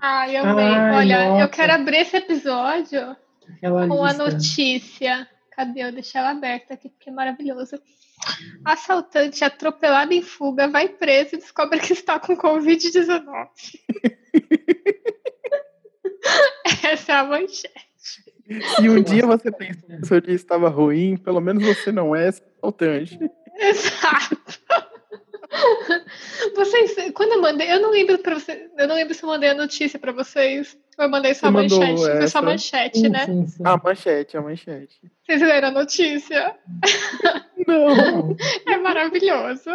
Ai, amei. Ai, Olha, eu nossa. quero abrir esse episódio Aquela com a lista. notícia. Cadê? Eu deixei ela aberta aqui, porque é maravilhoso. Assaltante atropelado em fuga vai preso e descobre que está com Covid-19. Essa é a manchete. Se um dia você pensa que o seu dia estava ruim, pelo menos você não é assaltante. Exato. Vocês, quando eu mandei, eu não lembro para vocês, eu não lembro se eu mandei a notícia para vocês. ou Eu mandei só a Você manchete, foi só a manchete, Sim, né? sim, sim. A manchete, a manchete. Vocês leram a notícia? Não. É maravilhoso.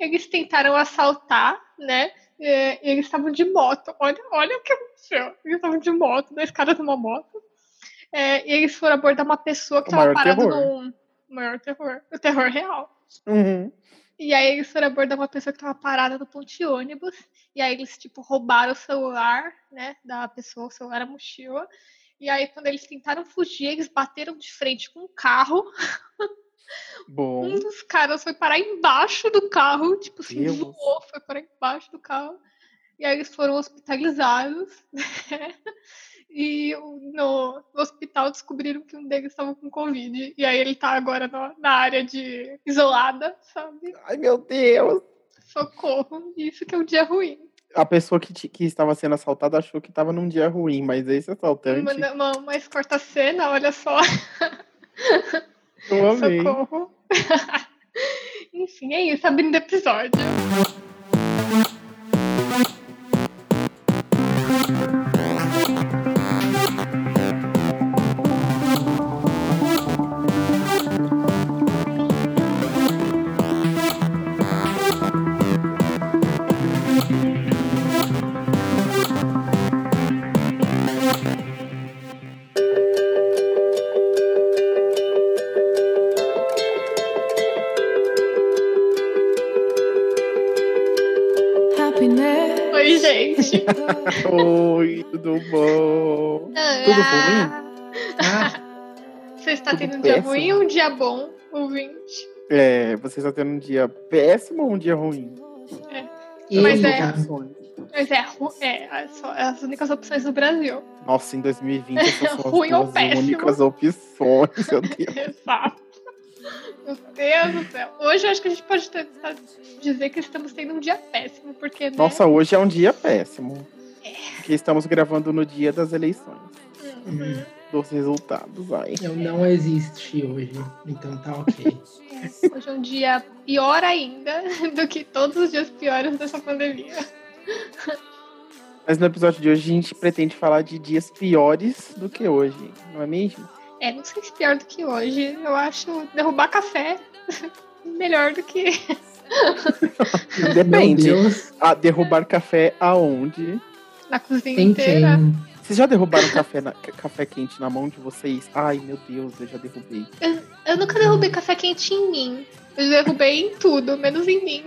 Eles tentaram assaltar, né? É, Eles estavam de moto. Olha, olha o que aconteceu. Eles estavam de moto, dois caras numa moto. É, e eles foram abordar uma pessoa que estava parada terror. num. O maior terror. O terror real. Uhum. E aí eles foram abordar uma pessoa que estava parada no ponto de ônibus. E aí eles, tipo, roubaram o celular, né? Da pessoa, o celular, a mochila. E aí, quando eles tentaram fugir, eles bateram de frente com um carro. Bom. Um dos caras foi parar embaixo do carro, tipo assim, Deus. voou, foi parar embaixo do carro. E aí eles foram hospitalizados. né? E no, no hospital descobriram que um deles estava com Covid. E aí ele tá agora no- na área de isolada, sabe? Ai, meu Deus. Socorro. Isso que é um dia ruim. A pessoa que, que estava sendo assaltada achou que estava num dia ruim, mas esse assaltante, Uma, uma, mas corta a cena, olha só. eu amei. Socorro. Enfim, é isso, abrindo episódio. Péssimo. ruim ou um dia bom, ouvinte? É, você está tendo um dia péssimo ou um dia ruim? Mas eita. é- Mas é, ru- é, é só as únicas opções do Brasil. Nossa, em 2020 essas são as Ruim ou péssimo? únicas opções, meu Deus. Exato. Meu Deus do céu. Hoje eu acho que a gente pode tentar dizer que estamos tendo um dia péssimo, porque, né? Nossa, hoje é um dia péssimo. Porque estamos gravando no dia das eleições, Uhum. dos resultados. Ai. Eu não existe hoje, então tá ok. Hoje é um dia pior ainda do que todos os dias piores dessa pandemia. Mas no episódio de hoje a gente pretende falar de dias piores do que hoje, não é mesmo? É, não sei se pior do que hoje. Eu acho derrubar café melhor do que Depende. Meu Deus, A derrubar café aonde? na cozinha tem inteira. quem? Vocês já derrubaram café, na- café quente na mão de vocês? Ai, meu Deus, eu já derrubei. Eu nunca derrubei café quente em mim. Eu derrubei em tudo, menos em mim.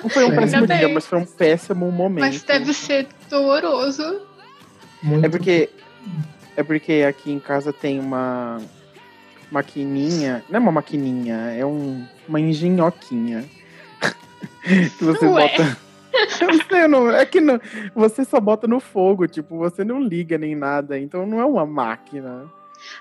Não foi um Ainda péssimo dia, mas foi um péssimo momento. Mas deve ser doloroso. Muito É porque é porque aqui em casa tem uma maquininha, não é uma maquininha, é um, uma engenhoquinha que você Ué. bota. Eu sei, não, é que não, você só bota no fogo, tipo, você não liga nem nada, então não é uma máquina.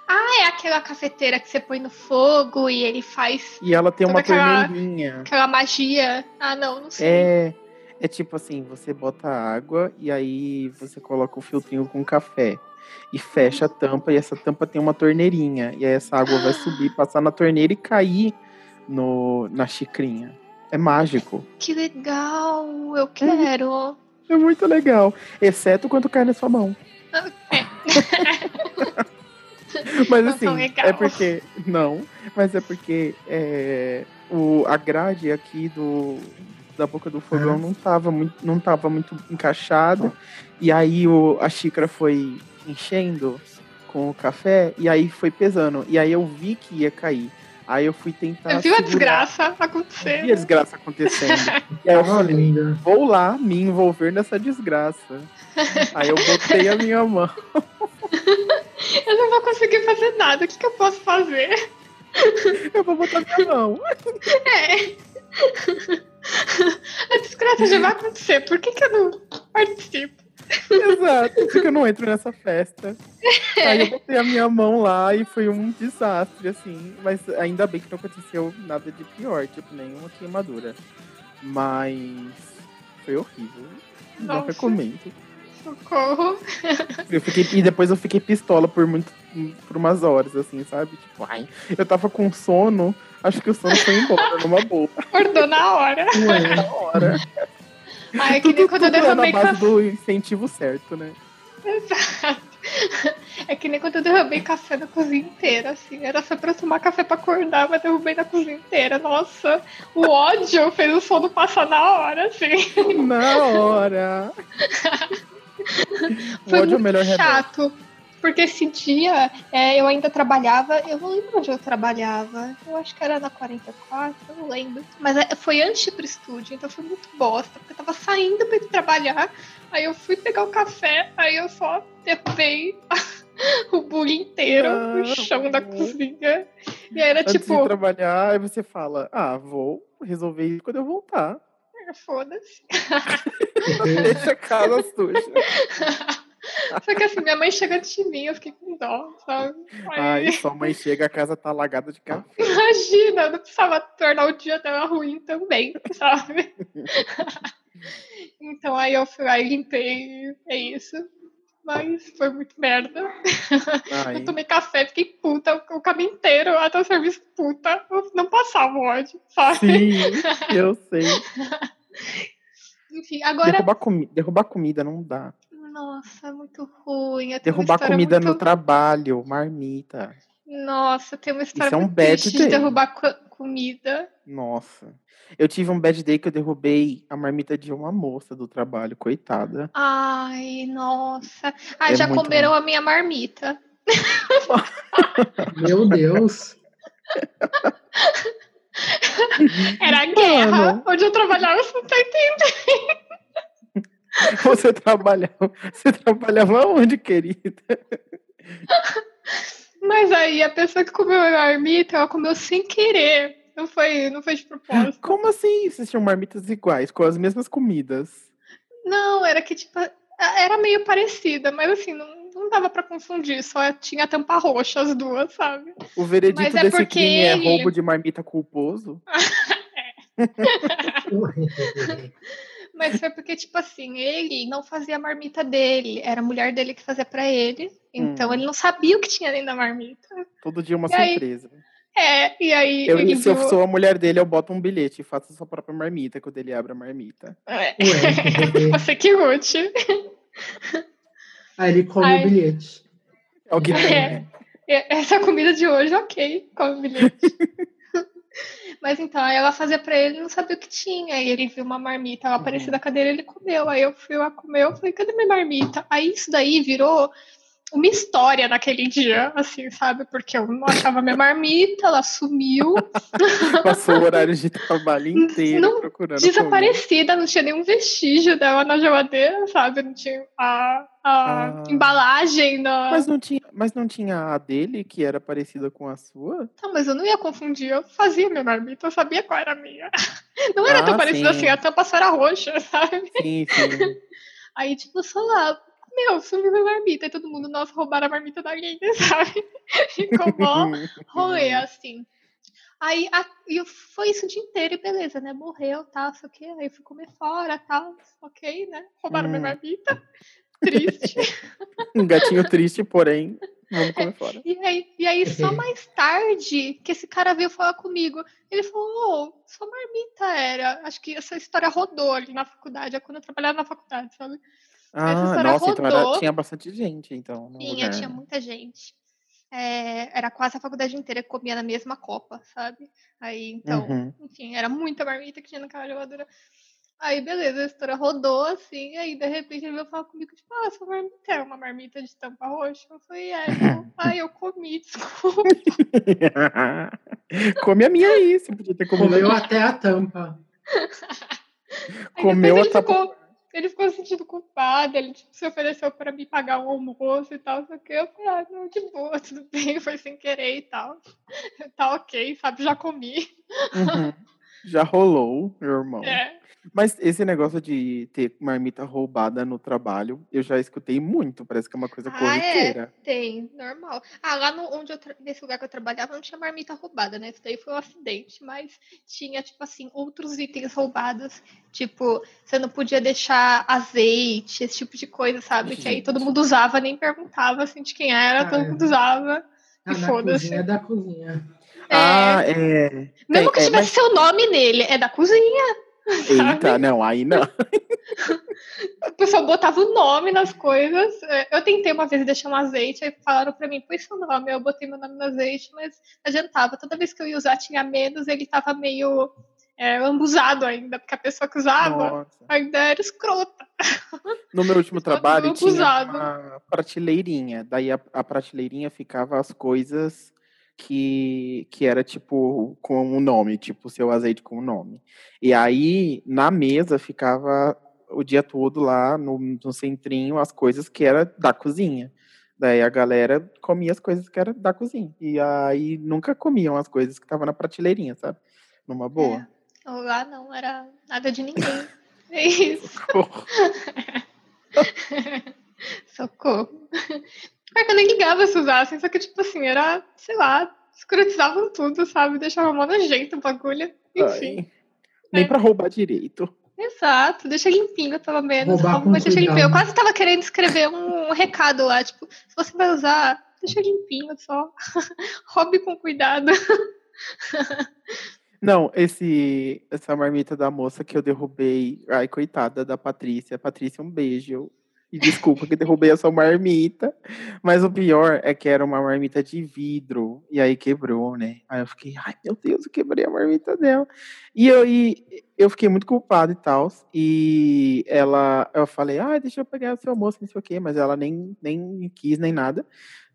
Ah, é aquela cafeteira que você põe no fogo e ele faz E ela tem uma aquela- torneirinha. aquela magia. Ah, não, não sei. É, é tipo assim, você bota água e aí você coloca o filtrinho com café e fecha a tampa e essa tampa tem uma torneirinha e aí essa água vai subir, passar na torneira e cair no na xicrinha. É mágico. Que legal, eu quero. É muito legal, exceto quando cai na sua mão. É. Mas assim, é porque não, mas é porque é, o a grade aqui do da boca do fogão não tava muito não tava muito encaixada e aí o, a xícara foi enchendo com o café e aí foi pesando e aí eu vi que ia cair. Aí eu fui tentar Eu vi a desgraça eu vi a acontecendo. desgraça acontecendo. e aí eu falei, vou lá me envolver nessa desgraça. Aí eu botei a minha mão. Eu não vou conseguir fazer nada. O que, que eu posso fazer? Eu vou botar minha mão. É. A desgraça já vai acontecer. Por que, que eu não participo? Exato, porque eu não entro nessa festa. Aí eu botei a minha mão lá e foi um desastre, assim. Mas ainda bem que não aconteceu nada de pior, tipo, nenhuma queimadura. Mas foi horrível. Não Nossa. recomendo. Socorro. Eu fiquei, e depois eu fiquei pistola por muito por umas horas, assim, sabe? Tipo, ai, eu tava com sono, acho que o sono foi embora numa boa. Acordou na hora. Ué, Na hora. Ai, que nem quando eu tudo é café. do incentivo certo, né? Exato. É que nem quando eu derrubei café na cozinha inteira, assim. Era só pra tomar café pra acordar, mas derrubei na cozinha inteira. Nossa, o ódio fez o sono passar na hora, assim. Na hora. o Foi ódio é o muito melhor remédio. Porque esse dia é, eu ainda trabalhava, eu não lembro onde eu trabalhava. Eu acho que era na 44, eu não lembro. Mas é, foi antes de ir pro estúdio, então foi muito bosta. Porque eu tava saindo pra ir trabalhar, aí eu fui pegar o café, aí eu só derrubei o bule inteiro no Ah, chão da cozinha. E aí era Antes de tipo, trabalhar, aí você fala, ah, vou resolver isso quando eu voltar. foda-se. Deixa a casa suja. Só que assim, minha mãe chega antes de mim, eu fiquei com dó, sabe? Aí- Aí sua mãe chega, a casa tá alagada de café. Imagina, eu não precisava tornar o dia dela ruim também, sabe? então aí eu fui lá e limpei, é isso. Mas foi muito merda. Ai, Eu tomei café, fiquei puta o caminho inteiro, até o serviço puta. Eu não passava o ódio, sabe? sim, eu sei. Enfim, agora. Derrubar, comi derrubar comida não dá. Nossa, é muito ruim. Derrubar comida no muito... trabalho, marmita. Nossa, tem uma história Isso é um muito bad triste de day. derrubar co- comida. Nossa. Eu tive um bad day que eu derrubei a marmita de uma moça do trabalho, coitada. Ai, nossa. Ai, É já comeram a minha marmita. meu Deus. Era guerra. Mano. Onde eu trabalhava, você não tá entendendo. Você trabalhava, você trabalhava onde, querida? Mas aí a pessoa que comeu a marmita, ela comeu sem querer. Não foi, não foi de propósito. Como assim? Vocês tinham marmitas iguais, com as mesmas comidas? Não, era que, tipo, era meio parecida, mas assim, não, não dava pra confundir. Só tinha tampa roxa as duas, sabe? O veredito Mas é desse porque crime é roubo de marmita culposo? Mas foi porque, tipo assim, ele não fazia a marmita dele. Era a mulher dele que fazia pra ele. Então Hum. ele não sabia o que tinha dentro da marmita. Todo dia uma E aí, surpresa. É, e aí Eu, ele se eu viu... sou a mulher dele, eu boto um bilhete e faço a sua própria marmita quando ele abre a marmita. É. Você que lute. Aí ele come Ai. o bilhete. É o que tem, É. né? E- Essa comida de hoje, ok, come bilhete. Mas então, aí ela fazia pra ele e não sabia o que tinha. Aí ele viu uma marmita lá Uhum. parecida com a dele, ele comeu. Aí eu fui lá comer, eu falei, cadê minha marmita? Aí isso daí virou uma história naquele dia, assim, sabe? Porque eu não achava minha marmita, ela sumiu, Passou o horário de trabalho inteiro Não, procurando desaparecida, não tinha nenhum vestígio dela na geladeira, sabe? Não tinha a, a Ah. embalagem na. Mas não, tinha, mas não tinha a dele, que era parecida com a sua? Não, mas eu não ia confundir, eu fazia minha marmita, eu sabia qual era a minha. Não era Ah, tão parecida sim. assim, a tampa só era roxa, sabe? Sim, sim. Aí, tipo, só lá, meu, sumiu minha marmita. E todo mundo, nossa, roubaram a marmita da Aline, sabe? Ficou mó rolê, assim. Aí, a, e foi isso o dia inteiro, e beleza, né? Morreu, tal, sei o quê. Aí eu fui comer fora, tal, ok, né? Roubaram minha Hum. marmita. Triste. Um gatinho triste, porém, vamos comer fora. E aí, e aí, só mais tarde, que esse cara veio falar comigo, ele falou, ô, sua marmita era. Acho que essa história rodou ali na faculdade, é quando eu trabalhava na faculdade, sabe? Ah, nossa, então era- rodou. tinha bastante gente, então. Tinha, tinha muita gente. É, era quase a faculdade inteira que comia na mesma copa, sabe? Aí, então, Uhum. enfim, era muita marmita que tinha naquela geladeira. Aí, beleza, a história rodou assim, aí de repente ele veio falar comigo, tipo, ah, essa marmita é uma marmita de tampa roxa? Eu falei, é, eu, ai, eu comi, desculpa. Come a minha aí, você podia ter comido. Comeu até a tampa. Comeu a ele ficou, ele ficou se sentindo culpado, ele tipo, se ofereceu pra me pagar um almoço e tal, só que eu falei, ah, não, de boa, tudo bem, foi sem querer e tal. Tá ok, sabe, já comi. Uhum. Já rolou, meu irmão. É. Mas esse negócio de ter marmita roubada no trabalho, eu já escutei muito. Parece que é uma coisa Ah, corriqueira. Tem, normal. Ah, lá no, onde eu nesse lugar que eu trabalhava não tinha marmita roubada, né? Isso daí foi um acidente, mas tinha, tipo assim, outros itens roubados. Tipo, você não podia deixar azeite, esse tipo de coisa, sabe? Que aí todo Gente. mundo usava, nem perguntava assim de quem era, Ah, todo é. mundo usava. Ah, E na foda-se. cozinha é da cozinha. Ah, é. Mesmo que é, tivesse seu nome nele, é da cozinha. Eita, não, aí não. O pessoal botava o nome nas coisas. É, Eu tentei uma vez deixar um azeite, aí falaram pra mim, põe seu nome. Eu botei meu nome no azeite, mas não adiantava. Toda vez que eu ia usar tinha menos, ele tava meio é, lambuzado ainda, porque a pessoa que usava Nossa. ainda era escrota. No meu último trabalho tinha uma prateleirinha. Daí a, a prateleirinha ficava as coisas que, que era tipo com o nome, tipo seu azeite com o nome. E aí na mesa ficava o dia todo lá no, no centrinho as coisas que era da cozinha. Daí a galera comia as coisas que era da cozinha. E aí nunca comiam as coisas que estavam na prateleirinha, sabe? Numa boa. É, lá não era nada de ninguém. É isso. Socorro. Socorro. Pior que eu nem ligava se usassem, só que, tipo assim, era, sei lá, escrotizavam tudo, sabe? Deixava mó nojento o bagulho. Enfim. Ai, Nem É. pra roubar direito. Exato, deixa limpinho, pelo menos. Roubar deixa limpinho. Eu quase tava querendo escrever um, um recado lá, tipo, se você vai usar, deixa limpinho só. Roube com cuidado. Não, esse, essa marmita da moça que eu derrubei. Ai, coitada da Patrícia. Patrícia, um beijo. E desculpa que derrubei a sua marmita. Mas o pior é que era uma marmita de vidro. E aí quebrou, né? Aí eu fiquei, ai meu Deus, eu quebrei a marmita dela. E eu, e eu fiquei muito culpado e tal. E ela, eu falei, ah, deixa eu pegar o seu almoço, não sei o quê. Mas ela nem, nem quis, nem nada.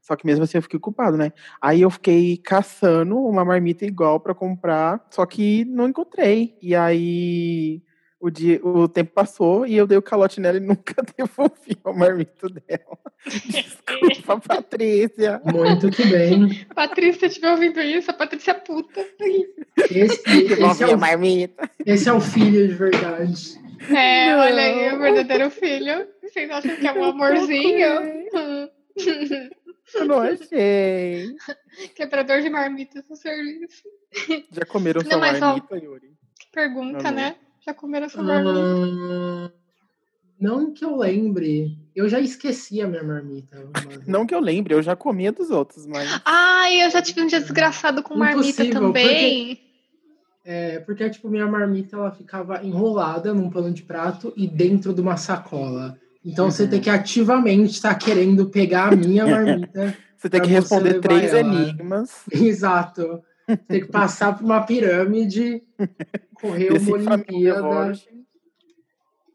Só que mesmo assim eu fiquei culpado, né? Aí eu fiquei caçando uma marmita igual pra comprar, só que não encontrei. E aí o, dia, o tempo passou e eu dei o calote nela e nunca devolvi a marmita dela. Desculpa, Patrícia. Muito que bem. Patrícia, se estiver ouvindo isso, a Patrícia é puta. Esse, esse, é, o, marmita. esse é o filho de verdade. É, Não. olha aí, o verdadeiro filho. Vocês acham que é um amorzinho? Eu não achei. Quebrador de marmitas no serviço. Já comeram Não, sua marmita, Yuri? Que pergunta, Não, não. né? Comeram sua marmita? Ah, não que eu lembre. Eu já esqueci a minha marmita. Não que eu lembre, eu já comia dos outros, mas. Ai, eu já tive um dia desgraçado com marmita Impossível, também. É, porque, tipo, minha marmita ela ficava enrolada num pano de prato e dentro de uma sacola. Então você Uhum. tem que ativamente estar querendo pegar a minha marmita. Você tem que você responder três ela. enigmas. Exato. Tem que passar por uma pirâmide, correr uma decifrar Olimpíada.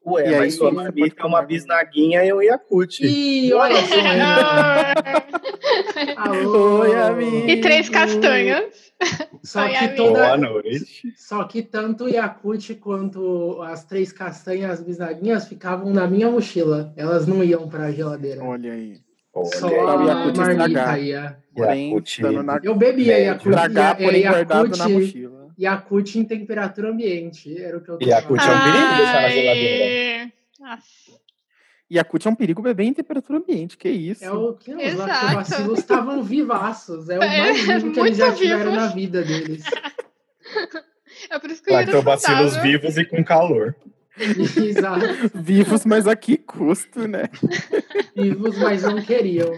Ué, E aí, mas sua você marmita pode é uma comer. bisnaguinha e um Yakult. E olha só, alô. Oi, amigo. e três castanhas. Só Oi, que, toda, Boa noite. só que tanto o Yakut quanto as três castanhas, as bisnaguinhas, ficavam na minha mochila. Elas não iam para a geladeira. Olha aí. Só Olha o a Yakult marmita estando na Eu bebia. Yakut, estragar, é, porém guardado na mochila. Yakut em temperatura ambiente. Era o que eu tomava. Yakult é um perigo deixar na geladeira. Nossa. Yakult é um perigo beber em temperatura ambiente, que isso. É o que os Exato. lactobacilos estavam vivaços. É o É, mais vivo que eles já tiveram na vida deles. É por isso que eu ia Lactobacilos vivos e com calor. Exato. Vivos, mas a que custo, né? Vivos, mas não queriam.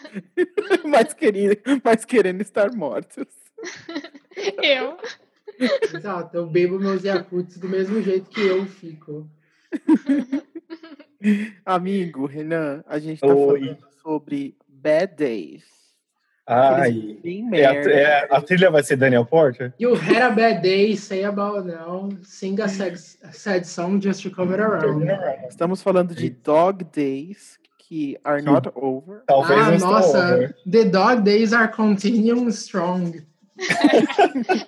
mas, querendo, mas querendo estar mortos. Eu. Exato. Eu bebo meus Yakuts do mesmo jeito que eu fico. Amigo, Renan, a gente tá Oi. falando sobre bad days. Ai. Bem É a, é- a trilha vai ser Daniel Porter? You had a bad day, say about now. Sing a sad, sad song just to come it around. Estamos falando de dog days que are not over. Talvez ah, nossa. over. The dog days are continuing strong.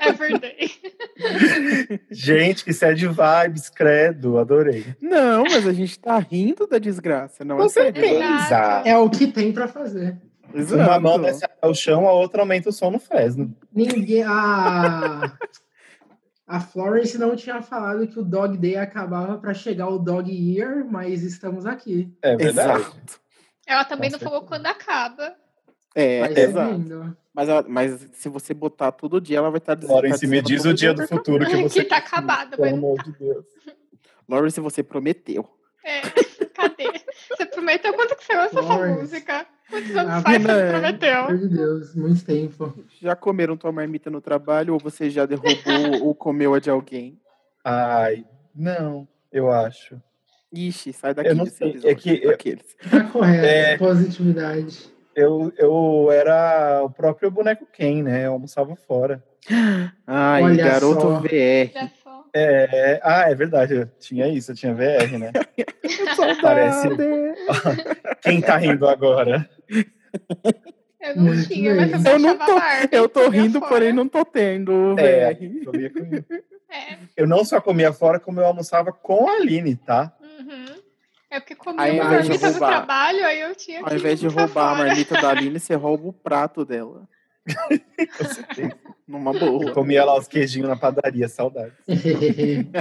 Everyday. Gente, que sad vibes, credo, adorei. Não, mas a gente tá rindo da desgraça, não Com é certeza. É o que tem pra fazer. Uma mão Exato. desce ao chão, a outra aumenta o som no Fresno. Ninguém. Ah, A Florence não tinha falado que o Dog Day acabava para chegar o Dog Year, mas estamos aqui. É verdade. Exato. Ela também Com não falou quando acaba. É, ser exato. lindo. Mas, ela- mas se você botar todo dia, ela vai estar dizendo. Florence, tá me diz o dia do futuro que você. Que tá quis, acabada, Pelo mas amor de Deus. Lawrence, você prometeu. É, cadê? Você prometeu quanto que você lança essa Lawrence. música? Quantos anos Ah, faz que você prometeu? Meu Deus, muito tempo. Já comeram tua marmita no trabalho ou você já derrubou ou comeu a de alguém? Ai, não, eu acho. Ixi, sai daqui Eu não desse sei, é que eu- daqueles. Tá correto, É. positividade. Eu, eu era o próprio boneco Ken, né? Eu almoçava fora. Ai, Olha garoto só. VR. É, ah, é verdade, eu tinha isso, eu tinha VR, né? Parece- Quem tá rindo agora? Eu não tinha, mas eu, Eu não tô- Barbie, Eu tô comia rindo, fora. porém não tô tendo É. VR. Eu, ia comigo. É. Eu não só comia fora, como eu almoçava com a Aline, tá? Uhum. É porque comia Aí, uma marmita do roubar- trabalho, aí eu tinha que Ao invés de roubar a fora. marmita da Aline, você rouba o prato dela. Numa Eu boa. comia lá os queijinhos na padaria, saudade.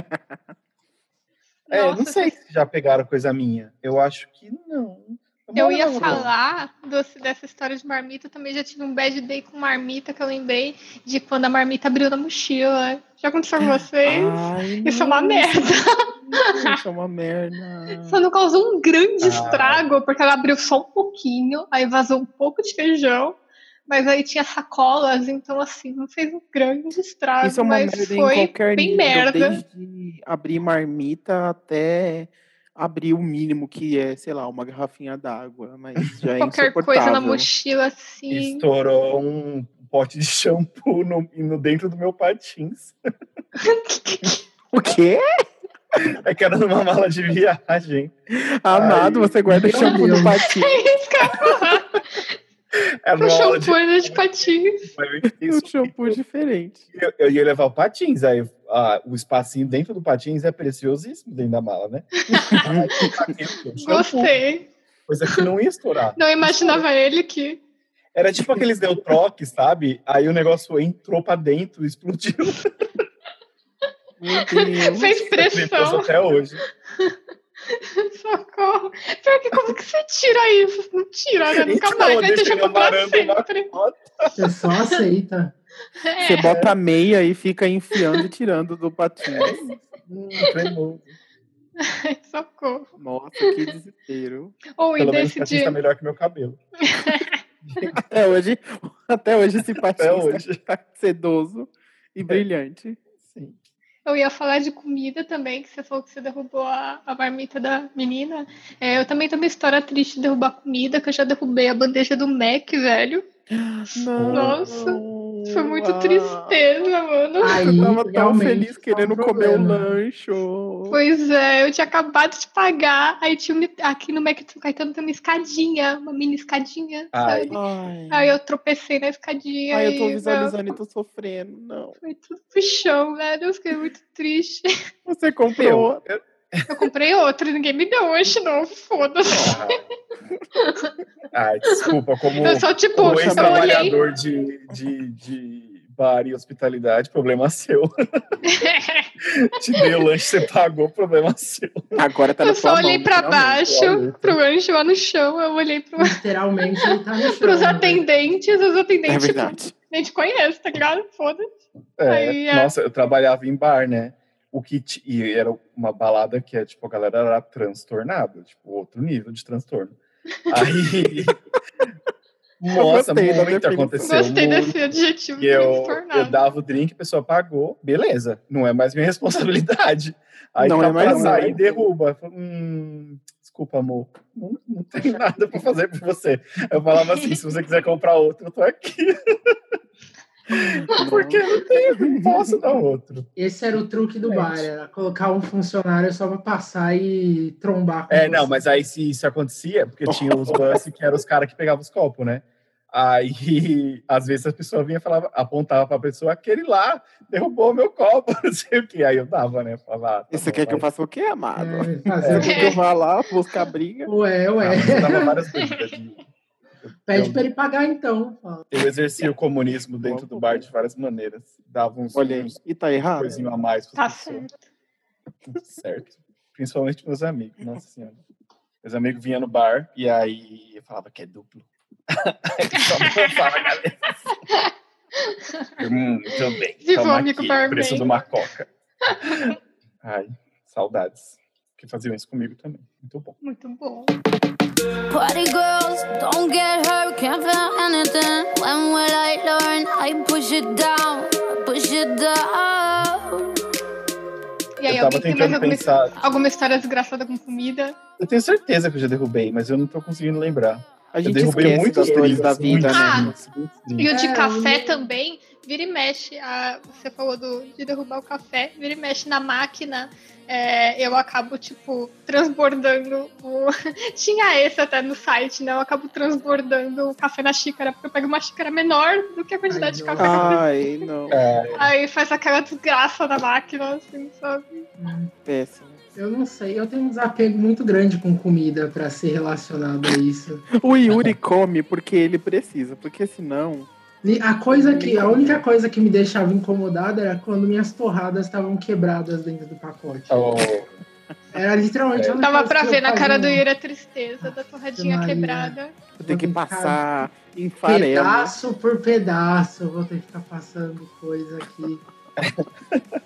É, eu não Nossa, sei se já pegaram coisa minha. Eu acho que não. Eu ia morava lá. falar doce- dessa história de marmita, eu também já tive um bad day com marmita que eu lembrei de quando a marmita abriu na mochila. Já aconteceu com vocês? Ai, Isso é uma não, merda. Isso é uma merda. Só não causou um grande Ah. estrago, porque ela abriu só um pouquinho, aí vazou um pouco de feijão, mas aí tinha sacolas, então assim, não fez um grande estrago, Isso é uma mas merda em foi qualquer bem nível, merda. desde abrir marmita até abrir o mínimo que é, sei lá, uma garrafinha d'água, mas já é Qualquer coisa na mochila, assim. Estourou um pote de shampoo no, no- dentro do meu patins. O quê? É que era numa mala de viagem. Amado, Ai, você guarda shampoo no patinho. Isso que eu ia falar. Era O shampoo era de patins. Um shampoo diferente. eu, eu ia levar o patins, aí ah, o espacinho dentro do patins é preciosíssimo dentro da mala, né? Aí, Gostei. Coisa que não ia estourar. Não imaginava ele que. Era tipo aqueles neutroques, sabe? Aí o negócio entrou pra dentro e explodiu. Meu Deus. Fez pressão. até hoje. Socorro. Pior que como que você tira isso? Não tira, né? Nunca Então, mais. Vai deixa deixar ele pra sempre. Você só aceita. É. Você bota a meia e fica enfiando e tirando do patinho. Hum, tremoso. Socorro. Nossa, que desespero. Ou Pelo menos o desse patins dia. tá melhor que meu cabelo. Até hoje, até hoje esse patinho Até hoje. tá sedoso e brilhante. Sim. Eu ia falar de comida também, que você falou que você derrubou a, a marmita da menina. É, eu também tenho uma história triste de derrubar comida, que eu já derrubei a bandeja do Mac, velho. Não. Nossa, Foi muito tristeza, mano. Aí, Eu tava tão feliz tá um querendo comer o problema. lancho. Pois é, eu tinha acabado de pagar. Aí tinha uma- aqui no Mac São Caetano tem uma escadinha, uma mini escadinha, Ai. sabe? Ai, Aí eu tropecei na escadinha. ai, eu tô visualizando e tô sofrendo. Não. Foi tudo pro chão, velho. Eu fiquei muito triste. Você comprou. Eu, eu, Eu comprei outra, ninguém me deu hoje, não. Foda-se. Ai, desculpa, como, Eu só, tipo, como eu olhei. ex-trabalhador de, de, de bar e hospitalidade, problema seu. Te dei o lanche, você pagou, problema seu. Agora tá na Eu só sua mão, olhei pra finalmente. baixo, olha. pro lanche lá no chão. Eu olhei pro, Literalmente ele tá no chão. pros né? atendentes. Os É atendentes, tipo, verdade. a gente conhece, tá ligado? Foda-se. É, Aí, é. Nossa, eu trabalhava em bar, né? O que ti- e era uma balada que é, tipo, a galera era transtornada, tipo, outro nível de transtorno. Aí. Nossa, muito aconteceu. Gostei muito. desse adjetivo. E eu, transtornado. eu dava o drink, a pessoa pagou, beleza, não é mais minha responsabilidade. Aí Não tá é mais sair, não. derruba. Hum, desculpa, amor, não, não tem nada pra fazer por você. Eu falava assim, se você quiser comprar outro, eu tô aqui. Porque eu não tenho, não posso dar outro. Esse era o truque do Realmente. bar, era colocar um funcionário só pra passar e trombar com É, você. não, mas aí se isso acontecia, porque tinha os bus que eram os caras que pegavam os copos, né? Aí, às vezes, a pessoa vinha e falava, apontava pra pessoa, aquele lá derrubou meu copo, não sei o que. Aí eu dava, né? Falava, ah, tá E você bom, quer que eu faça o quê, amado? É, Você fazer... quer que eu vá lá buscar briga? Ué, Ah, ué. mas eu dava várias de- Pede pra ele pagar então. Eu exerci o comunismo dentro do bar de várias maneiras. Dava uns, Olha uns E tá errado? coisinho a mais Tá para certo. Certo. Principalmente meus amigos. Nossa senhora. Meus amigos vinham no bar e aí eu falava que é duplo. só balançava a cabeça. hum, muito bem. Viva Toma aqui, preço de uma coca. Ai, saudades. Que faziam isso comigo também. Muito bom. Muito bom. Party girls, don't get hurt, can't feel anything. When will I learn? I push it down, push it down. E aí, eu tava alguém tem mais tentando alguma, pensar. alguma história desgraçada com comida? Eu tenho certeza que eu já derrubei, mas eu não tô conseguindo lembrar. A Eu gente derrubei esquece muitos das dores da vida, muitos né? Ah. E o de É, café eu- também, vira e mexe. A, você falou do, de derrubar o café, vira e mexe na máquina. é, eu acabo, tipo, transbordando o. Tinha esse até no site, né? Eu acabo transbordando o café na xícara, porque eu pego uma xícara menor do que a quantidade de Ai, café. que eu Ai, não. É, Aí faz aquela desgraça na máquina, assim, sabe? Péssimo. Eu não sei, eu tenho um desapego muito grande com comida pra ser relacionado a isso. O Yuri come porque ele precisa, porque senão. A coisa que, a única coisa que me deixava incomodada era quando minhas torradas estavam quebradas dentro do pacote. oh, Era literalmente. a única Dava coisa pra ver na cara do. Yuri a tristeza da torradinha Maria. quebrada. Eu tenho que Vou passar em farelo. Pedaço por pedaço, eu vou ter que ficar passando coisa aqui.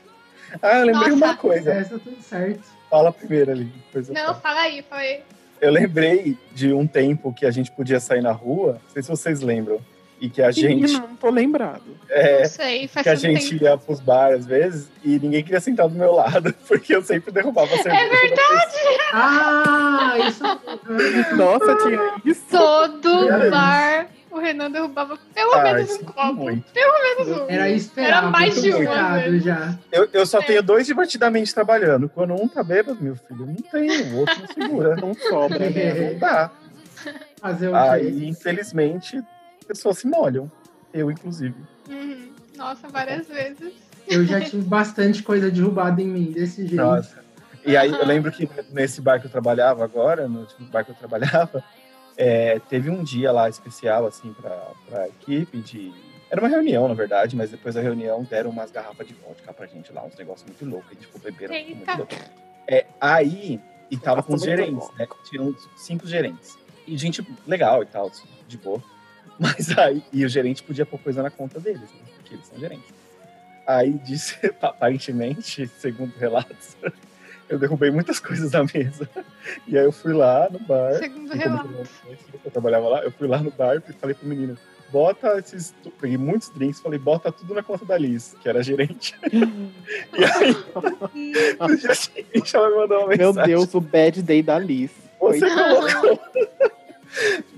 Ah, eu lembrei Nossa. uma coisa. Essa tudo certo. Fala primeiro ali. Não, fala aí, fala aí. Eu lembrei de um tempo que a gente podia sair na rua, não sei se vocês lembram, e que a gente, Não, não tô lembrado. é, Não sei, faz que a gente tempo. ia pros bar às vezes e ninguém queria sentar do meu lado, porque eu sempre derrubava a cerveja. É verdade! Ah, isso. Nossa, tinha isso. Todo bar o Renan derrubava pelo Ah, menos um é copo. muito. Pelo menos um. Era esperado. Era mais de vez. já. Eu, eu só É. tenho dois divertidamente trabalhando. Quando um tá bêbado, meu filho, não tem, o outro não segura. Não sobra, né? Não dá. Fazer o? Aí, infelizmente, pessoas se molham. Eu, inclusive. Uhum. Nossa, várias vezes. Eu já tive bastante coisa derrubada em mim, desse jeito. Nossa. E aí eu lembro que nesse bar que eu trabalhava agora, no último bar que eu trabalhava, é, teve um dia lá especial, assim, pra, pra equipe de. Era uma reunião, na verdade, mas depois da reunião deram umas garrafas de vodka pra gente lá, uns negócios muito loucos. A gente ficou bebendo muito louco. É, aí, e tava com os gerentes, né? Tinham uns cinco gerentes. E gente legal e tal, de boa. Mas aí, e o gerente podia pôr coisa na conta deles, né? Porque eles são gerentes. Aí disse, aparentemente, segundo relatos, eu derrubei muitas coisas da mesa. E aí eu fui lá no bar. Segundo e como relato. eu trabalhava lá, eu fui lá no bar e falei pro menino, bota esses. Peguei muitos drinks, falei, bota tudo na conta da Liz, que era gerente. e aí, no dia seguinte, ela me mandou uma Meu mensagem. Deus, o bad day da Liz. Você colocou.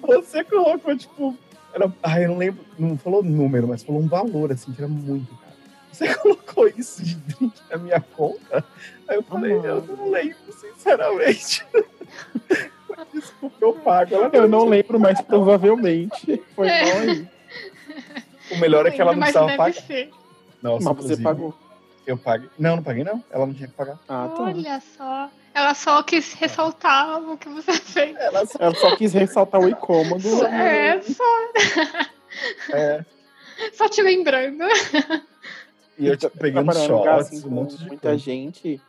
Você colocou, tipo. Era, ai, eu não lembro. Não falou número, mas falou um valor, assim, que era muito caro. Você colocou isso de drink na minha conta? Aí eu falei, Ah. eu não lembro, sinceramente. Desculpa, eu pago. Ela Eu não lembro, mas provavelmente foi É. mal aí. O melhor é que ela não Mas precisava pagar. ser. Nossa, Mas você pagou. Eu paguei. Não, não paguei, não. Ela não tinha que pagar. Ah, tá. Olha só. Ela só quis ressaltar o que você fez. Ela só. Ela só quis ressaltar o incômodo. É, só, É, só te lembrando. e eu peguei lugar, shots, assim, um com monte de muita coisa. gente.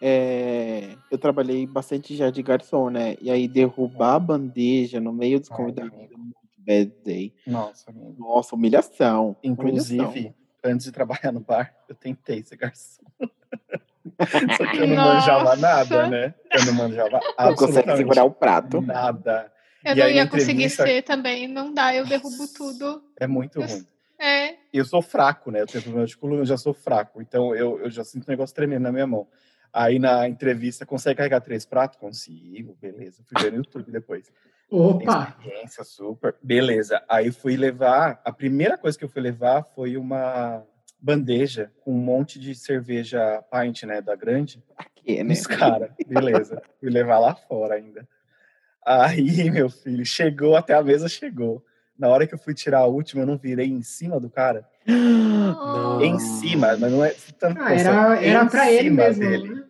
é, eu trabalhei bastante já de garçom, né? E aí derrubar a bandeja no meio dos convidados é muito bad day. Nossa. Nossa, humilhação. humilhação. Antes de trabalhar no bar, eu tentei ser garçom. Só que eu não Nossa. manjava nada, né? Eu não manjava não consegue segurar o prato. nada. Eu E não aí, ia conseguir entrevista- ser também. Não dá, eu derrubo tudo. É muito Eu- ruim. É. Eu sou fraco, né? Eu tenho problema de coluna, eu já sou fraco. Então, eu, eu já sinto o negócio tremendo na minha mão. Aí, na entrevista, consegue carregar três pratos? Consigo, beleza. Fui ver no YouTube depois. Opa! experiência super. Beleza. Aí fui levar. A primeira coisa que eu fui levar foi uma bandeja com um monte de cerveja pint, né? Da grande. Que, né? Os caras. Beleza. fui levar lá fora ainda. Aí, meu filho, chegou até a mesa, chegou. Na hora que eu fui tirar a última, eu não virei em cima do cara. Oh. Em cima, mas não é tanto. Ah, era, era pra ele cima mesmo. dele né?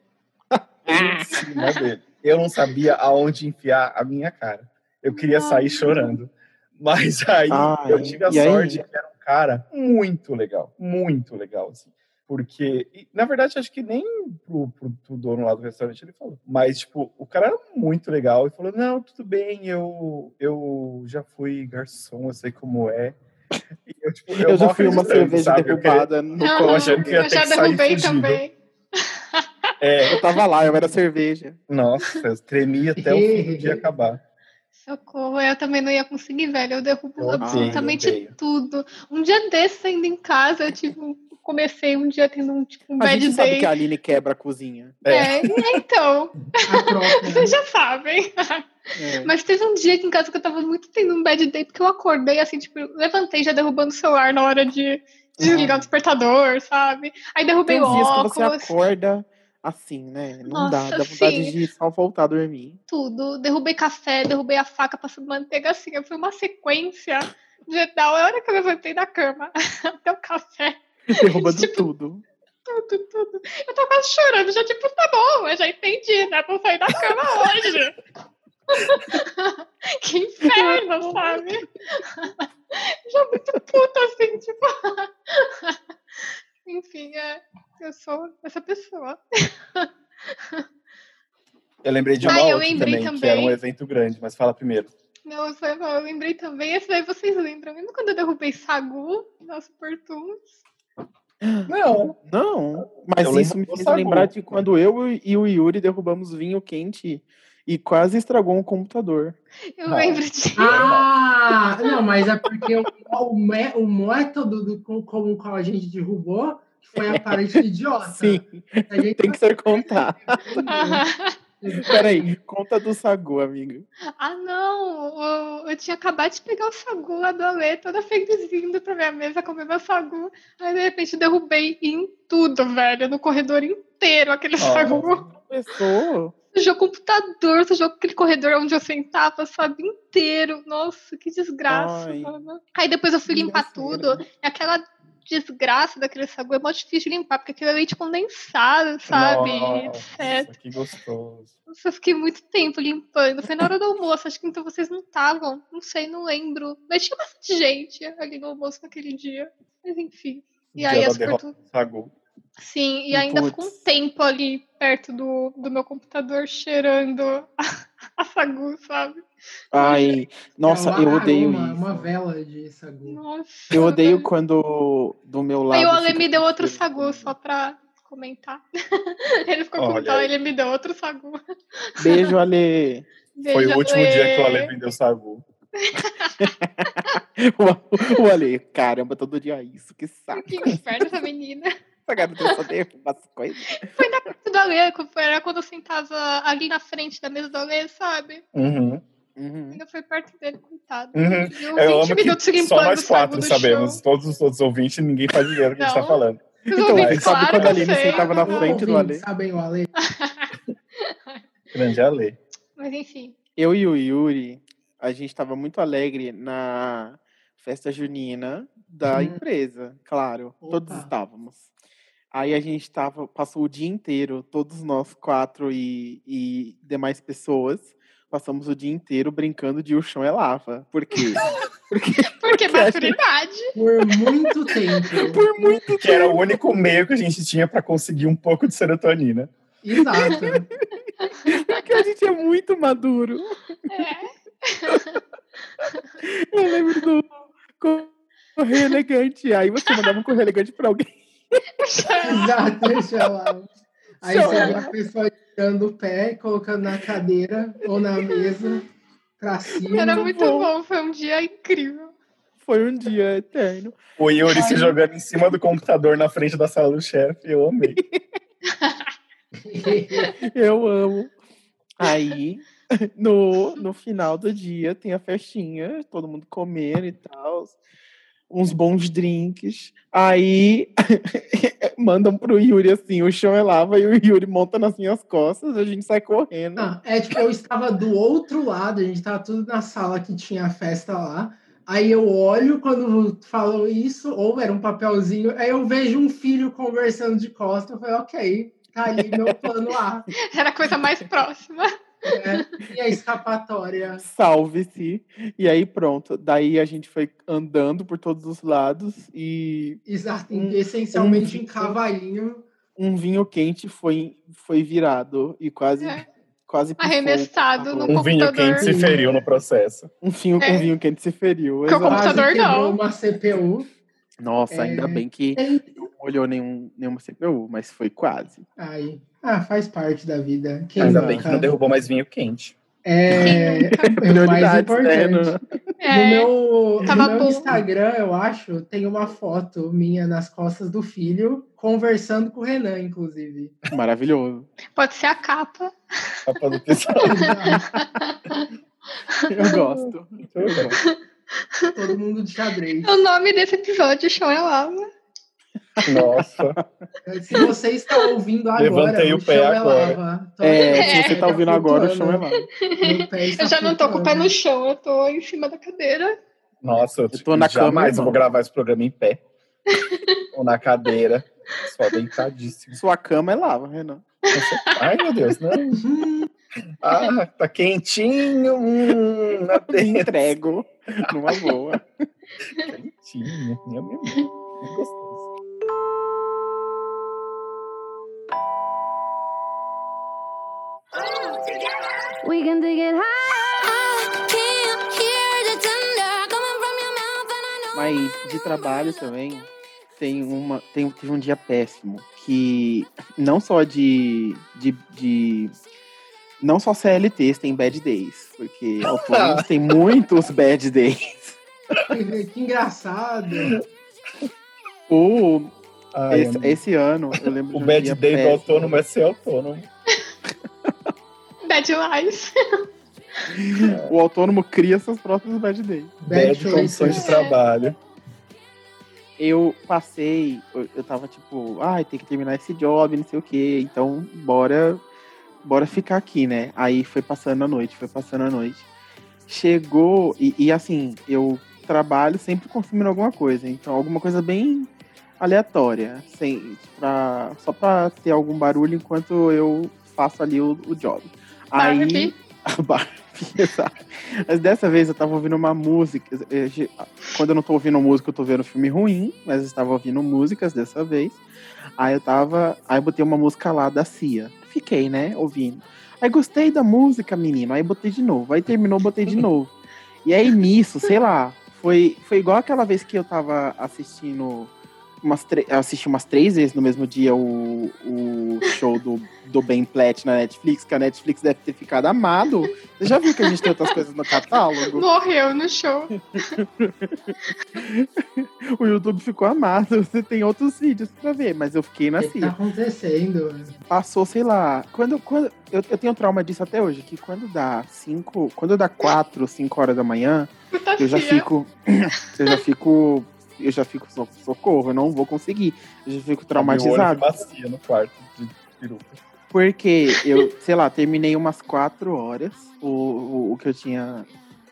em cima dele. Eu não sabia aonde enfiar a minha cara. Eu queria sair chorando. Mas aí Ai, eu tive a e aí? sorte que era um cara muito legal, muito legal, assim. Porque, e, na verdade, acho que nem pro, pro, pro dono lá do restaurante ele falou. Mas, tipo, o cara era muito legal e falou: Não, tudo bem, eu, eu já fui garçom, eu sei como é. E eu, tipo, Eu, já mal fui uma cerveja sabe? Eu queria- derrubada no copo. achando que ia eu ter já que sair derrubei fugido. também. É, Eu tava lá, eu era cerveja. nossa, eu tremi até o fim do dia acabar. Socorro, eu também não ia conseguir, velho. Eu derrubo Eu absolutamente odeio. tudo. Um dia desses, ainda em casa, eu tive um- comecei um dia tendo um, tipo, um A bad gente sabe day. que a Aline quebra a cozinha. É, então, A troca. vocês já sabem. É. Mas teve um dia aqui em casa que eu tava muito tendo um bad day, porque eu acordei assim, tipo, levantei já derrubando o celular na hora de desligar o despertador, sabe? Aí derrubei Tem o dias que você óculos, acorda assim, né? Não dá, Nossa, dá vontade sim. de só voltar a dormir. tudo. Derrubei café, derrubei a faca passando manteiga assim. Foi uma sequência de da hora que eu levantei da cama até o café. Derrubando Tipo, tudo. Tudo, tudo. Eu tô quase chorando, já tipo, tá bom, eu já entendi, né? Vou sair da cama hoje. que inferno, sabe? já muito puta, assim, tipo. Enfim, é, eu sou essa pessoa. Eu lembrei de uma Ah, eu outra lembrei também, que era um também. evento grande, mas fala primeiro. Não, eu, só- eu lembrei também, esse daí vocês lembram. Lembra quando eu derrubei Sagu, nosso Portuns? Não, Não, mas Eu isso me fez Sagu. lembrar de quando eu e o Yuri derrubamos vinho quente e quase estragou um computador. Eu Não. lembro de. Ah, não, mas é porque o, o, o método do, com, com o qual a gente derrubou foi aparente idiota. Sim, A gente tem que ser contado. Peraí, conta do Sagu, amigo. Ah, não! Eu, eu tinha acabado de pegar o sagu lá do Alê, toda felizinha indo pra minha mesa comer meu sagu. Aí, de repente, derrubei em tudo, velho, no corredor inteiro aquele sagu. Começou. Sujou o computador, sujou aquele corredor onde eu sentava, sabe, inteiro. Nossa, que desgraça, Ai. mano. Aí depois eu fui limpar Desgraceira. tudo. E aquela desgraça daquele sagu é mó difícil de limpar, porque aquilo é leite condensado, sabe? É, Nossa, que gostoso. Nossa, eu fiquei muito tempo limpando. Foi na hora do almoço, acho que então vocês não estavam. Não sei, não lembro. Mas tinha bastante gente ali no almoço naquele dia. Mas enfim. E Dia aí as portu... Sagu. Sim, e ainda ficou um tempo ali perto do, do meu computador cheirando a, a sagu, sabe? Ai, nossa, É uma eu odeio aroma, isso. Uma vela de sagu. Nossa. Eu odeio velho. quando do meu lado. Aí o Ale me deu outro sagu, só pra comentar. ele ficou com Olha ele me deu outro sagu. Beijo, Ale. Foi Beijo, o último Ale. dia que o Ale vendeu Sagu. O, o Ale, caramba, todo dia isso, que saco. Que inferno essa menina. Essa garota só derruba as coisas. Foi na perto do Alê, era quando eu sentava ali na frente da mesa do Alê, sabe? Uhum. Uhum. Ainda foi perto dele, coitado. Uhum. Eu 20 amo que só nós quatro sabemos. chão. Todos os outros ouvintes, ninguém faz ideia do que a gente tá falando. Os Então, ouvintes, ele sabe claro quando que a eu Aline sei. sentava na frente do Ale. Ouvintes, Sabem o Ale. Grande Ale. Mas enfim. Eu e o Yuri, a gente tava muito alegre na festa junina da Hum. empresa, claro. Todos Opa. estávamos. Aí a gente tava, passou o dia inteiro, todos nós quatro e, e demais pessoas, passamos o dia inteiro brincando de o chão é lava. Por quê? Porque Porque gente- maturidade. Por muito tempo. por muito Que era o único meio que a gente tinha pra conseguir um pouco de serotonina. Exato. Porque a gente é muito maduro. É. Eu lembro do correio elegante. Aí você mandava um correio elegante pra alguém. Exato, deixa lá. Aí você vê a pessoa tirando o pé, colocando na cadeira ou na mesa pra cima. Era muito bom. bom. Foi um dia incrível. Foi um dia eterno. O Yuri se jogando em cima do computador na frente da sala do chefe, eu amei. Eu amo. Aí, no, no final do dia, tem a festinha, todo mundo comendo e tal. Uns bons drinks. Aí, mandam pro Yuri assim: o chão é lava e o Yuri monta nas minhas costas, a gente sai correndo. Não, é tipo, eu estava do outro lado, a gente estava tudo na sala que tinha a festa lá. Aí eu olho quando falou isso, ou era um papelzinho, aí eu vejo um filho conversando de costas, eu falei, ok, tá ali meu plano A. Era a coisa mais próxima. É, e a escapatória? Salve-se. E aí pronto. Daí a gente foi andando por todos os lados e Exato, Um- essencialmente um- em cavalinho. um vinho quente foi, foi virado e quase, É. quase Arremessado no carro. Um vinho computador. quente se feriu no processo. Um vinho com É. vinho quente se feriu. Porque o computador não. uma CPU. Nossa, ainda É. bem que não olhou nenhum, nenhuma CPU, mas foi quase. Ai. Ah, faz parte da vida. Quem Ainda bem que não derrubou mais vinho quente. É, é o mais né? importante. No- No É, meu, tava no meu. Instagram, eu acho, tem uma foto minha nas costas do filho, conversando com o Renan, inclusive. Maravilhoso. pode ser a capa. Capa do episódio. Eu gosto. Eu gosto. Todo mundo de xadrez. O nome desse episódio, Chão é Lava. Nossa. Se você está ouvindo agora, Levantei o pé chão é agora. lava. Tô- É, se você É. tá ouvindo agora, o chão é pé está Eu já não tô com o pé no chão, eu tô em cima da cadeira. Nossa, eu, tô na cama, jamais eu irmão. vou gravar esse programa em pé. Ou na cadeira. Só deitadíssimo. Sua cama é lava, Renan. Ai, meu Deus, não. Ah, tá quentinho. Hum, na entrego numa boa. Quentinho. Meu, meu. Muito We can take it high. I can't hear the thunder coming from your mouth, and I know. Mas de trabalho também tem uma tem, teve um dia péssimo que não só de, de, de não só CLTs tem bad days, porque autônomos tem muitos bad days. Que, engraçado. O, Ai, esse, esse ano, eu lembro o um bad day do péssimo. autônomo é ser autônomo. Bad Lies. O autônomo cria seus próprios bad days. Bad Bad condições de trabalho. Eu passei, eu, tava tipo, ai, tem que terminar esse job, não sei o quê, então bora, bora ficar aqui, né? Aí foi passando a noite, foi passando a noite. Chegou, e, e assim, eu trabalho sempre consumindo alguma coisa, então alguma coisa bem aleatória, sem, pra, só pra ter algum barulho enquanto eu faço ali o, o job. Aí, Barbie. a Barbie, exato. Mas dessa vez eu tava ouvindo uma música. eh, ge- Quando eu não tô ouvindo música, eu tô vendo filme ruim, mas eu estava ouvindo músicas dessa vez. Aí eu tava. Aí eu botei uma música lá da Cia. Fiquei, né, ouvindo. Aí gostei da música, menino. Aí botei de novo. Aí terminou, botei de novo. E aí nisso, sei lá, foi, foi igual aquela vez que eu tava assistindo. Umas assisti umas três vezes no mesmo dia o, o show do, do Ben Platt na Netflix, que a Netflix deve ter ficado amado. Você já viu que a gente tem outras coisas no catálogo? Morreu no show. O YouTube ficou amado. Você tem outros vídeos pra ver, mas eu fiquei na O que tá acontecendo? Passou, sei lá. Quando, quando, eu, eu tenho trauma disso até hoje, que quando dá cinco. Quando dá quatro, cinco horas da manhã, eu já fico. Eu já fico. Eu já fico so- socorro, eu não vou conseguir. Eu já fico de traumatizado. bacia no quarto de peruca. Porque eu, sei lá, terminei umas quatro horas o, o, o que eu tinha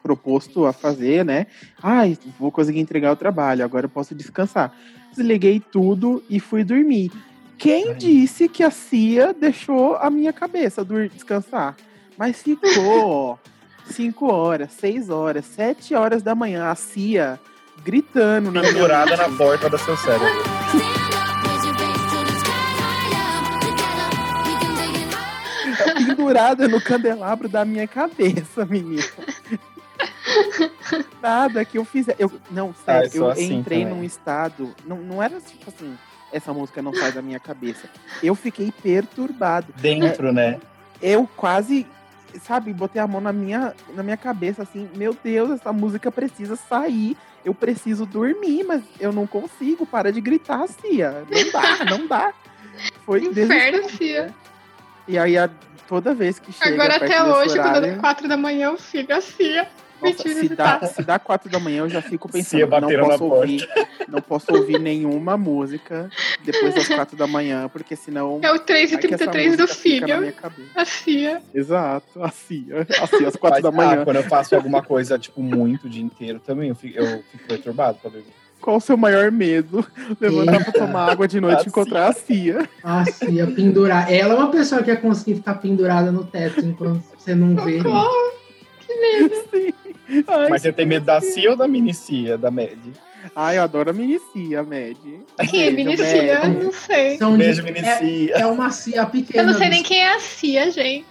proposto a fazer, né? Ai, vou conseguir entregar o trabalho, agora eu posso descansar. Desliguei tudo e fui dormir. Quem Ai. disse que a Cia deixou a minha cabeça descansar? Mas ficou, ó, cinco horas, seis horas, sete horas da manhã, a Cia gritando na Pendurada na porta do seu cérebro. Pendurada no candelabro da minha cabeça, menino. Nada que eu fiz. Eu, não, Ah, eu sério, sou eu assim entrei também. num estado. Não, não era tipo assim, essa música não sai da minha cabeça. Eu fiquei perturbado. Dentro, né? Eu quase, sabe, botei a mão na minha, na minha cabeça, assim, meu Deus, essa música precisa sair. Eu preciso dormir, mas eu não consigo. Para de gritar, Cia. Não dá, não dá. Foi Inferno. Cia. E aí, a- toda vez que chega. Agora até hoje, quando horário, é 4 da manhã, o filho a Cia. Nossa, se, dá, tá. se dá quatro da manhã, eu já fico Cia pensando, não posso ouvir, não posso ouvir nenhuma música depois das quatro da manhã, porque senão É o 3 e vai que essa 33 do filho. A Cia. Exato, assim, assim, às quatro Mas, da manhã. ah, quando eu faço alguma coisa, tipo, muito o dia inteiro também, eu fico, eu fico perturbado pra dormir. Qual o seu maior medo? Levantar pra tomar água de noite A e encontrar a Cia. A Cia pendurar. Ela é uma pessoa que ia conseguir ficar pendurada no teto enquanto Você não vê. Que medo. Sim. Ai, Mas você tem medo da CIA ou da minicia, da Med? ai, eu adoro a minicia, a Med. Quem é Minicia? Não sei. São de- Beijo, é, minicia. é uma cia pequena. Eu não sei nem quem é a Cia, gente.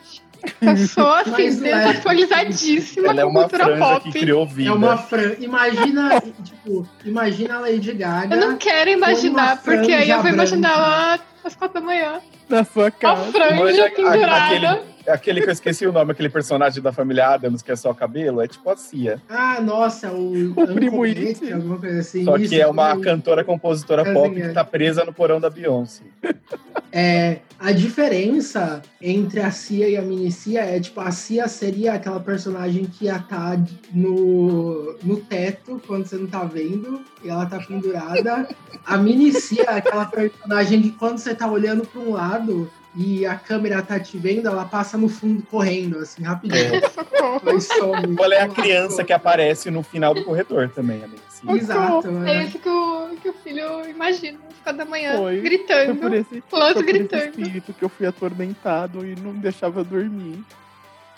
Eu sou assim, Mas é. desatualizadíssima Ela é uma cultura franja pop. que criou vida. É uma fran... Imagina, tipo, imagina a Lady Gaga. Eu não quero imaginar, porque aí eu vou franja imaginar ela às quatro da manhã. Na sua casa. Manja, franja a- pendurada. Aquele que eu esqueci o nome, aquele personagem da família Adams, que é só cabelo, é tipo a Cia. Ah, nossa, o, O primo It. Coisa assim. Só Isso, que é uma o- cantora, compositora pop que Ed. tá presa no porão da Beyoncé. É, a diferença entre a Cia e a Minicia é, tipo, a Cia seria aquela personagem que ia estar no, no teto quando você não tá vendo e ela tá pendurada. A Minicia é aquela personagem que quando você tá olhando para um lado e a câmera tá te vendo, ela passa no fundo correndo, assim, rapidinho. Ela some. Qual é a criança que aparece no final do corredor também, amiga? Sim. Exato, É né? isso que o, que o filho imagina, às quatro da manhã, Foi. Foi gritando. por esse, foi por esse gritando. espírito que eu fui atormentado e não deixava eu dormir.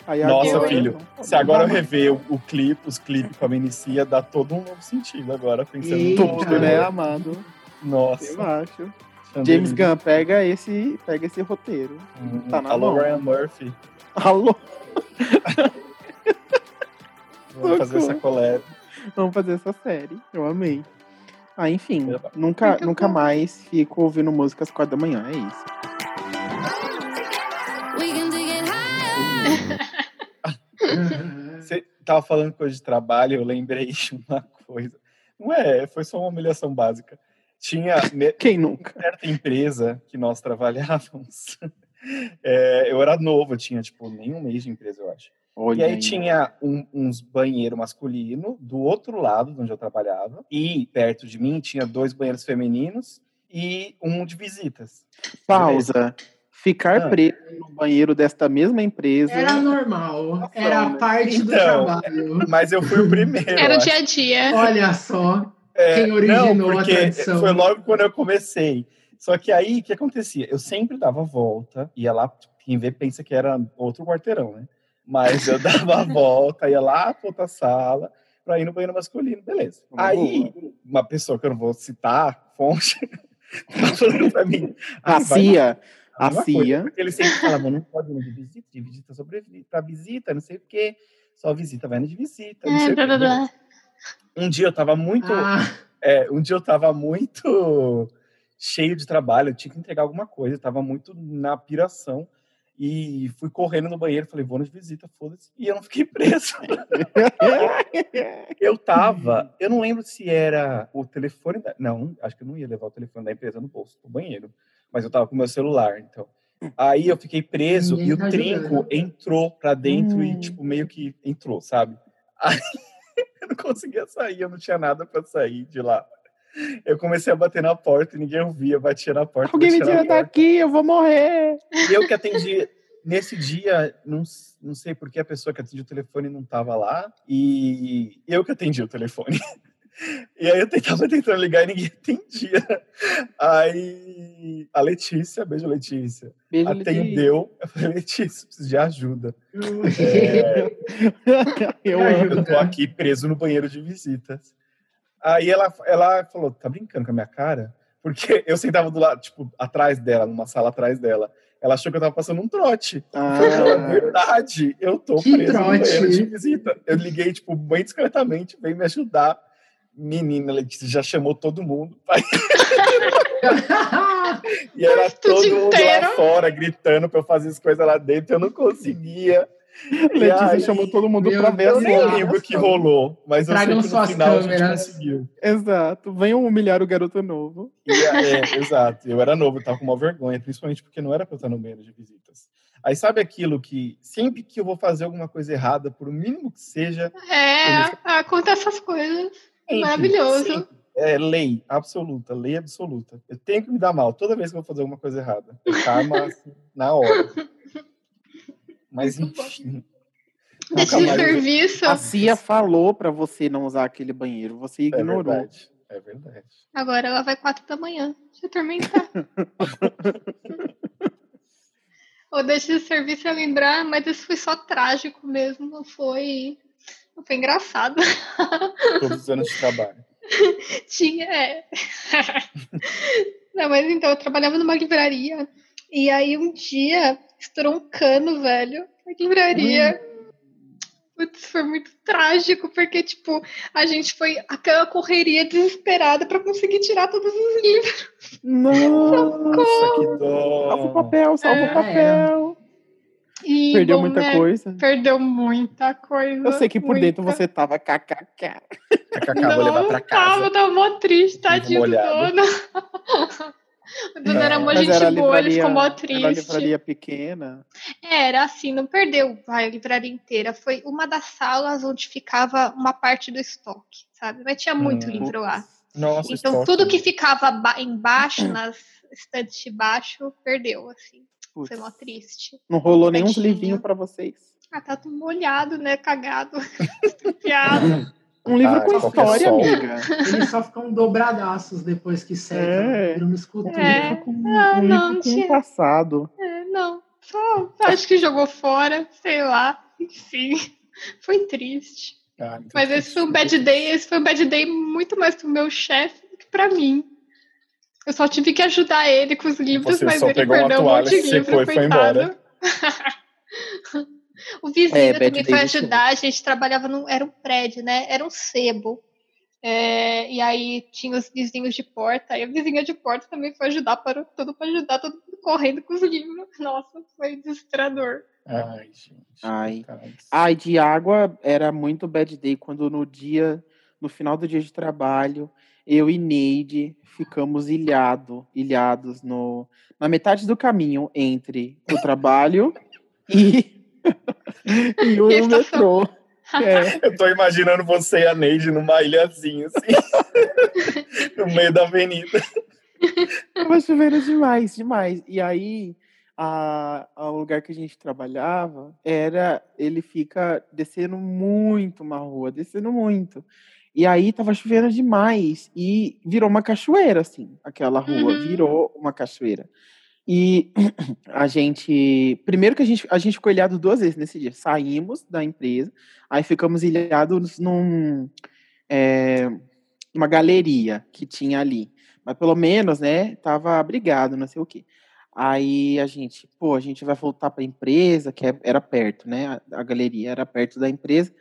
Aí Nossa, agora- filho, Se agora eu rever o, o clipe, os clipes com a Minicia, dá todo um novo sentido agora, pensando Eita. Tudo, né, amado? Eu Nossa. acho. James Gunn, pega esse, pega esse roteiro. Hum, Tá na Alô, mão. Ryan Murphy. Alô? Vamos fazer essa collab. Vamos fazer essa série. Eu amei. Ah, enfim, Eu- nunca, nunca bom. mais fico ouvindo música às quatro da manhã, é isso. Você tava falando coisa de trabalho, eu lembrei de uma coisa. Não é, foi só uma humilhação básica. Tinha Quem nunca? certa empresa que nós trabalhávamos. é, eu era novo, eu tinha tipo nem um mês de empresa, eu acho. Olha E aí tinha um- uns banheiros masculinos do outro lado de onde eu trabalhava. E perto de mim tinha dois banheiros femininos e um de visitas. Pausa. Ficar Ah. preso no banheiro desta mesma empresa. Era normal, era parte do Então, trabalho. Mas eu fui o primeiro. Era o dia a dia. Olha só, É, Quem originou não, a porque tradição. Foi logo quando eu comecei. Só que aí, o que acontecia? Eu sempre dava a volta, ia lá, quem vê pensa que era outro quarteirão, né? Mas eu dava a volta, ia lá pra outra sala, pra ir no banheiro masculino, beleza. Uma aí, uma pessoa que eu não vou citar, fonte, tá falando pra mim. A "Ah, CIA. a A CIA. Porque ele sempre falava, não pode ir de visita, de visita sobrevive pra visita, não sei o quê. Só visita, vai no de visita. Não sei É, o blá, quê. blá, blá. Um dia eu tava muito. ah, É, um dia eu tava muito cheio de trabalho, eu tinha que entregar alguma coisa, eu tava muito na piração. E fui correndo no banheiro, falei, vou de visita, foda-se. E eu não fiquei preso. Eu tava, eu não lembro se era o telefone da. Não, acho que eu não ia levar o telefone da empresa no bolso, no banheiro. Mas eu tava com o meu celular, então. Aí eu fiquei preso Ninguém e o tá trinco ajudando. entrou pra dentro e, Hum. tipo, meio que entrou, sabe? Aí eu não conseguia sair, eu não tinha nada pra sair de lá. Eu comecei a bater na porta e ninguém ouvia, batia na porta. Alguém me tira daqui, eu vou morrer. E eu que atendi nesse dia, não, não sei por que a pessoa que atendia o telefone não estava lá, e eu que atendi o telefone. E aí eu tentava tentando ligar e ninguém atendia. Aí a Letícia, beijo Letícia, Beijo, Letícia. atendeu. Eu falei, Letícia, preciso de ajuda. Eu amo. ajuda. Eu tô aqui preso no banheiro de visitas. Aí ela, ela falou, tá brincando com a minha cara? Porque eu sentava do lado, tipo, atrás dela, numa sala atrás dela. Ela achou que eu tava passando um trote. Ah, Eu falei, "É verdade, eu tô Que preso no trote? banheiro de visita. Eu liguei, tipo, bem discretamente, veio me ajudar. Menina, Letícia já chamou todo mundo. E era todo mundo inteiro. lá fora, gritando pra eu fazer as coisas lá dentro. Eu não conseguia. Letícia aí, chamou todo mundo pra ver Eu Deus. nem lembro o que rolou, mas eu sei Tragam que no suas final a gente câmeras. conseguiu. Exato. Venham humilhar o garoto novo. E, é, exato. Eu era novo, eu tava com uma vergonha, principalmente porque não era pra eu estar no banheiro de visitas. Aí sabe aquilo que sempre que eu vou fazer alguma coisa errada, por mínimo que seja, É, acontece essas coisas. Maravilhoso. sempre. É lei absoluta, lei absoluta. Eu tenho que me dar mal toda vez que eu vou fazer alguma coisa errada. É karma assim, na hora. Mas enfim. Esse Nunca mais eu- serviço. A Cia falou pra você não usar aquele banheiro. Você É ignorou. verdade. É verdade. Agora ela vai quatro da manhã te atormentar. Ou deixa de serviço a lembrar, mas isso foi só trágico mesmo, não foi. Foi engraçado. Todos os anos de trabalho. Tinha, é. Não, mas então, eu trabalhava numa livraria. E aí um dia estourou um cano, velho, na livraria. Putz, foi muito trágico, porque, tipo, a gente foi aquela correria desesperada pra conseguir tirar todos os livros. Nossa, que dó. Salva o papel, salva É. o papel. E, Perdeu bom, muita né, coisa. Perdeu muita coisa. Eu sei que por dentro muita. você tava kkk. Cacá, vou levar pra Tava, casa. tava mó triste, tadinho do dono. o dono era mó Mas gente era boa, ele ficou mó era triste. livraria pequena. Era assim, não perdeu vai, a livraria inteira. Foi uma das salas onde ficava uma parte do estoque, sabe? Mas tinha muito Hum. livro lá. Nossa, Então estoque. tudo que ficava ba- embaixo, nas estantes de baixo, perdeu, assim. Putz, Foi mó triste. não rolou nenhum livrinho pra vocês. Ah, tá tudo molhado, né? Cagado. Estupiado. Um livro Ah, com história, sol. amiga. Eles só ficam dobradaços depois que secam. É. Vira uma escultura. É. Com, Ah, um não, livro com tinha- um passado. É, não. Só acho que jogou fora, sei lá. Enfim. Foi triste. Ah, então Mas esse foi um bad day, esse foi um bad day muito mais pro meu chefe do que pra mim. Eu só tive que ajudar ele com os livros, Você mas só ele pegou uma perdeu um toalha, monte de livro, e foi coitado. embora. o vizinho É, também foi ajudar, a gente trabalhava num. Era um prédio, né? Era um sebo. É, e aí tinha os vizinhos de porta, e a vizinha de porta também foi ajudar, parou tudo pra ajudar, todo mundo correndo com os livros. Nossa, foi desesperador. Ai, gente. Ai. Ai, de água era muito bad day quando no dia, no final do dia de trabalho, eu e Neide ficamos ilhado, ilhados no, na metade do caminho entre o trabalho e, e o E a estação. metrô. É, Eu tô imaginando você e a Neide numa ilhazinha, assim. no meio da avenida. tava chovendo demais, demais. E aí, a, a- o lugar que a gente trabalhava era. Ele fica descendo muito uma rua, descendo muito. E aí tava chovendo demais. E virou uma cachoeira, assim, aquela rua. Uhum. Virou uma cachoeira. E a gente. Primeiro que a gente, a gente ficou ilhado duas vezes nesse dia. Saímos da empresa, aí ficamos ilhados num. é, uma galeria que tinha ali. Mas pelo menos, né, tava abrigado, não sei o quê. Aí a gente, pô, a gente vai voltar para a empresa, que é- era perto, né? A, a galeria era perto da empresa,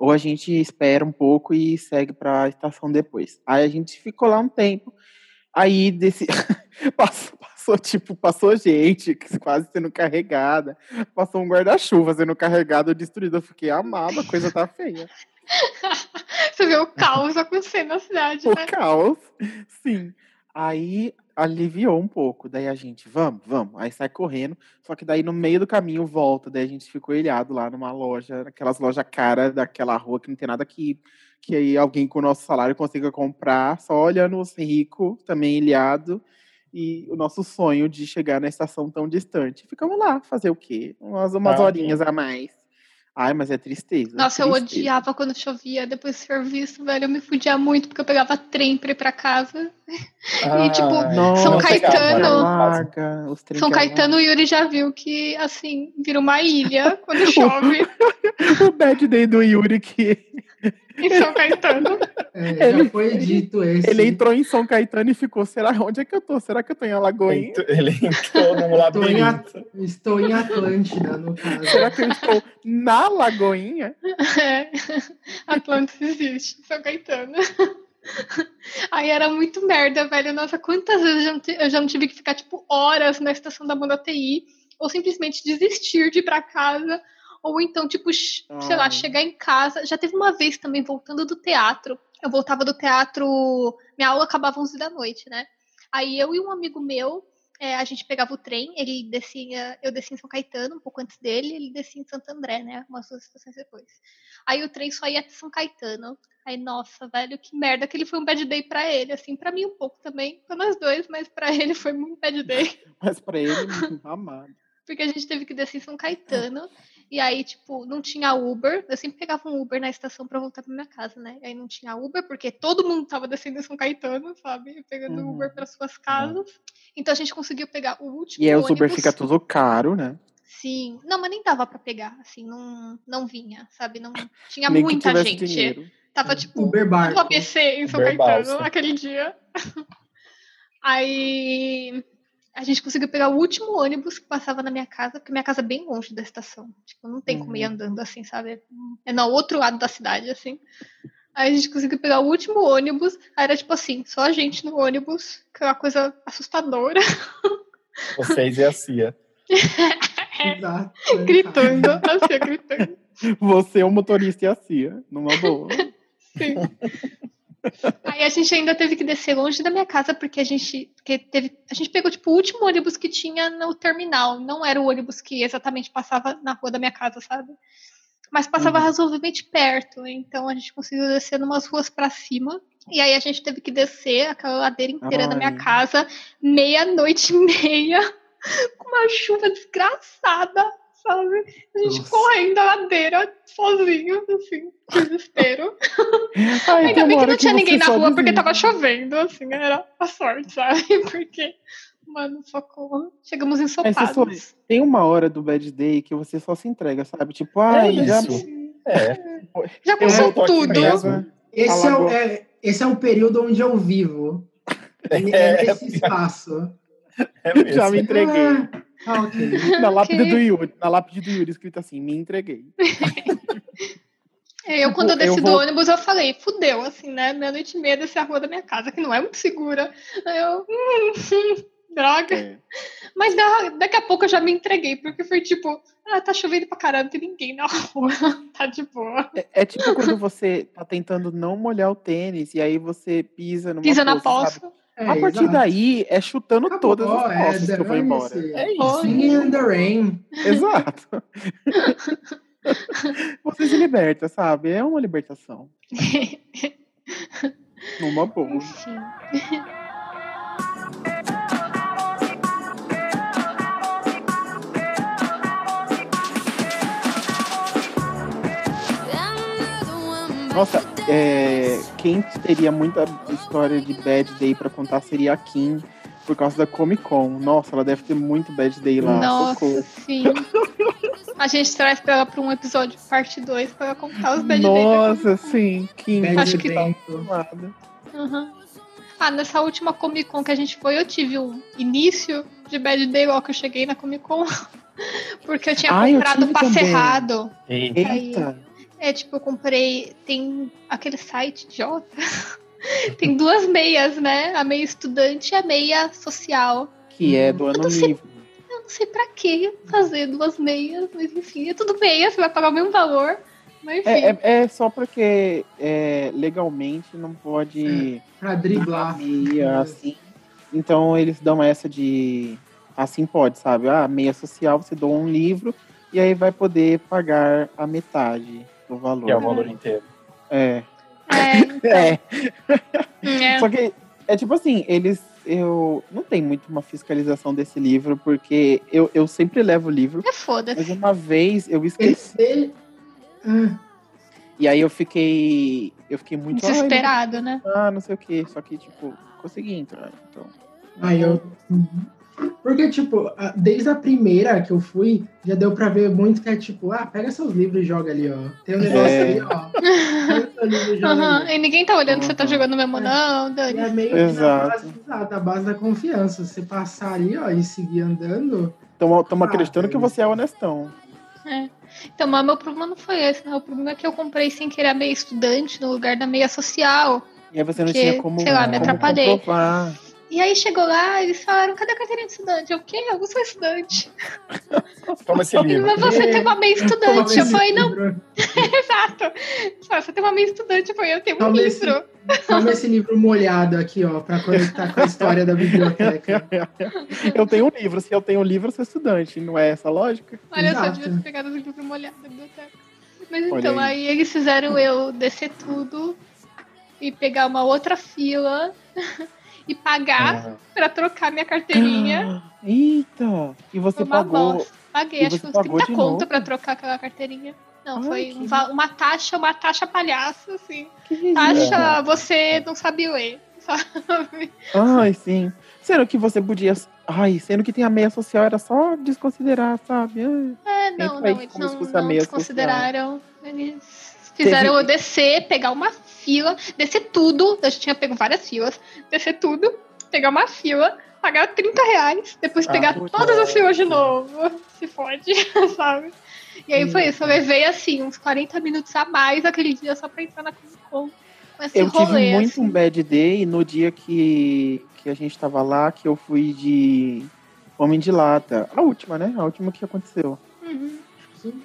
ou a gente espera um pouco e segue para a estação depois. Aí a gente ficou lá um tempo. Aí desse passou, passou, tipo, passou gente quase sendo carregada, passou um guarda-chuva sendo carregado, destruído. Eu fiquei amado, a coisa tá feia. Você vê o caos acontecendo na cidade, O né? caos, sim. Aí aliviou um pouco. Daí a gente, vamos, vamos. Aí sai correndo. Só que daí no meio do caminho volta. Daí a gente ficou ilhado lá numa loja, aquelas lojas caras daquela rua que não tem nada que, que aí alguém com o nosso salário consiga comprar. Só olhando os ricos, também ilhado. E o nosso sonho de chegar na estação tão distante. Ficamos lá, fazer o quê? Umas, umas Ah, horinhas a mais. Ai, mas é tristeza. Nossa, eu tristeza. odiava quando chovia depois do serviço, velho. Eu me fudia muito porque eu pegava trem pra ir pra casa. Ai, tipo, Nossa, São não pegava, Caetano. Larga, os trem São Caetano, o Yuri já viu que, assim, vira uma ilha quando chove o bad day do Yuri que em São Caetano. É, já Ele- foi dito esse. ele entrou em São Caetano e ficou, será onde é que eu tô? Será que eu tô em Alagoinha? Ele entrou em, labirinto. Estou em Atlântida, no caso. Será que eu estou na Lagoinha? É. Atlantis existe, São Caetano. Aí era muito merda, velho. Nossa, quantas vezes eu já, não ti- eu já não tive que ficar, tipo, horas na estação da Banda TI, ou simplesmente desistir de ir pra casa, ou então, tipo, ch- sei lá, Ai. chegar em casa. Já teve uma vez também, voltando do teatro. Eu voltava do teatro, minha aula acabava 11 da noite, né? Aí eu e um amigo meu, é, a gente pegava o trem, ele descia, eu descia em São Caetano, um pouco antes dele, ele descia em Santo André, né? Umas duas estações depois. Aí o trem só ia até São Caetano. Aí, nossa, velho, que merda, aquele foi um bad day pra ele, assim, pra mim um pouco também, pra nós dois, mas pra ele foi muito bad day, Mas pra ele, amado. porque a gente teve que descer em São Caetano, e aí, tipo, não tinha Uber, eu sempre pegava um Uber na estação pra voltar pra minha casa, né? Aí não tinha Uber, porque todo mundo tava descendo em São Caetano, sabe? Pegando Uhum. Uber para suas casas. Então a gente conseguiu pegar o último E aí os Uber ônibus. fica tudo caro, né? Sim. Não, mas nem dava pra pegar, assim, não, não vinha, sabe? Não tinha Nem muita gente. dinheiro. Tava tipo Uber no. ABC em São Uber Caetano Balsa. aquele dia. Aí a gente conseguiu pegar o último ônibus que passava na minha casa, porque minha casa é bem longe da estação. Tipo, não tem como ir Uhum. andando assim, sabe? É no outro lado da cidade, assim. Aí a gente conseguiu pegar o último ônibus. Aí era tipo assim, só a gente no ônibus, que é uma coisa assustadora, Vocês e a Cia. Exato. gritando, assim, gritando. Você é o motorista e a Cia, numa boa. Sim. Aí a gente ainda teve que descer longe da minha casa, porque a gente, porque teve, a gente pegou tipo o último ônibus que tinha no terminal. Não era o ônibus que exatamente passava na rua da minha casa, sabe? Mas passava Uhum. razoavelmente perto. Então a gente conseguiu descer numas ruas pra cima. E aí a gente teve que descer aquela ladeira inteira da minha Ai. casa, meia-noite e meia, com uma chuva desgraçada, sabe? A gente Nossa. correndo a ladeira sozinho, assim, desespero. Ai, Ainda bem que não tinha ninguém você na rua porque desiste. tava chovendo, assim, era a sorte, sabe? Porque, mano, socorro. Chegamos ensopados. só- Tem uma hora do bad day que você só se entrega, sabe? Tipo, ai, já. isso. É. Já Eu passou Eu tudo. Esse é, o, é- esse é o período onde eu vivo. É, É, nesse espaço. É mesmo. Já me entreguei. Ah, ah. Na lápide Ok. do Yuri. Na lápide do Yuri, escrito assim, me entreguei. É, Eu, quando eu Tipo, eu desci vou- do ônibus, eu falei, fudeu, assim, né? Meia-noite e meia descer a rua da minha casa, que não é muito segura. Aí eu, hum, droga. É. Mas da- daqui a pouco eu já me entreguei, porque foi tipo, ah, tá chovendo pra caramba, não tem ninguém na rua, tá de boa. É, é tipo quando você tá tentando não molhar o tênis e aí você pisa numa Pisa na poça, sabe? É, A partir exato. daí é chutando Acabou, todas as é, poças que eu vou embora. É isso. Singing in the rain. Exato. você se liberta, sabe? É uma libertação. Numa boa. Enfim. Nossa, é, quem teria muita história de bad day pra contar seria a Kim, por causa da Comic Con. Nossa, ela deve ter muito bad day lá. Nossa, socorro. sim. A gente traz pra ela pra um episódio parte 2 pra ela contar os bad days. da Nossa, sim, Kim. Bad Acho que- amada. Uhum. Ah, nessa última Comic Con que a gente foi, eu tive um início de Bad Day logo que eu cheguei na Comic Con. Porque eu tinha Ah, comprado tive passe também. errado. Eita. Eita. É, tipo, eu comprei. Tem aquele site Jota. tem duas meias, né? A meia estudante e a meia social. Que é do ano livre. Eu não sei pra que fazer duas meias, mas enfim, é tudo meia, você vai pagar o mesmo valor. Mas enfim. É, é, é só porque é, legalmente não pode Pra driblar. meia assim. Então eles dão essa de assim pode, sabe? Ah, meia social, você doa um livro e aí vai poder pagar a metade do valor. Que é o valor inteiro. É. É, então, É. é. Só que é tipo assim, eles. Eu não tem muito uma fiscalização desse livro, porque eu, eu sempre levo o livro, É mas foda-se. uma vez eu esqueci. Esse. Ah, E aí eu fiquei. Eu fiquei muito. "Ai, Desesperado, né? ah, não sei o que. Só que, tipo, consegui entrar. Então. Aí eu. Porque, tipo, desde a primeira que eu fui, já deu pra ver muito que é tipo, ah, pega seus livros e joga ali, ó. Tem um negócio É. ali, ó. Pega seu livro e joga Aham, ali. E ninguém tá olhando se você tá Uhum. jogando mesmo, não, E Dani. é meio que na Exato. base, exato, a base da confiança. Você passar ali, ó, e seguir andando. Estamos Ah, acreditando que você é honestão. Então, mas meu problema não foi esse, né? O problema é que eu comprei sem querer a meia estudante no lugar da meia social. E aí você não Porque, tinha como, sei lá, me como atrapalhei. comprovar. E aí chegou lá, eles falaram, cadê a carteirinha de estudante? Eu, o quê? Eu não sou estudante. Toma esse livro. Mas você tem uma meia estudante. Eu falei, não, livro- exato. Só, Você tem uma meia estudante. Eu falei, eu tenho um Toma esse- livro. Toma esse livro molhado aqui, ó, pra conectar com a história da biblioteca. eu tenho um livro. Se eu tenho um livro, eu sou estudante. Não é essa a lógica? Olha, eu só Exato. devia ter pegado os livros molhados da biblioteca. Mas Olha então, aí. aí. eles fizeram eu descer tudo e pegar uma outra fila e pagar Ah, pra trocar minha carteirinha. Eita! E você pagou. bosta. Paguei, acho que uns pagou 30 de conto pra trocar aquela carteirinha. Não, Ai, foi que um uma taxa, uma taxa palhaça, assim. Que. Taxa, você não sabe ler, sabe? Ai, sim. Sendo que você podia Ai, sendo que tem a meia social, era só desconsiderar, sabe? Ai, É, não, não, eles não, não desconsideraram. Eles fizeram eu descer, pegar uma fila, descer tudo. Eu já tinha pego várias filas, descer tudo, pegar uma fila, pagar 30 reais, depois Ah, pegar todas as filas de novo. Se fode, sabe? E aí foi isso, eu levei assim, uns 40 minutos a mais aquele dia só pra entrar na Comic Con. Eu tive rolê, muito assim. um bad day no dia que, que a gente tava lá, que eu fui de Homem de Lata. A última, né? A última que aconteceu. Uhum.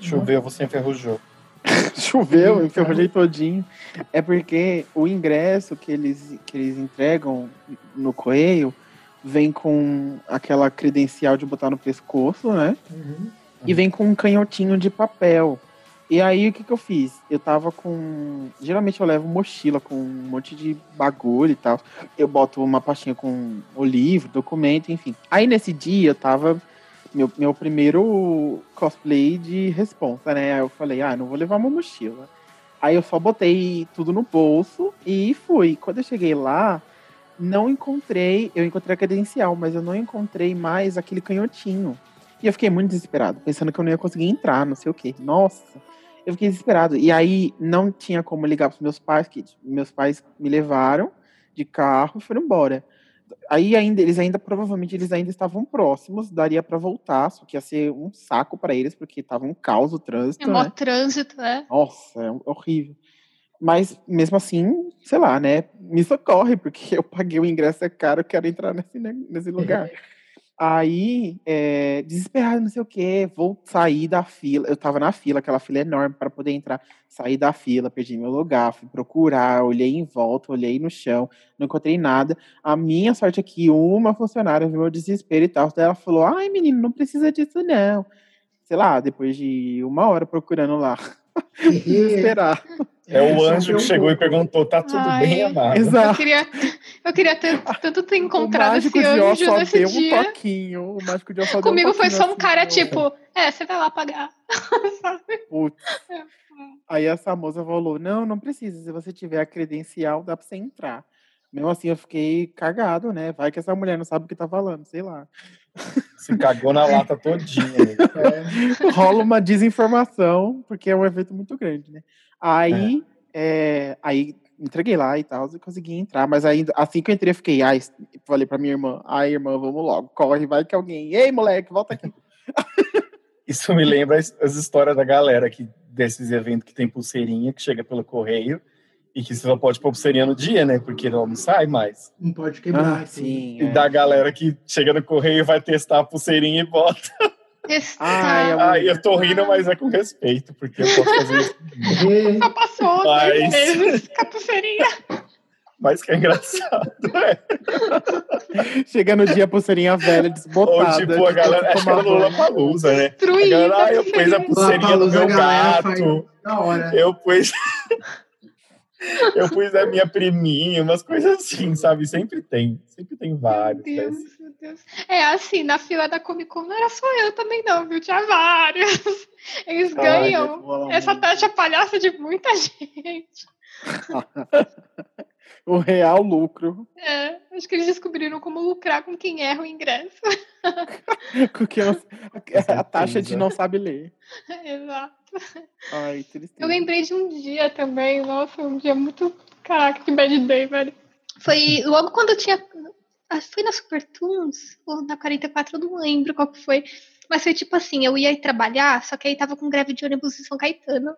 Choveu, você enferrujou. Choveu, eu enferrujei todinho. É porque o ingresso que eles, que eles entregam no correio vem com aquela credencial de botar no pescoço, né? Uhum. E vem com um canhotinho de papel. E aí, o que que eu fiz? Eu tava com... Geralmente eu levo mochila com um monte de bagulho e tal. Eu boto uma pastinha com o livro, documento, enfim. Aí, nesse dia, eu tava... Meu, meu primeiro cosplay de responsa, né? Aí eu falei, ah, não vou levar uma mochila. Aí eu só botei tudo no bolso e fui. Quando eu cheguei lá, não encontrei... Eu encontrei a credencial, mas eu não encontrei mais aquele canhotinho. E eu fiquei muito desesperado, pensando que eu não ia conseguir entrar, não sei o quê. Nossa, eu fiquei desesperado. E aí não tinha como ligar pros meus pais, que meus pais me levaram de carro e foram embora. Aí ainda eles ainda provavelmente eles ainda estavam próximos, daria pra voltar, só que ia ser um saco pra eles porque tava um caos o É trânsito, mó né? trânsito, né? Nossa, é horrível. Mas mesmo assim, sei lá, né? Me socorre, porque eu paguei o ingresso é caro, eu quero entrar nesse, ne- nesse lugar. Aí, é, desesperado, não sei o quê, vou sair da fila. Eu tava na fila, aquela fila enorme para poder entrar. Saí da fila, perdi meu lugar, fui procurar, olhei em volta, olhei no chão, não encontrei nada. A minha sorte é que uma funcionária viu meu desespero e tal. Daí ela falou: Ai, menino, não precisa disso, não. Sei lá, depois de uma hora procurando lá, desesperar. É o só anjo um que chegou e perguntou: tá tudo Ai. bem, amado? Eu Exato. queria, eu queria ter, tanto ter O encontrado mágico esse anjo só nesse deu um dia. toquinho. O mágico de só deu Comigo foi toquinho só um assim, cara, tipo, é, você vai lá pagar. Putz. É. Aí essa moça falou: Não, não precisa. Se você tiver a credencial, dá pra você entrar. Mesmo assim, eu fiquei cagado, né? Vai que essa mulher não sabe o que tá falando, sei lá. Se cagou na lata todinha. amigo. É, Rola uma desinformação, porque é um evento muito grande, né? Aí, é, aí entreguei lá e tal, e consegui entrar. Mas ainda, assim que eu entrei, eu fiquei, ai, falei pra minha irmã, ai, irmã, vamos logo, corre, vai que alguém. Ei, moleque, volta aqui. Isso me lembra as, as histórias da galera que, desses eventos que tem pulseirinha, que chega pelo correio e que você só pode pôr pulseirinha no dia, né? Porque não sai mais. não pode quebrar. Ah, sim. E é. da galera que chega no correio vai testar a pulseirinha e bota. Ai, eu- Ah, eu tô rindo, mas é com respeito, porque eu posso fazer isso. É, Só passou Mas- dois meses com a pulseirinha. Mas que é engraçado, né? Chega no dia a pulseirinha velha, Ou desbotada. tipo, a galera. Acho que era no banho. Lollapalooza, né? A Destruída. galera, ah, eu pus a pulseirinha. do Lollapalooza, meu a gato. Da hora. Eu pus. Eu pus a minha priminha, umas coisas assim, sabe? Sempre tem. Sempre tem Meu vários. Deus, né? meu Deus. É assim, na fila da Comic Con não era só eu também, não, viu? Tinha vários. Eles Ai, ganham essa muito. taxa palhaça de muita gente. o real lucro. É, acho que eles descobriram como lucrar com quem erra o ingresso. Porque eu- a taxa de não sabe ler. Exato. Ai, tristeza. Eu lembrei de um dia também, nossa, um dia muito. Caraca, que bad day, velho. Foi logo quando eu tinha. acho que Foi na Super Tunes ou na 44, eu não lembro qual que foi. Mas foi tipo assim, eu ia trabalhar, só que aí tava com greve de ônibus em São Caetano.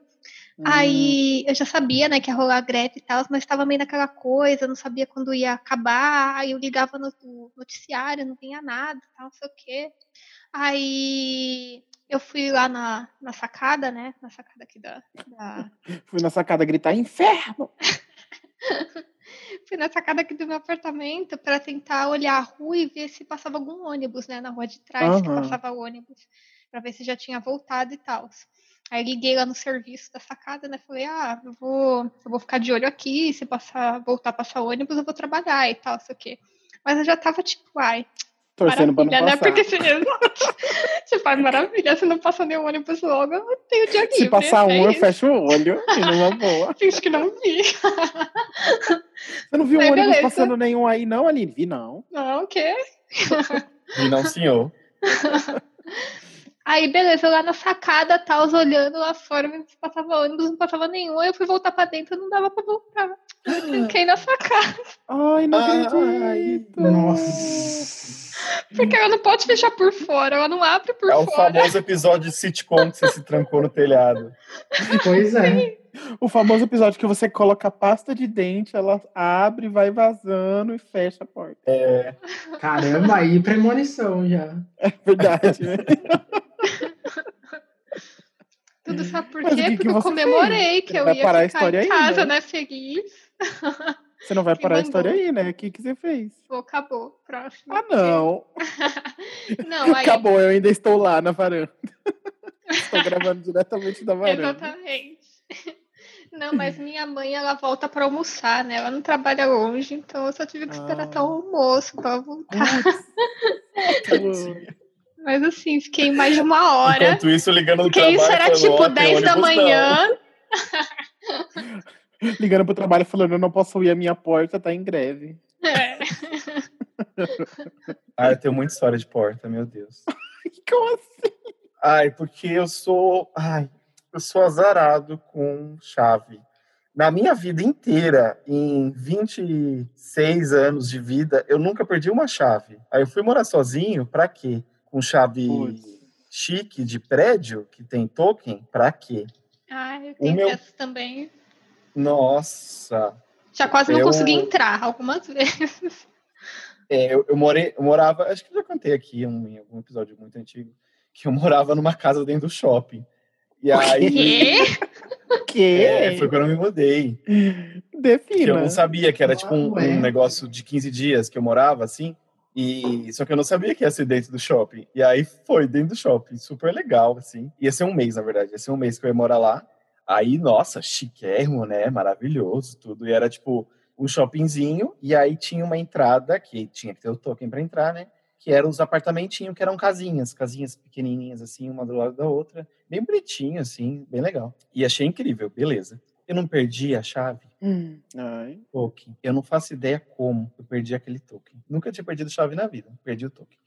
Hum, Aí eu já sabia, né, que ia rolar greve e tal, mas tava meio naquela coisa, não sabia quando ia acabar. Aí eu ligava no no noticiário, não vinha nada, tal, não sei o quê. Aí eu fui lá na, na sacada, né? Na sacada aqui da, da- Fui na sacada gritar inferno. Fui na sacada aqui do meu apartamento para tentar olhar a rua e ver se passava algum ônibus, né? Na rua de trás que Aham. passava o ônibus, para ver se já tinha voltado e tal. Aí liguei lá no serviço da sacada, né? Falei, ah, eu vou, eu vou ficar de olho aqui, se passar, voltar a passar o ônibus, eu vou trabalhar e tal, sei o quê. Mas eu já tava tipo, ai, Torcendo pra não né? passar. Porque se, se faz maravilha, se não passar nenhum ônibus logo, eu tenho dia livre. Se passar é um, eu isso. fecho o olho. E numa boa. Finge que não vi. Você não viu um ônibus beleza. passando nenhum aí, não, Aline? Vi, não. Não, o quê? E não, senhor. Aí, beleza, lá na sacada, tal, olhando lá fora, se passava ônibus, não passava nenhum. Aí eu fui voltar pra dentro, não dava pra voltar. Eu tranquei na sacada. Ai, não Ai. acredito. Nossa. Porque ela não pode fechar por fora, ela não abre por É o fora. famoso episódio de sitcom que você se trancou no telhado. Pois é. O famoso episódio que você coloca a pasta de dente, ela abre, vai vazando e fecha a porta. Caramba, aí premonição já. É verdade, né? Tudo sabe por quê? que que Porque eu comemorei que eu Vai ia parar a ficar história em aí, casa, né? né, feliz. Você não vai parar a mandou? história aí, né? O que, que você fez? Pô, acabou. Próximo. Ah, não. Não, aí, Acabou, eu ainda estou lá na varanda. estou gravando diretamente da varanda. Exatamente. Não, mas minha mãe, ela volta pra almoçar, né? Ela não trabalha longe, então eu só tive que esperar Ah. até o almoço pra ela voltar. Mas assim, fiquei mais de uma hora. Enquanto isso, ligando no Porque trabalho. isso era tipo "Ó, tem 10 da ônibus não." manhã. Ligando pro trabalho falando, eu não posso ir, a minha porta tá em greve. É. Ah, eu tenho muita história de porta, meu Deus. Como assim? Ai, porque eu sou. Ai, eu sou azarado com chave. Na minha vida inteira, em 26 anos de vida, eu nunca perdi uma chave. Aí eu fui morar sozinho, pra quê? Com chave Putz. chique de prédio, que tem token, pra quê? Ah, eu O tenho meu- essas também. Nossa. Já quase não Eu- consegui entrar algumas vezes. É, eu, eu morei, eu morava, acho que eu já contei aqui um- em algum episódio muito antigo, que eu morava numa casa dentro do shopping. E aí. Quê? O quê? É, foi quando eu me mudei. Que eu Defina. não sabia que era tipo um, um negócio de 15 dias que eu morava assim. E só que eu não sabia que ia ser dentro do shopping. E aí foi dentro do shopping, super legal assim. Ia ser um mês, na verdade, ia ser um mês que eu ia morar lá. Aí, nossa, chiquérrimo, né? Maravilhoso, tudo. E era tipo um shoppingzinho e aí tinha uma entrada que tinha que ter o token para entrar, né? Que eram os apartamentinhos, que eram casinhas, casinhas pequenininhas assim, uma do lado da outra, bem bonitinho assim, bem legal. E achei incrível, beleza. Eu não perdi a chave Hum. Ai. token. Eu não faço ideia como eu perdi aquele token. Nunca tinha perdido chave na vida. Perdi o token.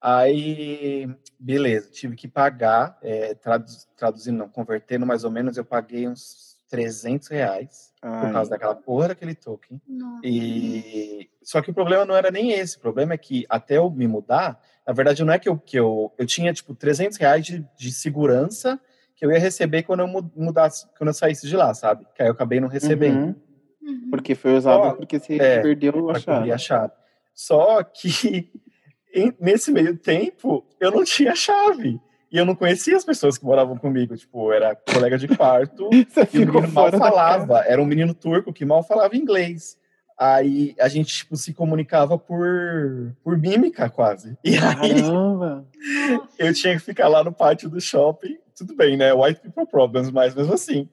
Aí, beleza, tive que pagar, é, tradu- traduzindo, não, convertendo mais ou menos, eu paguei uns 300 reais por Ai. causa daquela porra daquele token. Nossa. E só que o problema não era nem esse. O problema é que até eu me mudar, na verdade, não é que eu que eu, eu tinha tipo 300 reais de, de segurança que eu ia receber quando eu mu- mudasse, quando eu saísse de lá, sabe? Que aí eu acabei não recebendo. Uhum. Uhum. Porque foi usado Ó, porque você é, perdeu a chave. a chave. Só que em- nesse meio tempo eu não tinha chave. E eu não conhecia as pessoas que moravam comigo. Tipo, era colega de quarto Você e o menino mal falava. Era um menino turco que mal falava inglês. Aí a gente tipo, se comunicava por, por mímica quase. E aí Caramba. eu tinha que ficar lá no pátio do shopping. Tudo bem, né? White people problems, mas mesmo assim.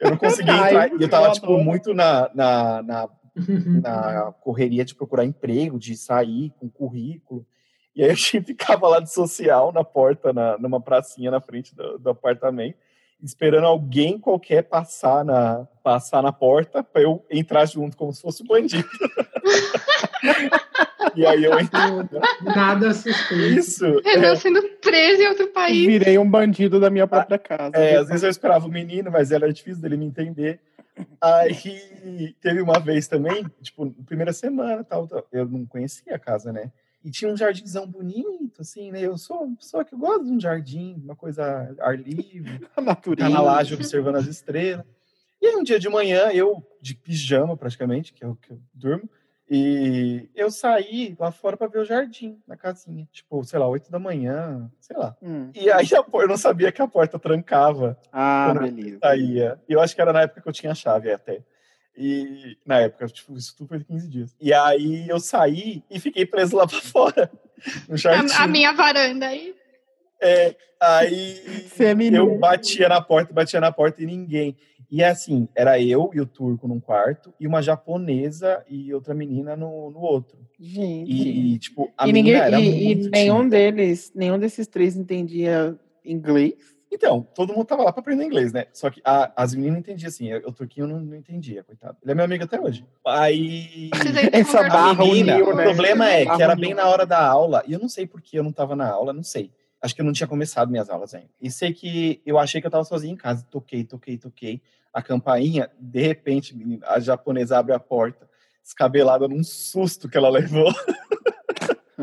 Eu não conseguia entrar. E eu tava, tipo, muito na, na, na na correria de procurar emprego, de sair com currículo. E aí a gente ficava lá de social na porta, na, numa pracinha na frente do, do apartamento, esperando alguém qualquer passar na, passar na porta para eu entrar junto, como se fosse um bandido. e aí eu entrei. Nada suspeito. Isso. Renan É, sendo preso em outro país. Virei um bandido da minha própria casa. é, às vezes eu esperava o menino, mas era difícil dele me entender. Aí teve uma vez também, tipo, primeira semana, tal, tal, eu não conhecia a casa, né? E tinha um jardinzão bonito, assim, né? Eu sou uma pessoa que gosta de um jardim, uma coisa ar livre, a natureza. na laje observando as estrelas. E aí um dia de manhã, eu de pijama praticamente, que é o que eu durmo, e eu saí lá fora para ver o jardim na casinha, tipo, sei lá, oito da manhã, sei lá. Hum. E aí eu não sabia que a porta trancava Ah, beleza. saía. E eu acho que era na época que eu tinha a chave até. E na época, tipo, isso tudo foi de 15 dias. E aí eu saí e fiquei preso lá pra fora, no jardim. A, a minha varanda aí. É, aí Seminu. eu batia na porta, batia na porta e ninguém. E assim, era eu e o turco num quarto e uma japonesa e outra menina no, no outro. Gente. E, e, tipo, a e menina ninguém, era e, e muito nenhum tímida. deles, nenhum desses três entendia inglês. Então, todo mundo tava lá pra aprender inglês, né? Só que a- as meninas não entendiam assim. Eu, o turquinho não, não entendia, coitado. Ele é meu amigo até hoje. Aí. Essa barra com menina, uniu, ele? o né? problema é que era bem na hora da aula, e eu não sei por que eu não tava na aula, não sei. Acho que eu não tinha começado minhas aulas ainda. E sei que eu achei que eu tava sozinho em casa. Toquei, toquei, toquei. A campainha, de repente, menina, a japonesa abre a porta, descabelada num susto que ela levou.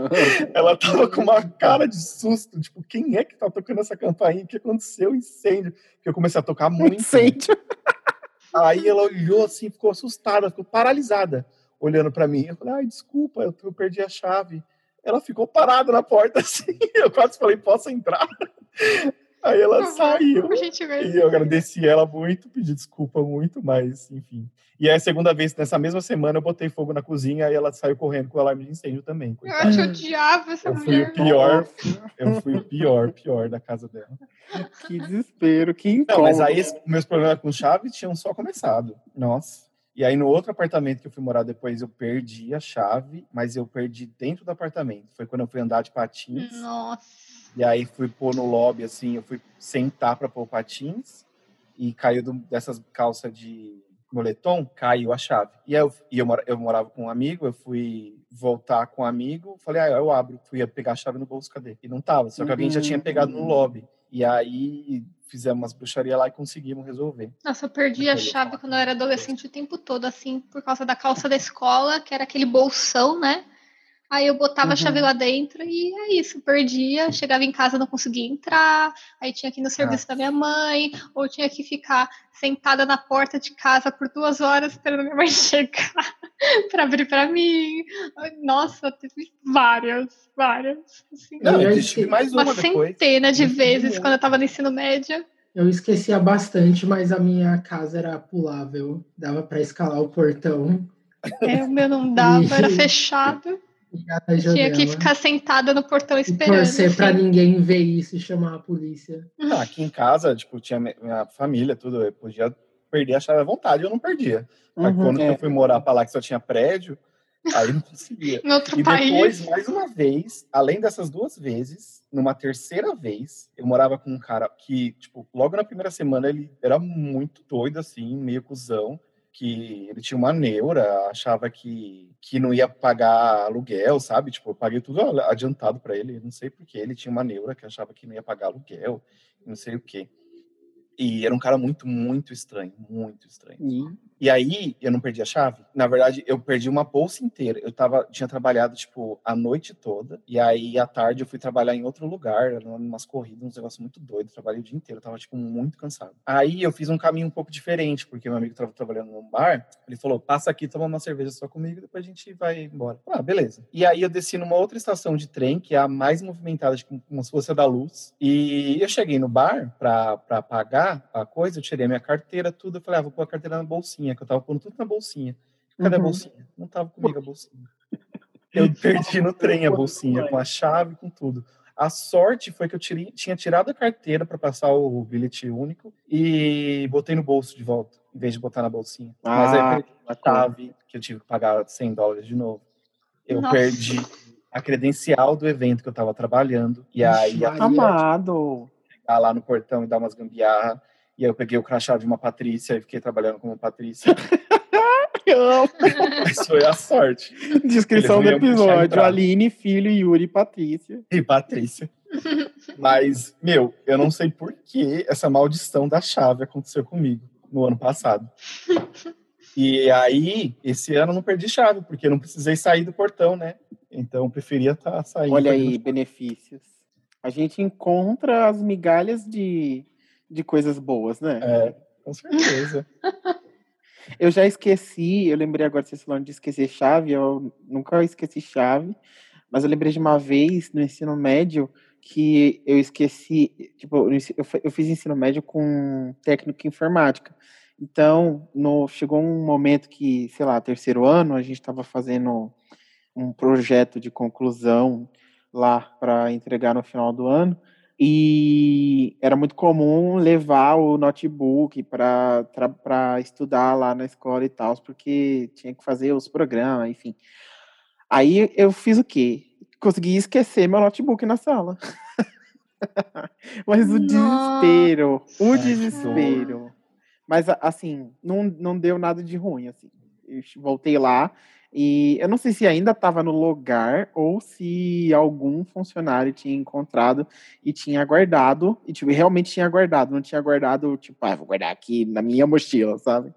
Ela tava com uma cara de susto, tipo, quem é que tá tocando essa campainha? O que aconteceu? Incêndio. Porque eu comecei a tocar muito. Incêndio. Aí ela olhou assim, ficou assustada, ficou paralisada, olhando pra mim. Eu falei, ai, desculpa, eu, eu perdi a chave. Ela ficou parada na porta assim. Eu quase falei, posso entrar? Aí ela favor, saiu. E eu agradeci ela muito, pedi desculpa muito, mas enfim. E aí, a segunda vez, nessa mesma semana, eu botei fogo na cozinha e ela saiu correndo com o alarme de incêndio também. Eu coitada. eu odiava essa Eu fui mulher. o pior, eu fui o pior, pior da casa dela. Que desespero, que Não, incômodo. mas aí meus problemas com chave tinham só começado. Nossa. E aí no outro apartamento que eu fui morar depois, eu perdi a chave, mas eu perdi dentro do apartamento. Foi quando eu fui andar de patins. Nossa. E aí fui pôr no lobby, assim, eu fui sentar para pôr patins e caiu do- dessas calças de moletom, caiu a chave. E aí eu, e eu, eu morava com um amigo, eu fui voltar com um amigo, falei, ah, eu abro. Fui pegar a chave no bolso, cadê? E não tava, só que alguém já tinha pegado no lobby. E aí fizemos umas bruxarias lá e conseguimos resolver. Nossa, eu perdi a chave quando eu era adolescente o tempo todo, assim, por causa da calça da escola, que era aquele bolsão, né? Aí eu botava a chave Uhum. lá dentro e é isso, perdia, chegava em casa não conseguia entrar, aí tinha que ir no serviço da minha mãe, ou tinha que ficar sentada na porta de casa por duas horas esperando minha mãe chegar para abrir para mim. Nossa, teve várias, várias. assim, Não, Eu tive mais uma uma depois. centena de vezes quando eu tava no ensino médio. Eu esquecia bastante, mas a minha casa era pulável. Dava pra escalar o portão É, o meu não dava, era fechado. E. Tinha que ficar sentada no portão e esperando. torcer pra assim. ninguém ver isso e chamar a polícia. Ah, aqui em casa, tipo, tinha mi- minha família, tudo, eu podia perder a chave à vontade, eu não perdia. Mas Uhum, quando é. eu fui morar pra lá que só tinha prédio, aí não conseguia. Em outro E país. depois, mais uma vez, além dessas duas vezes, numa terceira vez, eu morava com um cara que, tipo, logo na primeira semana ele era muito doido, assim, meio cuzão, que ele tinha uma neura, achava que, que não ia pagar aluguel, sabe? Tipo, eu paguei tudo adiantado pra ele, não sei porquê, ele tinha uma neura que achava que não ia pagar aluguel, não sei o quê. E era um cara muito, muito estranho, muito estranho. E- E aí, eu não perdi a chave. Na verdade, eu perdi uma bolsa inteira. Eu tava, tinha trabalhado, tipo, a noite toda. E aí, à tarde, eu fui trabalhar em outro lugar, umas corridas, uns negócios muito doidos. Trabalhei o dia inteiro, eu tava, tipo, muito cansado. Aí, eu fiz um caminho um pouco diferente, porque meu amigo tava trabalhando num bar. Ele falou, passa aqui, toma uma cerveja só comigo, depois a gente vai embora. Ah, beleza. E aí, eu desci numa outra estação de trem, que é a mais movimentada, tipo, como se fosse a da luz. E eu cheguei no bar pra, pra pagar a coisa, eu tirei a minha carteira, tudo. Eu falei, ah, vou pôr a carteira na bolsinha, que eu tava pondo tudo na bolsinha. Cadê a Uhum. bolsinha? Não tava comigo a bolsinha. Eu perdi no trem a bolsinha, com a chave, com tudo. A sorte foi que eu tirei- tinha tirado a carteira para passar o bilhete único e botei no bolso de volta, em vez de botar na bolsinha. Mas aí eu Ah, perdi a chave, que eu tive que pagar 100 dólares de novo. Eu Nossa. perdi a credencial do evento que eu estava trabalhando. E aí, a. Amado. chegar lá no portão e dar umas gambiarra. E aí eu peguei o crachá de uma Patrícia e fiquei trabalhando como Patrícia. Mas foi a sorte. Descrição do episódio. Aline, filho, Yuri e Patrícia. E Patrícia. Mas, meu, eu não sei por que essa maldição da chave aconteceu comigo no ano passado. E aí, esse ano eu não perdi chave, porque eu não precisei sair do portão, né? Então eu preferia estar saindo. Olha aí, benefícios. A gente encontra as migalhas de, de coisas boas, né? É, com certeza. Eu já esqueci, eu lembrei agora, vocês falando de esquecer chave, eu nunca esqueci chave, mas eu lembrei de uma vez no ensino médio que eu esqueci, tipo, eu fiz ensino médio com técnico em informática. Então, no, chegou um momento que, sei lá, terceiro ano, a gente estava fazendo um projeto de conclusão lá para entregar no final do ano. E era muito comum levar o notebook para estudar lá na escola e tal, porque tinha que fazer os programas, enfim. Aí eu fiz o quê? Consegui esquecer meu notebook na sala. Mas o Nossa. desespero, o desespero. Mas assim, não, não deu nada de ruim, assim. Eu voltei lá e eu não sei se ainda estava no lugar ou se algum funcionário tinha encontrado e tinha guardado, e tipo, realmente tinha guardado, não tinha guardado, tipo, ah, vou guardar aqui na minha mochila, sabe?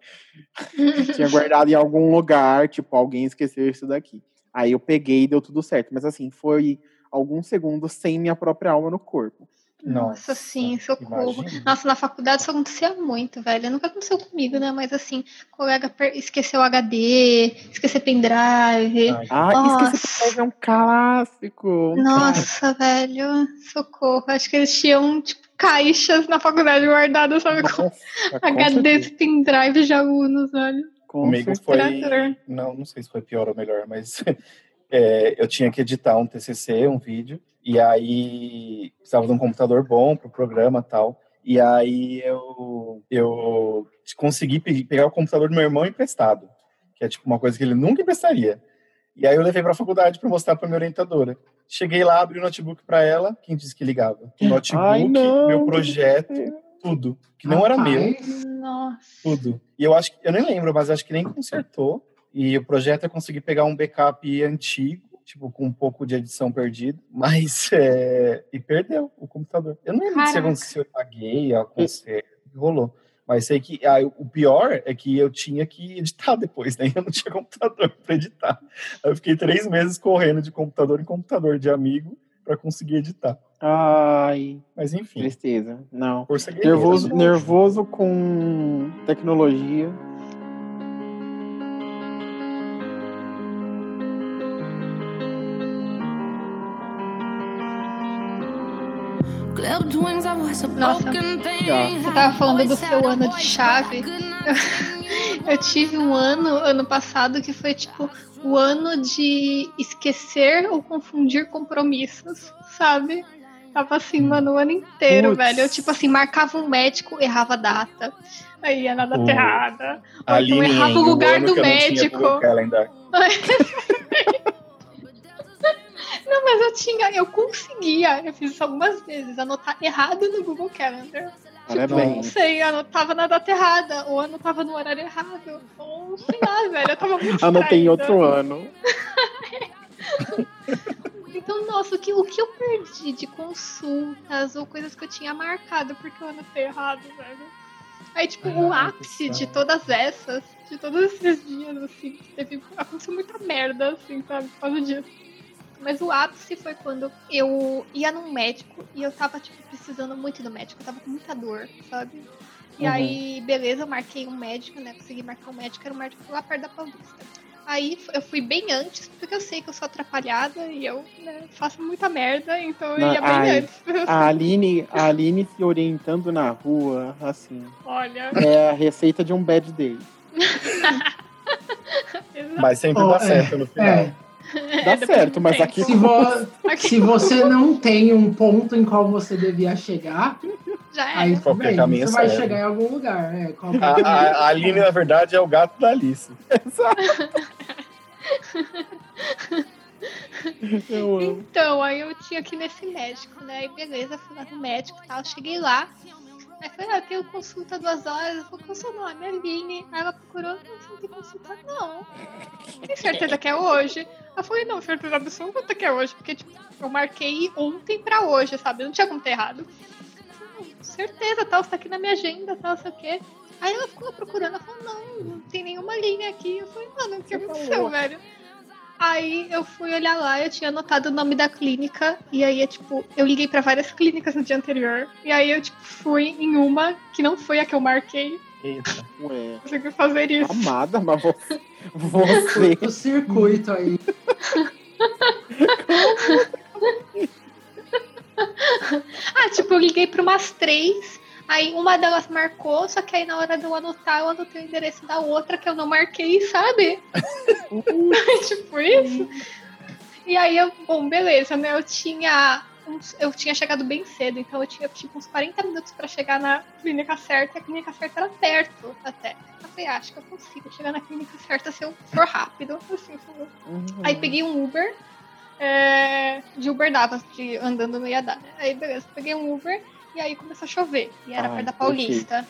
tinha guardado em algum lugar, tipo, alguém esqueceu isso daqui. Aí eu peguei e deu tudo certo, mas assim, foi alguns segundos sem minha própria alma no corpo. Nossa, sim, socorro. imagina. Nossa, na faculdade isso acontecia muito, velho. Nunca aconteceu comigo, né? Mas assim, colega per- esqueceu HD, esqueceu pendrive. Ah, Nossa. esqueci de é um clássico. um Nossa, velho, socorro. Acho que eles tinham, tipo, caixas na faculdade guardadas, sabe? Com Nossa, com HDs certeza, e pendrive de alunos, velho. com Comigo certeza. foi. Não, não sei se foi pior ou melhor, mas é, eu tinha que editar um TCC, um vídeo, e aí precisava de um computador bom para o programa e tal. E aí eu, eu consegui pe- pegar o computador do meu irmão emprestado, que é tipo uma coisa que ele nunca emprestaria. E aí eu levei para a faculdade para mostrar para minha orientadora. Cheguei lá, abri o notebook para ela, quem disse que ligava? O notebook, Ai, não, meu projeto, tudo, que não era meu Rapaz, Nossa. tudo. E eu acho que eu nem lembro, mas acho que nem consertou. E o projeto eu consegui pegar um backup antigo, tipo, com um pouco de edição perdido, mas é, e perdeu o computador. Eu não lembro se aconteceu, eu paguei a conserto, rolou. Mas sei que ah, o pior é que eu tinha que editar depois, né? Eu não tinha computador para editar. Eu fiquei três meses correndo de computador em computador de amigo para conseguir editar. Ai, Mas enfim, tristeza. Não. Nervoso, né? nervoso com tecnologia. Nossa. Você tava falando do seu ano de chave. Eu tive um ano, ano passado, que foi tipo o ano de esquecer ou confundir compromissos, sabe? Tava assim, mano, o ano inteiro, Putz. velho. Eu, tipo assim, marcava um médico, errava a data. Aí ia na data Putz. errada. Ou então errava o lugar do médico. Não, mas eu tinha, eu conseguia, eu fiz isso algumas vezes, anotar errado no Google Calendar. Não Parabéns. sei, anotava na data errada, ou anotava no horário errado, ou sei lá, velho, eu tava muito Anotei em outro ano. Então, nossa, o que, o que eu perdi de consultas ou coisas que eu tinha marcado porque eu anotei errado, velho. Aí, tipo, o Ai, ápice de todas essas, de todos esses dias, assim, teve, aconteceu muita merda, assim, sabe, por causa disso. Mas o ápice foi quando eu ia num médico e eu tava, tipo, precisando muito do médico, eu tava com muita dor, sabe? E Uhum. aí, beleza, eu marquei um médico, né? Consegui marcar um médico, era um médico lá perto da Paulista. Aí eu fui bem antes, porque eu sei que eu sou atrapalhada e eu né, faço muita merda, então eu ia bem ai, antes. A Aline, a Aline se orientando na rua, assim, Olha, é a receita de um bad day. Mas sempre Ó, dá é, certo no final. É, Dá certo, mas aqui se, vo- Aqui se você não tem um ponto em qual você devia chegar, já é. aí tudo Qualquer bem, caminho você vai serve. chegar em algum lugar. É, qualquer A, caminho. a, a Aline, na verdade, é o gato da Alice. eu amo. Então, aí eu tinha que ir nesse médico, né? Aí beleza, fui lá no médico e tal, cheguei lá. Aí falei, ah, eu tenho consulta duas horas. Eu falei, qual seu nome? Aline. Aí ela procurou, não, você não tem consulta, não. Tem certeza que é hoje? Eu falei, não, certeza absoluta que é hoje, porque tipo, eu marquei ontem pra hoje, sabe? Não tinha como ter errado. Falei, "Não, certeza, tal, você tá aqui na minha agenda, tal, sei o quê. Aí ela ficou procurando, ela falou, não, não tem nenhuma linha aqui. Eu falei, mano, o que aconteceu, velho? Aí eu fui olhar lá, eu tinha anotado o nome da clínica, e aí é tipo, eu liguei pra várias clínicas no dia anterior, e aí eu tipo fui em uma que não foi a que eu marquei, Eita. Ué, consegui fazer isso. amada, mas você, você O circuito aí. Ah, tipo, eu liguei pra umas três, aí uma delas marcou, só que aí na hora de eu anotar, eu anotei o endereço da outra que eu não marquei, sabe? tipo isso. E aí eu, bom, beleza, né? Eu tinha. uns- eu tinha chegado bem cedo, então eu tinha tipo uns 40 minutos pra chegar na clínica certa, e a clínica certa era perto até. Eu falei, ah, acho que eu consigo chegar na clínica certa se eu for rápido. Assim, falou. Uhum. Aí peguei um Uber é, de Uber dava, de andando no ia dar. Aí beleza, peguei um Uber e aí começou a chover. E era perto da Paulista.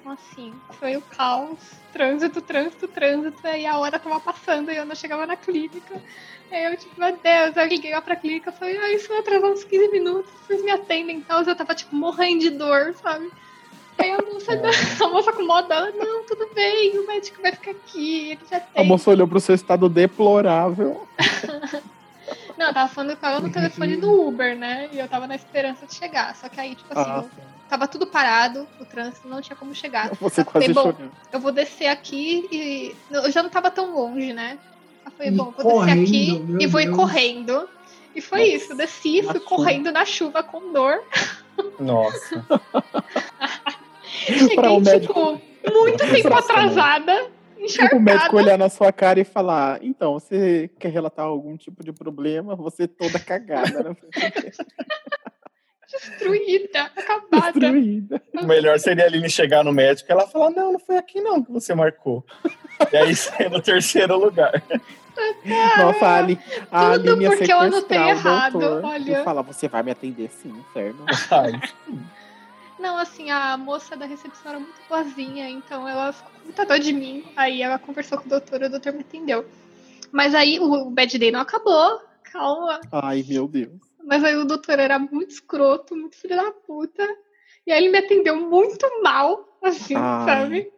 Então, assim, foi o caos, trânsito, trânsito, trânsito, e a hora tava passando e eu não chegava na clínica. Aí eu, tipo, meu Deus, eu liguei lá pra clínica, falei, ah, isso vai atrasar uns 15 minutos, vocês me atendem e tal, eu tava, tipo, morrendo de dor, sabe? Aí a moça, a moça com moda, ela, não, tudo bem, o médico vai ficar aqui, ele já A tem. moça olhou pro seu estado deplorável. Não, eu tava falando com ela no telefone do Uber, né? E eu tava na esperança de chegar. Só que aí, tipo assim, Ah, eu- tava tudo parado, o trânsito não tinha como chegar. você Eu falei, quase bom, eu vou descer aqui e. Eu já não tava tão longe, né? Eu falei, E bom, vou correndo, descer aqui e vou ir Deus. correndo. E foi Nossa, isso, desci, fui chuva. correndo na chuva com dor. Nossa. Cheguei, tipo, muito tempo Nossa, atrasada, O encharcada. médico olhar na sua cara e falar: então, você quer relatar algum tipo de problema? Você toda cagada, né? destruída, acabada. Destruída. O melhor seria a Aline chegar no médico e ela falar: Não, não foi aqui não que você marcou. E aí ser no terceiro lugar. Nossa, a Ali, a Tudo Aline ia porque eu anotei sequestrar o errado, doutor olha. e falar: você vai me atender sim, inferno. Ai, Não, assim, a moça da recepção era muito boazinha, então ela ficou com muita dor de mim. Aí ela conversou com o doutor e o doutor me atendeu. Mas aí o Bad Day não acabou, calma. Ai, meu Deus. Mas aí o doutor era muito escroto, muito filho da puta. E aí ele me atendeu muito mal, assim, Ai. sabe?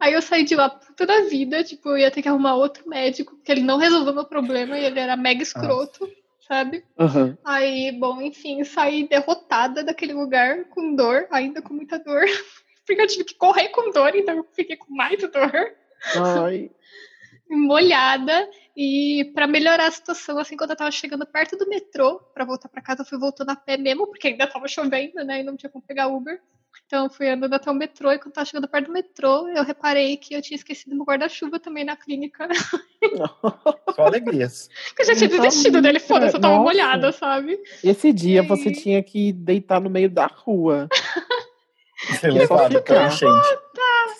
Aí eu saí de lá puta da vida, tipo, eu ia ter que arrumar outro médico, porque ele não resolveu meu problema e ele era mega escroto, sabe? Aham. Aí, bom, enfim, saí derrotada daquele lugar, com dor, ainda com muita dor. Porque eu tive que correr com dor, então eu fiquei com mais dor, Ai, molhada. E pra melhorar a situação, assim, quando eu tava chegando perto do metrô, pra voltar pra casa, eu fui voltando a pé mesmo, porque ainda tava chovendo, né, e não tinha como pegar Uber. Então eu fui andando até o metrô, e quando tava chegando perto do metrô, eu reparei que eu tinha esquecido meu guarda-chuva também na clínica. só alegrias. que eu já tinha tá desistido dele, muito, foda-se, eu tava nossa. molhada, sabe? esse dia E você tinha que deitar no meio da rua, Ser levado pela enchente.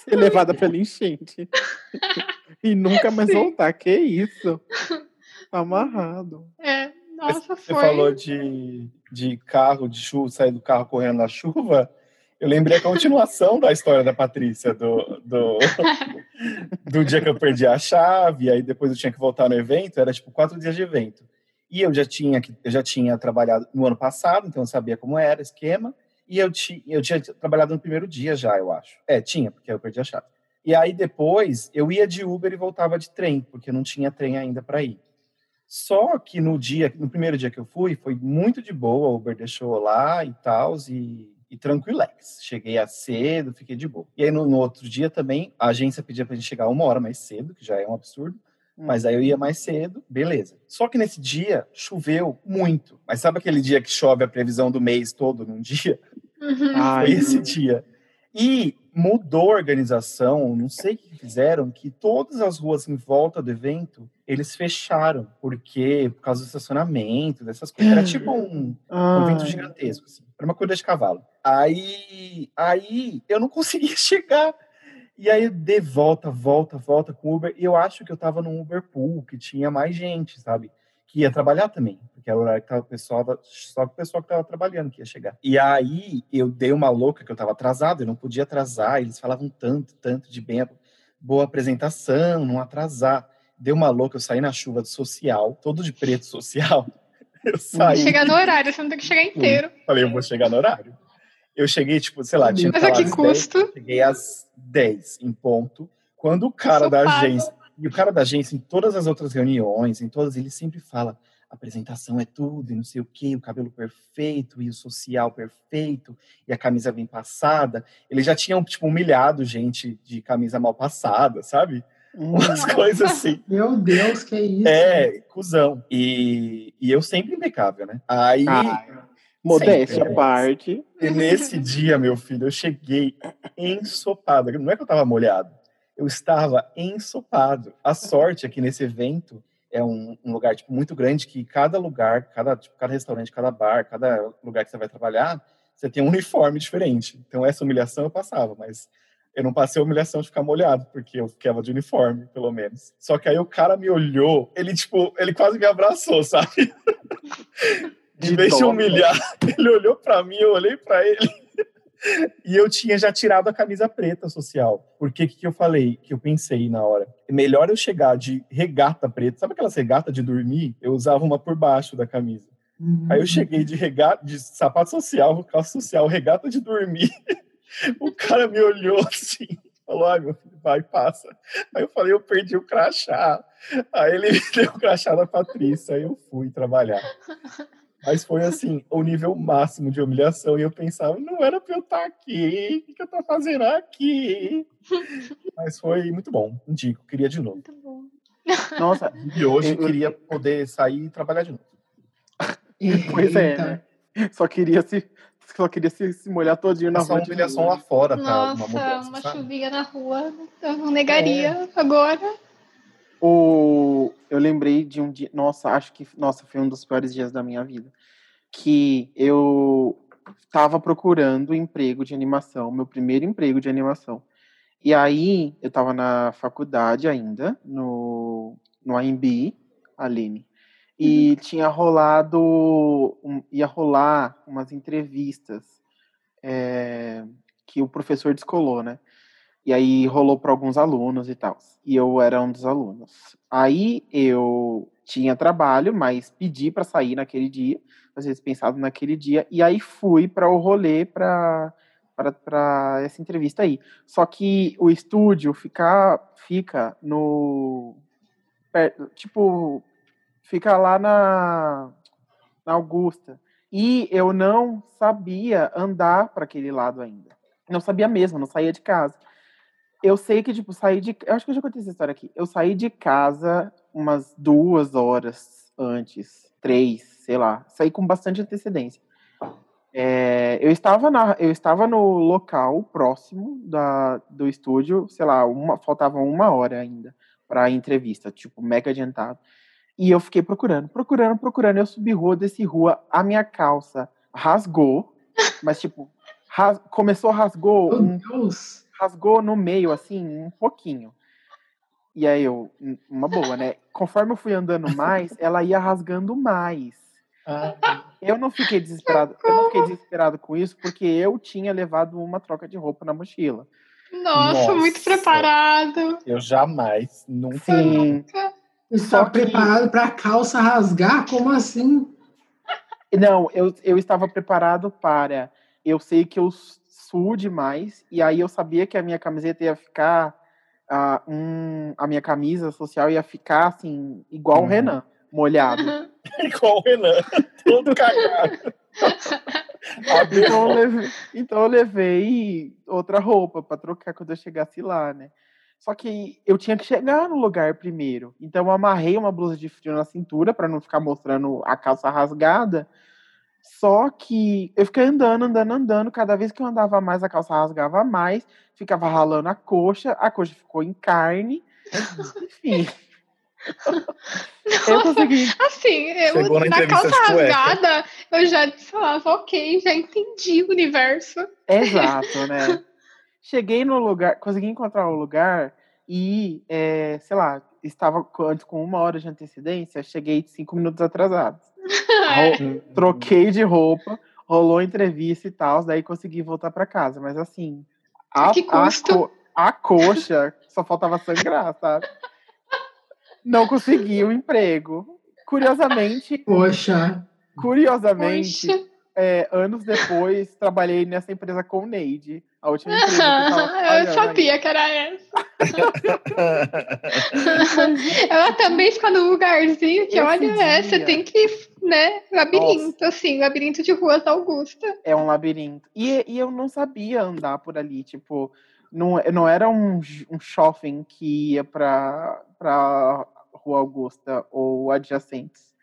ser levada pela enchente. e nunca mais Sim. voltar. Que isso? Tá amarrado. É, nossa, Você foi. falou de, de carro, de chuva, sair do carro correndo na chuva. Eu lembrei a continuação da história da Patrícia, do, do, do dia que eu perdi a chave, aí depois eu tinha que voltar no evento, era tipo quatro dias de evento. E eu já tinha, eu já tinha trabalhado no ano passado, então eu sabia como era o esquema, e eu, ti, eu tinha trabalhado no primeiro dia já, eu acho. É, tinha, porque eu perdi a chave. E aí depois eu ia de Uber e voltava de trem, porque não tinha trem ainda para ir. Só que no dia, no primeiro dia que eu fui, foi muito de boa, o Uber deixou lá e tal, e, e tranquilex. Cheguei a cedo, fiquei de boa. E aí no, no outro dia também, a agência pedia pra gente chegar uma hora mais cedo, que já é um absurdo. Mas aí eu ia mais cedo, beleza. Só que nesse dia choveu muito. Mas sabe aquele dia que chove a previsão do mês todo num dia? Uhum. Foi esse dia. E mudou a organização, não sei o que fizeram, que todas as ruas em volta do evento, eles fecharam, porque por causa do estacionamento, dessas coisas. Era tipo um, um evento gigantesco, assim. Era uma corrida de cavalo. Aí, aí eu não conseguia chegar. E aí eu dei volta, volta, volta com o Uber. E eu acho que eu tava num Uber Pool, que tinha mais gente, sabe? Que ia trabalhar também. Porque era o horário que tava o pessoal, só o pessoal que tava trabalhando que ia chegar. E aí eu dei uma louca que eu tava atrasado, eu não podia atrasar. Eles falavam tanto, tanto de bem, boa apresentação, não atrasar. Deu uma louca, eu saí na chuva do social, todo de preto social. Eu saí. Chegar no horário, você não tem que chegar inteiro. Falei, eu vou chegar no horário. Eu cheguei, tipo, sei lá, tinha Mas a que às 10, custo? cheguei às 10 em ponto. Quando o cara da agência, e o cara da agência, em todas as outras reuniões, em todas, ele sempre fala: apresentação é tudo, e não sei o quê, o cabelo perfeito, e o social perfeito, e a camisa bem passada. Eles já tinham, tipo, humilhado gente de camisa mal passada, sabe? Umas coisas assim. Meu Deus, que isso? É, cuzão. E, e eu sempre impecável, né? Aí. Ai, modéstia Sempre. à parte. E nesse dia, meu filho, eu cheguei ensopado. Não é que eu tava molhado, eu estava ensopado. A sorte é que nesse evento é um, um lugar tipo, muito grande que cada lugar, cada, tipo, cada restaurante, cada bar, cada lugar que você vai trabalhar, você tem um uniforme diferente. Então essa humilhação eu passava, mas Eu não passei a humilhação de ficar molhado, porque eu ficava de uniforme, pelo menos. Só que aí o cara me olhou, ele, tipo, ele quase me abraçou, sabe? De vez de dó. humilhar, ele olhou pra mim, eu olhei pra ele. E eu tinha já tirado a camisa preta social. Porque o que, que eu falei? Que eu pensei na hora. Melhor eu chegar de regata preta. Sabe aquelas regata de dormir? Eu usava uma por baixo da camisa. Aí eu cheguei de regata, de sapato social, calça social, regata de dormir. O cara me olhou assim, falou: ai, meu filho, vai, passa. Aí eu falei: eu perdi o crachá. Aí ele me deu o crachá da Patrícia, aí eu fui trabalhar. Mas foi assim, o nível máximo de humilhação. E eu pensava, não era pra eu estar aqui, o que, eu tô fazendo aqui? Mas foi muito bom, indico, queria de novo. Muito bom. Nossa, E hoje Eu- queria poder sair e trabalhar de novo. pois é, Eita. né? Só queria se, só queria se, se molhar todinho na Essa rua. de humilhação lá fora, tá? Nossa, mudança, uma sabe? chuvinha na rua. Eu não negaria agora. O, eu lembrei de um dia. Nossa, acho que nossa, foi um dos piores dias da minha vida. Que eu estava procurando emprego de animação, meu primeiro emprego de animação. E aí, eu estava na faculdade ainda, no, no AMB, Aline. E tinha rolado. um- ia rolar umas entrevistas é, que o professor descolou, né? E aí rolou para alguns alunos e tal. E eu era um dos alunos. Aí eu tinha trabalho, mas pedi para sair naquele dia, às vezes pensado naquele dia, e aí fui para o rolê para para essa entrevista aí. Só que o estúdio fica fica no tipo fica lá na na Augusta. E eu não sabia andar para aquele lado ainda. Não sabia mesmo, não saía de casa. Eu sei que, tipo, saí de. Eu acho que eu já contei essa história aqui. Eu saí de casa umas duas horas antes, três, sei lá. Saí com bastante antecedência. É, eu, estava na, eu estava no local próximo da, do estúdio, sei lá, uma, faltava uma hora ainda para a entrevista, tipo, mega adiantado. E eu fiquei procurando, procurando, procurando. Eu subi rua, desci rua, a minha calça rasgou, mas, tipo, ras- começou, rasgou Meu um Deus. rasgou no meio, assim, um pouquinho. E aí eu, um- uma boa, né? Conforme eu fui andando mais, ela ia rasgando mais. Eu não fiquei desesperado, eu não fiquei desesperado com isso, porque eu tinha levado uma troca de roupa na mochila. Nossa, muito Nossa. preparado. Eu jamais, nunca. Sim. Está que- preparado para a calça rasgar? Como assim? Não, eu, eu estava preparado para. Eu sei que eu suo demais, e aí eu sabia que a minha camiseta ia ficar. ah, um, a minha camisa social ia ficar assim, igual o Uhum. Renan, molhado. Igual o Renan, todo cagado. Então eu, levei, então eu levei outra roupa para trocar quando eu chegasse lá, né? Só que eu tinha que chegar no lugar primeiro. Então eu amarrei uma blusa de frio na cintura para não ficar mostrando a calça rasgada. Só que eu fiquei andando, andando, andando. Cada vez que eu andava mais, a calça rasgava mais. Ficava ralando a coxa. A coxa ficou em carne. Enfim. Eu consegui Assim, eu, Chegou na na calça rasgada, eu já falava, ok, já entendi o universo. Exato, né? Cheguei no lugar, consegui encontrar o lugar e, é, sei lá, estava antes com uma hora de antecedência, cheguei cinco minutos atrasado. Ro- Troquei de roupa, rolou entrevista e tal, daí consegui voltar para casa. Mas assim, a, Que a, co- a coxa só faltava sangrar, sabe? Não consegui o emprego. Curiosamente, Poxa. curiosamente, Poxa. é, anos depois, trabalhei nessa empresa com o Neide, a última empresa que eu tava eu sabia que era essa. Ela também fica num lugarzinho que, Esse olha, é, você dia. tem que, né, labirinto, assim, labirinto de ruas da Augusta. É um labirinto. E, e eu não sabia andar por ali, tipo, não, não era um, um shopping que ia pra, pra Rua Augusta ou adjacentes.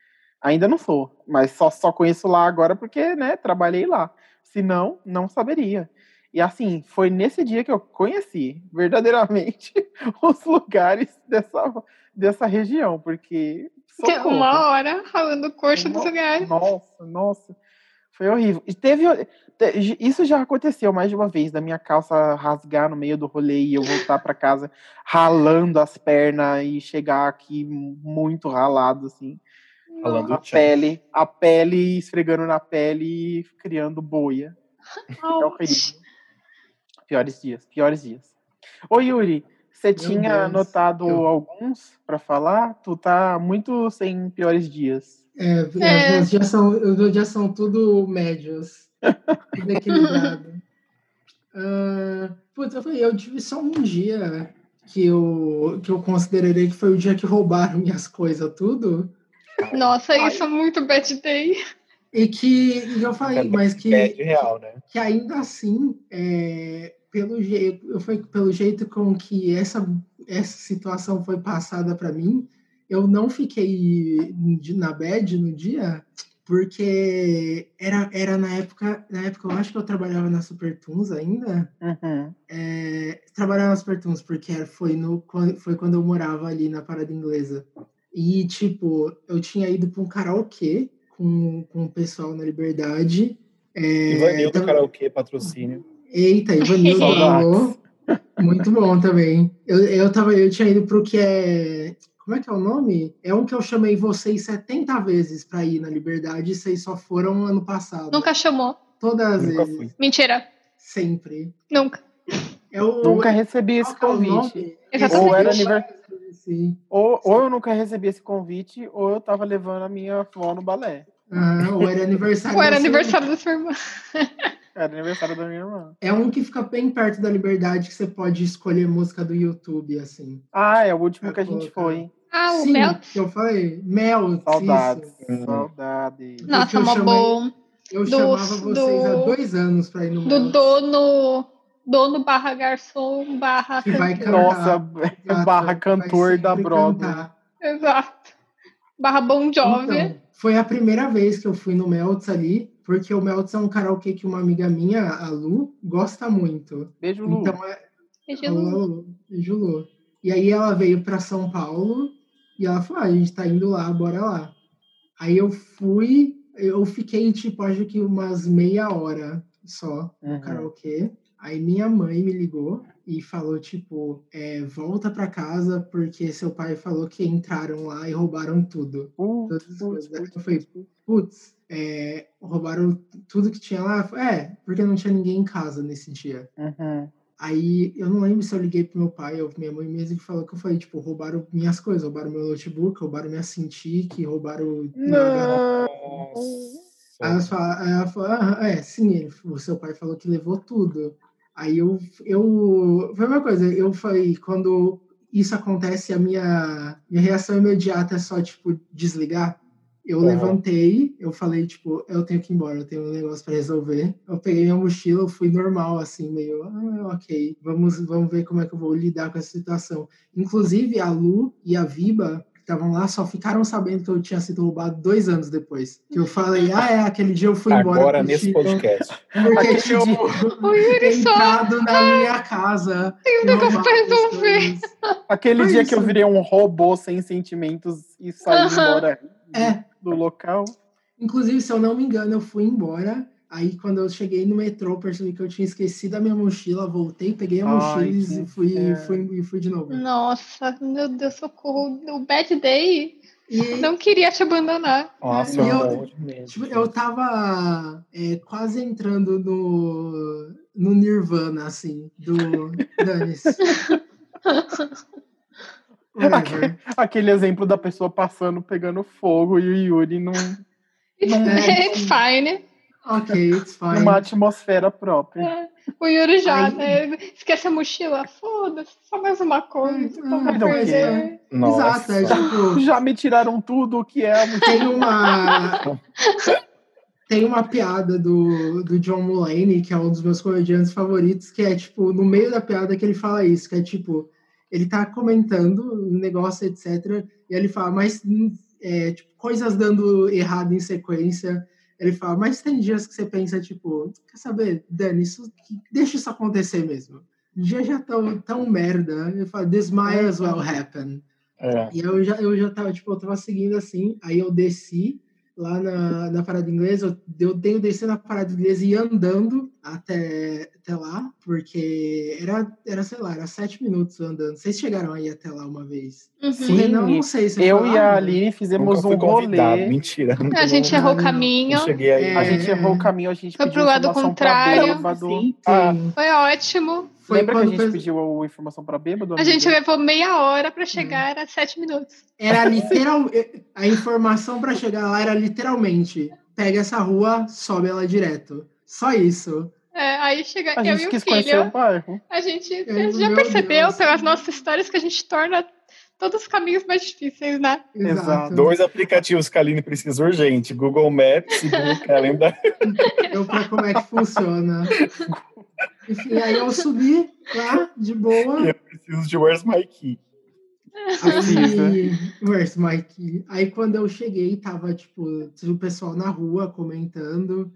Ainda não sou, mas só, só conheço lá agora porque, né, trabalhei lá. Senão, não saberia. E assim, foi nesse dia que eu conheci verdadeiramente os lugares dessa, dessa região, porque. Que é socorro. uma hora ralando coxa dos No- lugares. Nossa, nossa. Foi horrível. E teve. te- Isso já aconteceu mais de uma vez, da minha calça rasgar no meio do rolê e eu voltar pra casa ralando as pernas e chegar aqui muito ralado, assim. Falando A tchau. pele, a pele esfregando na pele e criando boia. É horrível. Piores dias, piores dias. Ô Yuri, você tinha Deus. anotado Eu- alguns pra falar? Tu tá muito sem piores dias. É, É. Os, meus dias são, os meus dias são tudo médios. Tudo equilibrado. Ah, putz, eu, falei, eu tive só um dia que eu, que eu considerei que foi o dia que roubaram minhas coisas, tudo. Nossa, isso é muito bad day. E que e eu falei, mas que, É real, né? que ainda assim, é, pelo jeito, eu foi pelo jeito com que essa, essa situação foi passada para mim, eu não fiquei de- na bad no dia, porque era, era na época, na época eu acho que eu trabalhava na Supertunes ainda, Uhum. é, trabalhava na Supertunes, porque foi, no, foi quando eu morava ali na Parada Inglesa. E, tipo, eu tinha ido para um karaokê com, com o pessoal na Liberdade. É, Ivanildo tava- Karaokê, patrocínio. Eita, Ivanildo. Muito bom também. Eu, eu, tava, eu tinha ido pro que é. Como é que é o nome? É um que eu chamei vocês 70 vezes para ir na Liberdade e vocês só foram ano passado. Nunca chamou. Todas as Nunca vezes. fui. Mentira. Sempre. Nunca. O, Nunca recebi esse é convite. Ou era aniversário. Sim. Ou, ou eu nunca recebi esse convite, ou eu tava levando a minha avó no balé. Ah, ou era aniversário. Ou era aniversário da sua irmã. Era aniversário da minha irmã. É um que fica bem perto da Liberdade que você pode escolher música do YouTube, assim. Ah, é o último Pra que a gente colocar. foi. Ah, o Sim, Mel. que eu falei. Mel. Saudades. isso. Saudades. Nossa, eu uma chamei- boa. Eu Do- chamava vocês há do- dois anos para ir no Do dono. Dono barra garçom barra Que vai cantor. cantar. Nossa, Exato, barra cantor da Broadway. Exato. Barra Bon Jovi. Então, foi a primeira vez que eu fui no Melts ali, porque o Melts é um karaokê que uma amiga minha, a Lu, gosta muito. Beijo, Lu. Então é. Alô, alô, beijo, Lu. E aí ela veio para São Paulo e ela falou: ah, a gente tá indo lá, bora lá. Aí eu fui, eu fiquei tipo, acho que umas meia hora só no Uhum. karaokê. Aí minha mãe me ligou e falou, tipo, é, volta pra casa porque seu pai falou que entraram lá e roubaram tudo. Uh, Todas as putz, coisas. putz, Eu falei, putz, é, roubaram tudo que tinha lá? É, porque não tinha ninguém em casa nesse dia. Uhum. Aí eu não lembro se eu liguei pro meu pai ou pra minha mãe mesmo que falou que eu falei, tipo, roubaram minhas coisas, roubaram meu notebook, roubaram minha Cintiq, roubaram Não. Aí ela fala, aí ela fala "Ah, é, sim, ele- o seu pai falou que levou tudo. Aí eu, eu, foi uma coisa, eu falei, quando isso acontece, a minha, minha reação imediata é só, tipo, desligar. Eu Uhum. levantei, eu falei, tipo, eu tenho que ir embora, eu tenho um negócio para resolver. Eu peguei minha mochila, eu fui normal, assim, meio, ah, ok, vamos, vamos ver como é que eu vou lidar com essa situação. Inclusive, a Lu e a Viba, que estavam lá, só ficaram sabendo que eu tinha sido roubado dois anos depois. Que eu falei, ah, é, aquele dia eu fui embora. Agora, nesse contigo, podcast. Porque tinha O Yuri só. entrado na minha casa. Tem um negócio pra resolver. Aquele Foi dia que eu isso. virei um robô sem sentimentos e saí embora É, do local. inclusive, se eu não me engano, eu fui embora. Aí, quando eu cheguei no metrô, percebi que eu tinha esquecido a minha mochila, voltei, peguei a Ai, mochila que e fui, inferno. fui, e fui de novo. Nossa, meu Deus, socorro. O Bad Day E não queria te abandonar. Nossa, E eu eu- tipo, eu tava é, quase entrando no, no Nirvana, assim, do Danis. Whatever. Aquele exemplo da pessoa passando, pegando fogo e o Yuri num, It's, Não. it's fine. Ok, it's fine. numa atmosfera própria. É. O Yuri já, né? Esquece a mochila. Foda-se, só mais uma coisa. Hum, então, perder. Exato, é tipo, Já me tiraram tudo o que é a mochila. tem uma tem uma piada do, do John Mulaney, que é um dos meus comediantes favoritos, que é tipo, no meio da piada que ele fala isso, que é tipo, ele tá comentando um negócio, etc. E ele fala, mas é, tipo, coisas dando errado em sequência. Ele fala, mas tem dias que você pensa, tipo, quer saber, Dani, isso, deixa isso acontecer mesmo. Dia já tão, tão merda. Ele fala, this might as well happen. É. E eu já, eu já tava, tipo, eu tava seguindo assim, aí eu desci lá na, na parada inglesa, eu, eu tenho descer na parada inglesa e ir andando até, até lá, porque era, era, sei lá, era sete minutos andando. Vocês chegaram aí até lá uma vez? Uhum. Sim, Renan, não sei se Eu foi e a? Aline fizemos um rolê. Mentira. A gente errou o caminho. Eu cheguei aí. A É. gente errou o caminho, a gente Foi pro lado pra contrário. bêbado. Sim, Ah, sim. Foi ótimo. Foi Lembra que a gente fez- pediu a informação pra bêbado? A gente levou meia hora pra chegar, era sete minutos. Era literal. A informação para chegar lá era literalmente: pega essa rua, sobe ela direto. Só isso. É, aí chega A eu gente e o filho. o. A gente Eu- já percebeu Deus. pelas nossas histórias que a gente torna todos os caminhos mais difíceis, né? Exato. Dois aplicativos que a Aline precisa urgente: Google Maps e Google Calendar. Eu pra como é que funciona. Enfim, aí eu subi lá, de boa. E eu preciso de Where's My Key? Aí, where's my key? Aí quando eu cheguei, tava, tipo, o pessoal na rua comentando.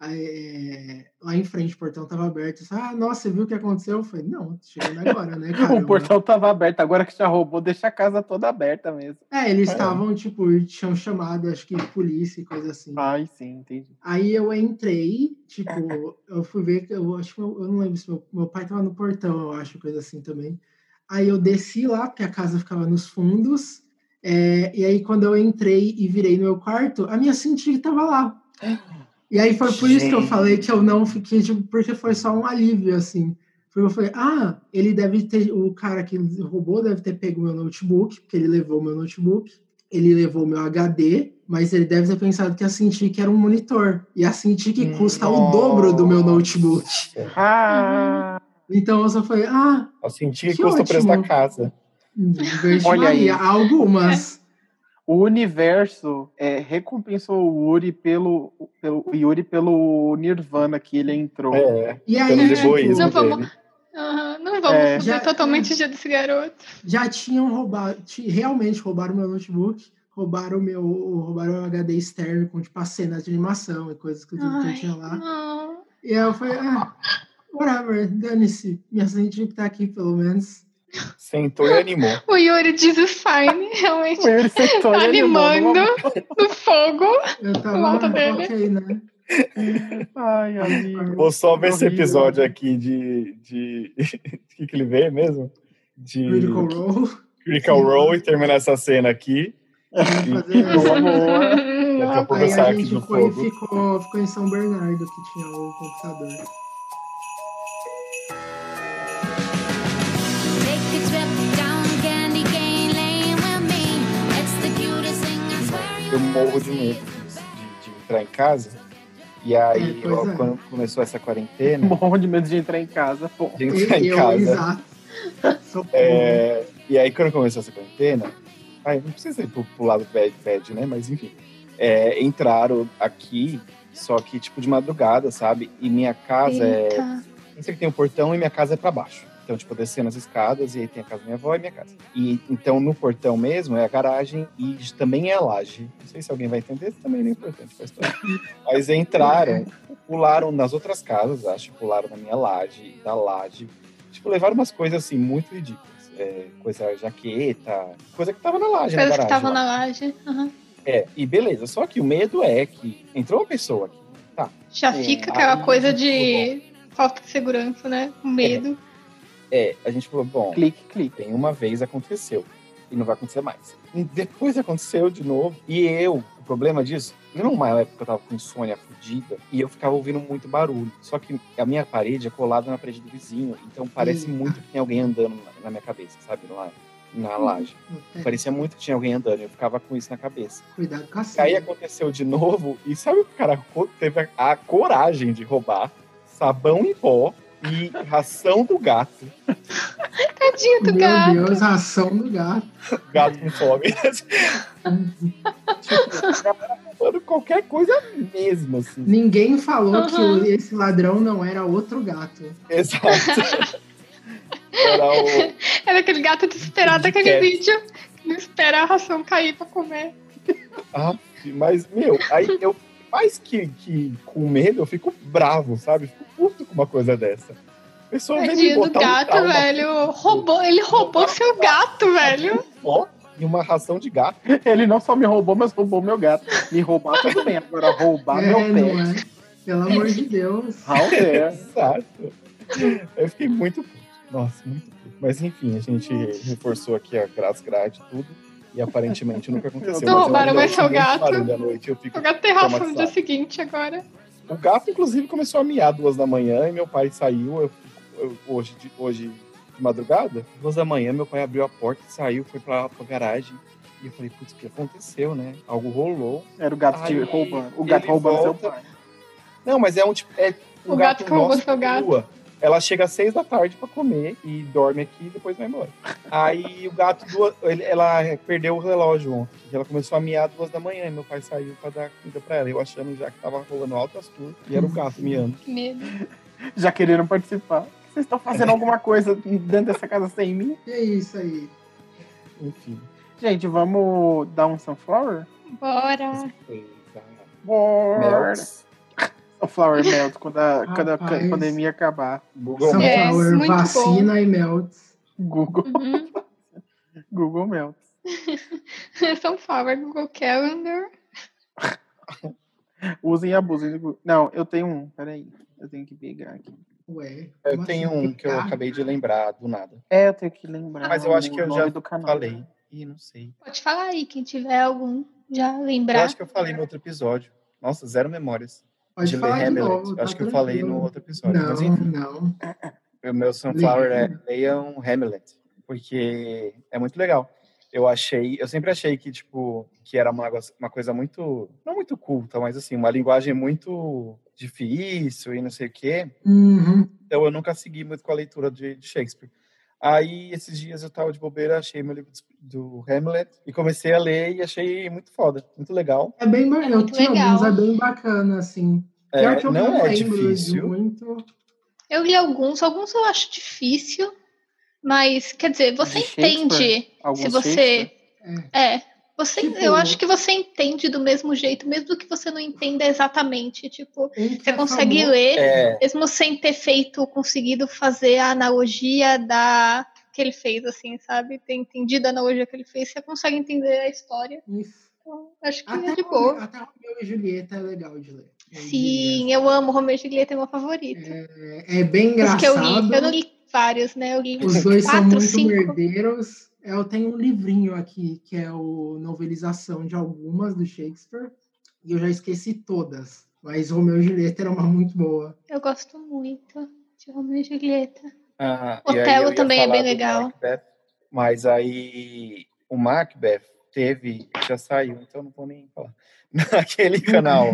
É, lá em frente, o portão tava aberto. Disse, ah, nossa, você viu o que aconteceu? Eu falei, não, chegando agora, né, cara? O portão tava aberto, agora que já roubou, deixa a casa toda aberta mesmo. É, eles estavam, tipo, tinham chamado, acho que polícia e coisa assim. Ai, sim, entendi. Aí eu entrei, tipo, eu fui ver eu acho que eu, eu não lembro se meu, meu pai tava no portão, eu acho, coisa assim também. Aí eu desci lá, porque a casa ficava nos fundos. é, e aí, quando eu entrei e virei no meu quarto, a minha cintilha tava lá. E aí foi por isso que eu Gente. falei que eu não fiquei, tipo, porque foi só um alívio, assim. Porque eu falei, ah, ele deve ter, o cara que roubou deve ter pego meu notebook, porque ele levou meu notebook, ele levou meu HD, mas ele deve ter pensado que a Cintiq era um monitor. E a Cintiq custa o dobro do meu notebook. Ah, Então eu só falei, ah, que Que custa o preço da casa. Olha aí. Algumas. O universo é, recompensou o Yuri pelo, pelo, o Yuri pelo Nirvana que ele entrou. É, E aí, egoísmo tipo, Não vamos-. Aham, não vamos É. Já- totalmente o dia desse garoto. já tinham roubado, realmente roubaram meu notebook, roubaram meu, roubaram o HD externo com tipo as cenas de animação e coisas que, eu- que eu Ai, tinha lá. não. E aí eu falei, ah, whatever, dane-se. Minha Cintiq tá aqui pelo menos. Sentou e animou. O Yuri diz fine, realmente O Yuri sentou e ele animando no fogo. Eu tava, Volta dele. ok, né? Ai, amigo. Vou só ver esse episódio aqui de. de... O que, que ele vê mesmo? De Critical Role. Critical Role e terminar essa cena aqui. Boa, boa. Daqui a pouco aqui gente do foi, fogo. ficou, ficou em São Bernardo, que tinha o computador. Morro de medo de, de entrar em casa. E aí, É, ó, é. quando começou essa quarentena, Morro de medo de entrar em casa. Pô. de entrar em Eu, casa. exato. É, e aí, quando começou essa quarentena, ai, não precisa ir pro, pro lado bad, bad, né? Mas enfim, é, entraram aqui, só que tipo de madrugada, sabe? E minha casa é. Eita. Pensa que tem um portão e minha casa é pra baixo. Então, tipo, descendo as escadas e aí tem a casa da minha avó e minha casa. E então no portão mesmo é a garagem e também é a laje. Não sei se alguém vai entender, isso também não é importante pra história. Mas entraram, pularam nas outras casas, acho, pularam na minha laje, da laje. Tipo, levaram umas coisas assim muito ridículas. É, coisa jaqueta, coisa que tava na laje, na Coisas que garagem. estavam lá. na laje. Aham. É, e beleza. Só que o medo é que entrou uma pessoa aqui. Tá. Já Sim, fica aquela coisa de falta de segurança, né? Com medo. É, a gente falou, bom, Clique, clique. tem uma vez aconteceu e não vai acontecer mais. E depois aconteceu de novo. E eu, o problema disso, não uma época que eu tava com insônia fodida e eu ficava ouvindo muito barulho. Só que a minha parede é colada na parede do vizinho, então parece muito que tem alguém andando na, minha cabeça, sabe? Lá na laje. É, Parecia muito que tinha alguém andando, eu ficava com isso na cabeça. Cuidado com a Aí senha. aconteceu de novo, e sabe o que o cara teve a, a coragem de roubar? Sabão em pó e ração do gato. Tadinho do Meu gato. Deus, a ação do gato. Gato com fome. tipo, qualquer coisa mesmo, assim. Ninguém falou que Aham. o- esse ladrão não era outro gato. Exato. Era o. Era aquele gato desesperado De daquele vídeo. Que não espera a ração cair pra comer. Ah, mas, meu, aí eu, mais que, que com medo, eu fico bravo, sabe? Fico puto com uma coisa dessa. A pessoa vem me Tadinho do botar um gato, trauma velho. Roubou, ele roubou seu gato, velho. Ó, e uma ração de gato. Ele não só me roubou, mas roubou meu gato. Me roubar tudo bem, agora roubar meu É, pé. não é? Pelo amor de Deus. Dare. Exato. Eu fiquei muito puto. Nossa, muito puto. Mas enfim, a gente reforçou aqui a as grades e tudo. E aparentemente nunca aconteceu. Não roubaram mais seu gato? noite, eu fico O gato tem ração no dia seguinte agora. O gato, inclusive, começou a miar duas da manhã e meu pai saiu. Eu, eu- hoje, de, hoje de madrugada, duas da manhã, meu pai abriu a porta e saiu, foi pra, pra garagem. E eu falei, putz, o que aconteceu, né? Algo rolou. Era o gato Aí, roubando. O gato roubando seu volta. pai. Não, mas é um tipo. É um O gato que roubou seu gato. rua. Ela chega às seis da tarde pra comer e dorme aqui e depois vai embora. Aí o gato, duas, ele- ela perdeu o relógio ontem. Ela começou a miar duas da manhã e meu pai saiu pra dar comida pra ela. Eu achando já que tava rolando altas tours e era o gato miando. Que medo. Já querendo participar. Vocês estão fazendo alguma coisa dentro dessa casa sem mim? Que isso aí? Enfim. Gente, vamos dar um sunflower? Bora. Bora! Melts. Sunflower melt quando a, quando a pandemia acabar. Google Sunflower, muito vacina e melts. Google, Uhum. Google melt. Sunflower, Google Calendar. Usem e abusem do Google. Não, eu tenho um. Peraí. Eu tenho que pegar aqui. Ué. Eu tenho assim? um que eu Ah, acabei de lembrar do nada. É, eu tenho que lembrar. Mas eu acho que o eu já do canal. Falei. Ih, não sei. Pode falar aí, quem tiver algum já Eu lembrar. acho que eu falei no outro episódio. Nossa, zero memórias. Pode de falar de Hamlet. novo. tá acho que eu falei no outro episódio. Mas Não, enfim. não. O meu Sunflower é leiam Hamlet, porque é muito legal. Eu achei, eu sempre achei que tipo que era uma, uma coisa muito, não muito culta, mas assim, uma linguagem muito difícil e não sei o quê. Uhum. Então eu nunca segui muito com a leitura de, de Shakespeare. Aí esses dias eu tava de bobeira, achei meu livro do Hamlet e comecei a ler e achei muito foda, muito legal. É bem É eu muito tinha legal. alguns, é bem bacana, assim. É, Pior que eu não é lembro de difícil. Muito. Eu li alguns, alguns eu acho difícil, mas quer dizer, você entende se você É. é, você, Tipo- eu acho que você entende do mesmo jeito, mesmo que você não entenda exatamente, tipo, você é consegue famoso- ler, É, mesmo sem ter feito, conseguido fazer a analogia da que ele fez, assim, sabe? Ter entendido a analogia que ele fez, você consegue entender a história. Isso. Então, acho que Até, é de o- boa. até Romeu e Julieta é legal de ler. Eu Sim, eu amo Romeu e Julieta, é meu favorito. É, é bem Os engraçado. que eu li, eu não li vários, né? Eu li Os uns dois são quatro, muito cinco. merdeiros. Eu tenho um livrinho aqui, que é o novelização de algumas do Shakespeare. E eu já esqueci todas. Mas Romeu e Julieta era uma muito boa. Eu gosto muito de Romeu e Julieta. Ah, Otelo também é bem legal. Macbeth, mas aí o Macbeth teve, já saiu, então não vou nem falar. Naquele canal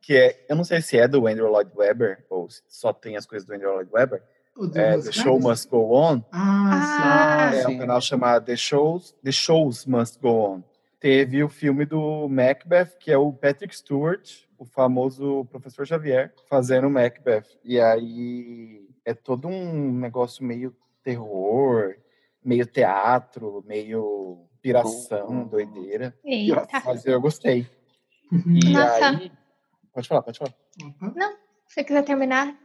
que é, eu não sei se é do Andrew Lloyd Webber ou se só tem as coisas do Andrew Lloyd Webber, O do é The Show? Must Go On. Ah, Ah, É sim. um canal chamado The Shows, The Shows Must Go On. Teve o filme do Macbeth, que é o Patrick Stewart, o famoso professor Xavier, fazendo o Macbeth. E aí é todo um negócio meio terror, meio teatro, meio piração, Oh. doideira. Eita. Mas eu gostei. Uhum. E Nossa. aí. Pode falar, pode falar. Opa. Se você quiser terminar.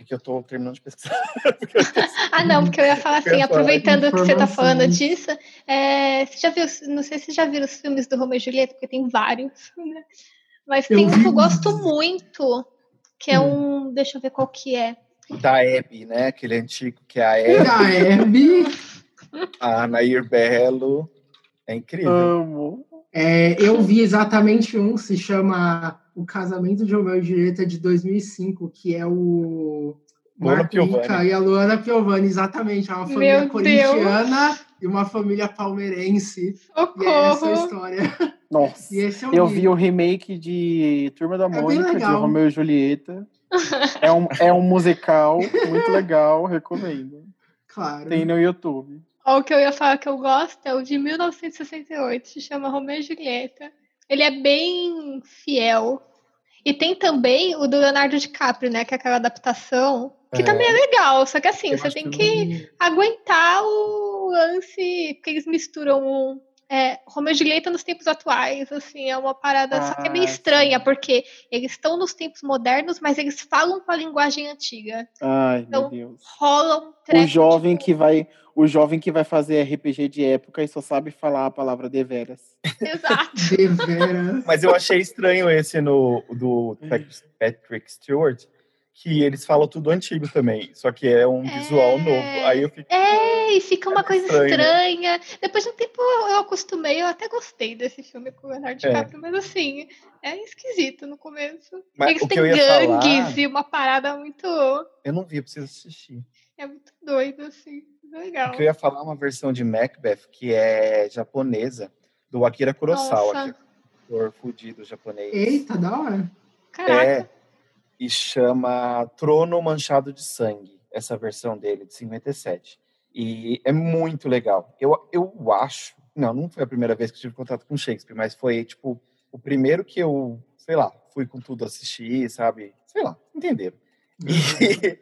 É que eu tô terminando de pesquisar. Esqueci. Ah, não, porque eu ia falar assim, aproveitando que você tá falando disso, é, você já viu, não sei se você já viram os filmes do Romeu e Julieta, porque tem vários, né? Mas Eu tem um vi que eu gosto muito, que é Hum. um, deixa eu ver qual que é. da Abby, né? Aquele antigo que é a Abby, Da Hebe. a Nair Belo. É incrível. Amo. É, eu vi exatamente um, se chama O Casamento de Romeu e Julieta de 2005, que é o Marco e a Luana Piovani, exatamente. É uma família Meu corintiana e uma família palmeirense. E é essa a Socorro! história. Nossa. E esse eu, Eu vi. vi o remake de Turma da É Mônica, de. Romeu e Julieta. É um, é um musical muito legal, recomendo. Claro. Tem no YouTube. O que eu ia falar que eu gosto é o de 1968, se chama Romeu e Julieta. Ele é bem fiel. E tem também o do Leonardo DiCaprio, né? Que é aquela adaptação. Que É. também é legal, só que assim, Eu você tem que que aguentar o lance, porque eles misturam um- é, Romeu e Julieta nos tempos atuais, assim, é uma parada, só que é meio Ah, estranha, sim. porque eles estão nos tempos modernos, mas eles falam com a linguagem antiga. Ai, Então, meu Deus. Rola um O jovem tipo, que vai, o jovem que vai fazer RPG de época e só sabe falar a palavra deveras. Exato. Deveras. Mas eu achei estranho esse no, do Patrick Stewart, que eles falam tudo antigo também, só que é um visual É. novo. Aí eu fico. É, e fica uma coisa estranho, né? estranha. Depois de um tempo eu acostumei, eu até gostei desse filme com o Leonardo DiCaprio, mas assim, é esquisito no começo. Mas Eles o que têm eu ia gangues falar- e uma parada muito. Eu não vi, eu preciso assistir. É muito doido, assim. Legal. O que eu ia falar é uma versão de Macbeth que é japonesa, do Akira Kurosawa, Nossa. que é um ator fudido japonês. Eita, da hora. Caraca. É, e chama Trono Manchado de Sangue, essa versão dele, de 57. E é muito legal. Eu, eu acho, não, não foi a primeira vez que tive contato com Shakespeare, mas foi, tipo, o primeiro que eu, sei lá, fui com tudo assistir, sabe? Sei lá, entenderam. E,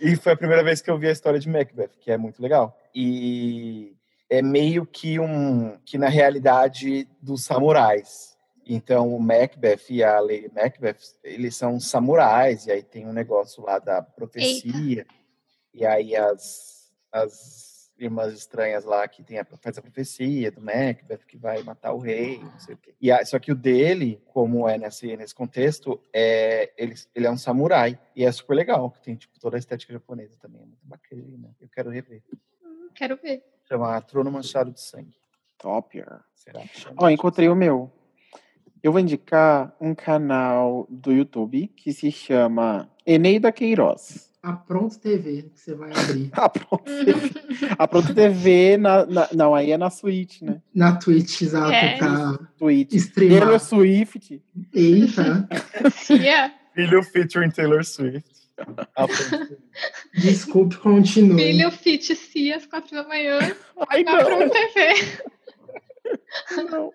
e foi a primeira vez que eu vi a história de Macbeth, que é muito legal. E é meio que um, que na realidade dos samurais. Então, o Macbeth e a Lady Macbeth, eles são samurais, e aí tem um negócio lá da profecia, e aí as, as irmãs estranhas lá que tem a, faz a profecia do Macbeth, que vai matar o rei, não sei o quê. E a- só que o dele, como é nesse, nesse contexto, é, ele, ele é um samurai, e é super legal, que tem tipo, toda a estética japonesa também, é muito bacana, eu quero rever. Hum, Quero ver. Chama Trono Manchado de Sangue. Topier. Será que chama? Ó, encontrei o meu. Eu vou indicar um canal do YouTube que se chama Eneida Queiroz. A Pronto TV que você vai abrir. A Pronto TV, a Pronto TV na, na- não, aí é na Switch, né? Na Twitch, exato, É. pra Twitch. streamar. Taylor Swift. Eita, Cia, Filho featuring Taylor Swift. Desculpe, continue. filho fit Cia às quatro da manhã Ai, na Pro não, TV. não.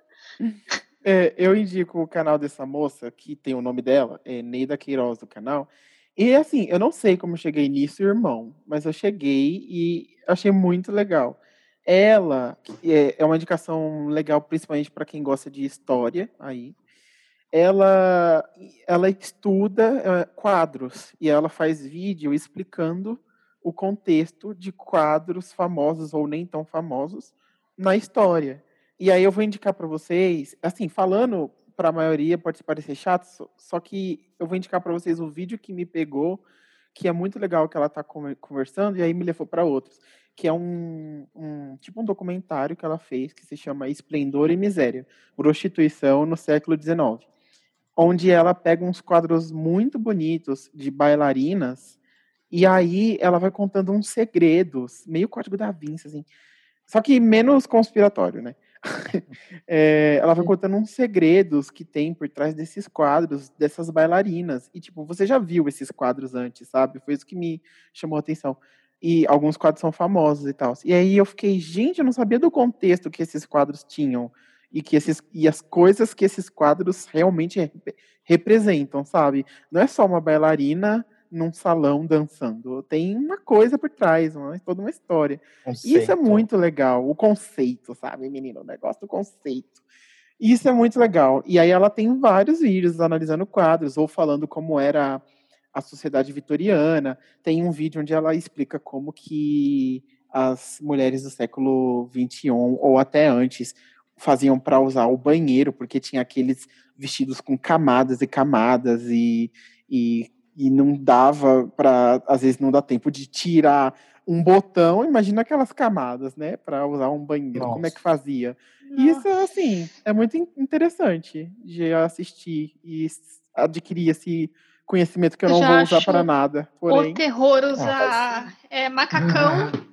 É, eu indico o canal dessa moça, que tem o nome dela, é Neida Queiroz do canal. E assim, eu não sei como cheguei nisso, irmão, mas eu cheguei e achei muito legal. Ela é, é uma indicação legal, principalmente para quem gosta de história aí. Ela, ela estuda eh, quadros e ela faz vídeo explicando o contexto de quadros famosos ou nem tão famosos na história. E aí eu vou indicar para vocês, assim, falando para a maioria pode parecer chato, só- que eu vou indicar para vocês o vídeo que me pegou, que é muito legal que ela está conversando e aí me levou para outros, que é um, um tipo um documentário que ela fez que se chama Esplendor e Miséria, prostituição no século XIX, onde ela pega uns quadros muito bonitos de bailarinas e aí ela vai contando uns segredos, meio código da Vinci, assim. Só que menos conspiratório, né? É, ela vai contando uns segredos que tem por trás desses quadros, dessas bailarinas. E, tipo, você já viu esses quadros antes, sabe? Foi isso que me chamou a atenção. E alguns quadros são famosos e tal. E aí eu fiquei, gente, eu não sabia do contexto que esses quadros tinham. E, que esses, e as coisas que esses quadros realmente rep- representam, sabe? Não é só uma bailarina num salão dançando. Tem uma coisa por trás, uma, toda uma história. Isso é Conceito. muito legal, o conceito, sabe, menino? O negócio do conceito. Isso é muito legal. E aí ela tem vários vídeos analisando quadros ou falando como era a sociedade vitoriana. Tem um vídeo onde ela explica como que as mulheres do século XXI ou até antes faziam para usar o banheiro, porque tinha aqueles vestidos com camadas e camadas e, e, e não dava para, às vezes não dá tempo de tirar um botão, imagina aquelas camadas, né, para usar um banheiro, como é que Nossa. fazia? Isso, assim, é muito in- interessante de assistir e adquirir esse conhecimento que eu não Já vou usar para nada, porém... O terror usar é, macacão.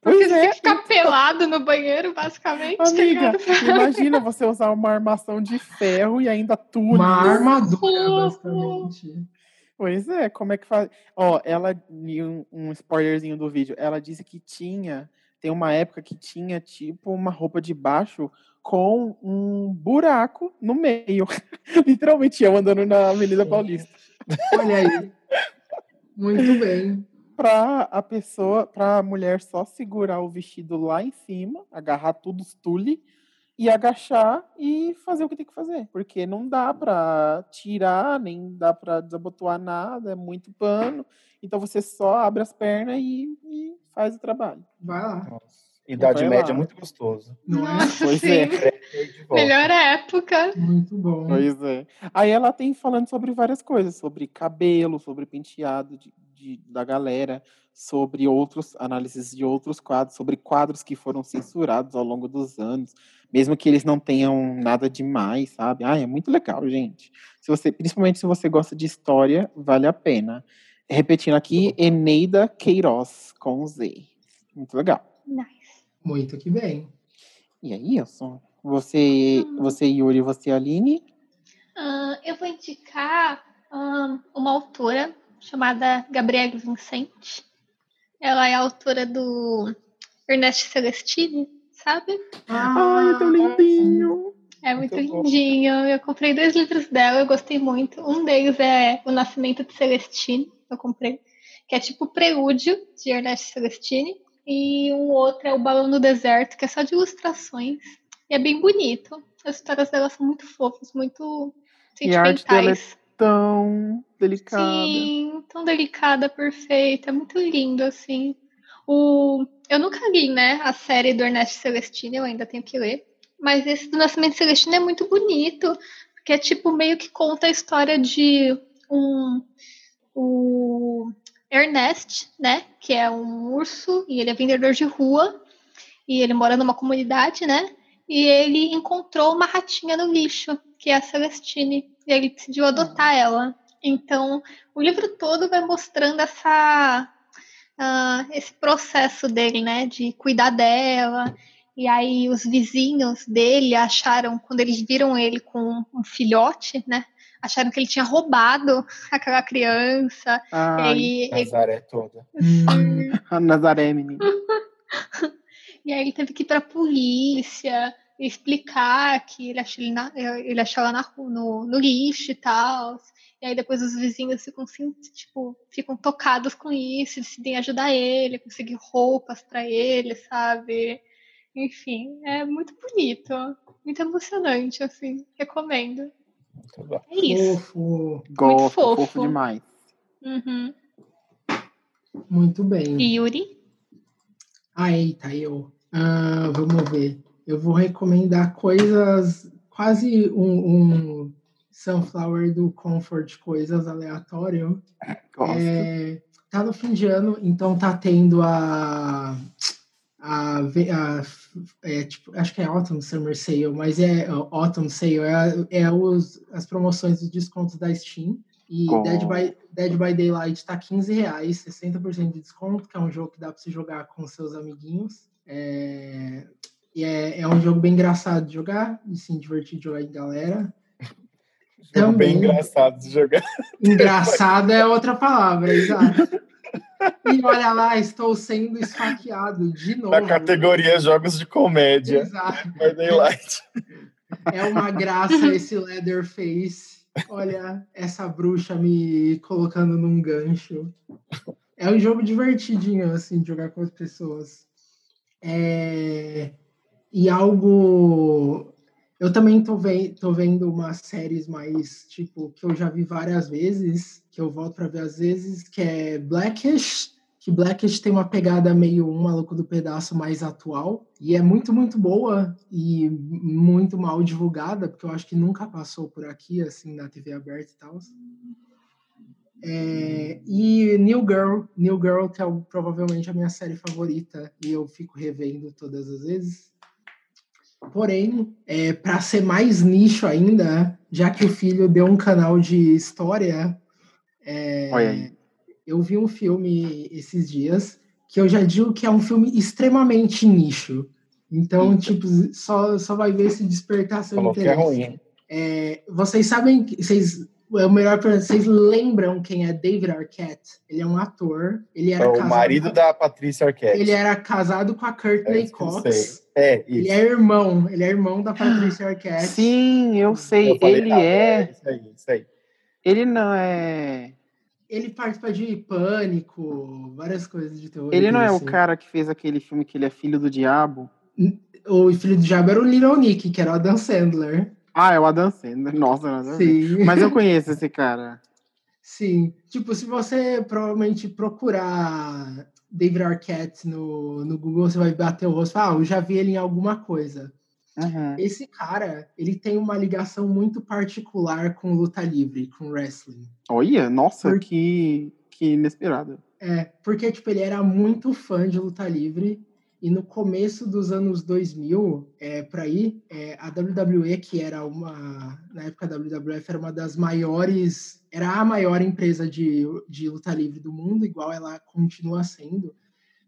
Pois Porque você é, tem que ficar pelado no banheiro, basicamente, tá Amiga, ligado? imagina você usar uma armação de ferro e ainda tudo. Uma armadura, basicamente. Pois é, como é que faz? Ó, ela, um, um spoilerzinho do vídeo, ela disse que tinha, tem uma época que tinha tipo uma roupa de baixo com um buraco no meio. Literalmente eu andando na Avenida Paulista. Olha aí. Muito bem. Pra a pessoa, pra mulher só segurar o vestido lá em cima, agarrar tudo os tule e agachar e fazer o que tem que fazer. Porque não dá pra tirar, nem dá pra desabotoar nada, é muito pano. Então você só abre as pernas e, e faz o trabalho. Vai lá. Nossa. Idade Vai média lá. é muito gostoso. Não é? Nossa, Pois sim. é. De volta. Melhor época. Muito bom. Pois é. Aí ela tem falando sobre várias coisas, sobre cabelo, sobre penteado de, de- da galera, sobre outros análises de outros quadros, sobre quadros que foram censurados ao longo dos anos, mesmo que eles não tenham nada demais, sabe? Ah, é muito legal, gente. Se você, principalmente se você gosta de história, vale a pena. Repetindo aqui, Eneida Queiroz com Z. Muito legal. Nice. Muito que bem. E é isso. Você, você Yuri, você Aline? Ah, eu vou indicar uma autora chamada Gabrielle Vincent. Ela é autora do Ernest Celestine, sabe? Ai, é tão lindinho. É muito Muito bom. lindinho. Eu comprei dois livros dela, eu gostei muito. Um deles é O Nascimento de Celestine, eu comprei, que é tipo o prelúdio de Ernest Celestine. E um outro é O Balão do Deserto, que é só de ilustrações. E é bem bonito. As histórias dela são muito fofas, muito E a arte dela é sentimentais. Tão delicada. Sim, tão delicada, perfeita, é muito lindo, assim. O... Eu nunca li, né, a série do Ernesto Celestino, eu ainda tenho que ler. Mas esse do Nascimento Celestino é muito bonito, porque é tipo meio que conta a história de um. O Ernest, né, que é um urso e ele é vendedor de rua e ele mora numa comunidade, né? E ele encontrou uma ratinha no lixo, que é a Celestine, e ele decidiu adotar ela. Então, o livro todo vai mostrando essa, ah, esse processo dele, né, de cuidar dela. E aí os vizinhos dele acharam, quando eles viram ele com um filhote, né, acharam que ele tinha roubado aquela criança. Ai, Ele, ele- Nazaré toda. Hum, a Nazaré, menina. E aí ele teve que ir pra polícia e explicar que ele achou, ele na- ele achou ela na no, no lixo e tal. E aí depois os vizinhos ficam, assim, tipo, ficam tocados com isso, decidem ajudar ele, conseguir roupas pra ele, sabe? Enfim, é muito bonito, muito emocionante, assim, recomendo. Muito. É isso. fofo. Gosto, fofo. fofo demais. Uhum. Muito bem. E Yuri? Ah, eita, eu. Ah, vamos ver. Eu vou recomendar coisas, quase um, um Sunflower do Comfort, coisas aleatório. Gosto. É, tá no fim de ano, então tá tendo a. a, a- é, tipo, acho que é Autumn Summer Sale, mas é ó, Autumn Sale, é, é os, as promoções dos descontos da Steam. E. Dead by, Dead by Daylight tá 15 reais, 60% de desconto, que é um jogo que dá pra você jogar com seus amiguinhos. É, e é, é um jogo bem engraçado de jogar, e sim, divertido de jogar em galera. Jogo bem Também. engraçado de jogar. Engraçado é outra palavra, exato. E olha lá, estou sendo esfaqueado de novo. Na categoria Jogos de Comédia. Exato. By Daylight. É uma graça esse Leatherface. Olha, essa bruxa me colocando num gancho. É um jogo divertidinho, assim, de jogar com as pessoas. É, E algo. Eu também tô, ve... tô vendo umas séries mais, tipo, que eu já vi várias vezes, que eu volto pra ver às vezes, que é Blackish, que Blackish tem uma pegada meio um maluco do pedaço mais atual, e é muito, muito boa e muito mal divulgada, porque eu acho que nunca passou por aqui, assim, na TV aberta e tal. É, e New Girl, New Girl, que é provavelmente a minha série favorita, e eu fico revendo todas as vezes. Porém, é, para ser mais nicho ainda, já que o filho deu um canal de história, é, Olha aí. eu vi um filme esses dias que eu já digo que é um filme extremamente nicho. Então, tipo, só, só vai ver se despertar seu Falou que é interesse. ruim. É, vocês sabem, que- vocês, é o melhor pergunta, vocês lembram quem é David Arquette? Ele é um ator, ele era É o casado marido com, da Patrícia Arquette. ele era casado com a É Courtney eu Cox. É, Ele isso. é irmão, ele é irmão da Patrícia Arquette. Sim, eu sei. Eu falei ele errado, é. Isso aí, isso aí. Ele não é. Ele participa de Pânico, várias coisas de terror. Ele não é o cara que fez aquele filme que ele é filho do diabo? O filho do diabo era o Little Nick, que era o Adam Sandler. Ah, é o Adam Sandler. Nossa, nada ver. Sim. Mas eu conheço esse cara. Sim. Tipo, se você provavelmente procurar David Arquette no, no Google, você vai bater o rosto e falar, ah, eu já vi ele em alguma coisa. Uhum. Esse cara, ele tem uma ligação muito particular com luta livre, com wrestling. Olha, nossa, Por- que, que inesperado. É, porque, tipo, ele era muito fã de luta livre. E no começo dos anos 2000, é, por aí, é, a WWE, que era uma. Na época a WWF era uma das maiores. Era a maior empresa de, de luta livre do mundo, igual ela continua sendo.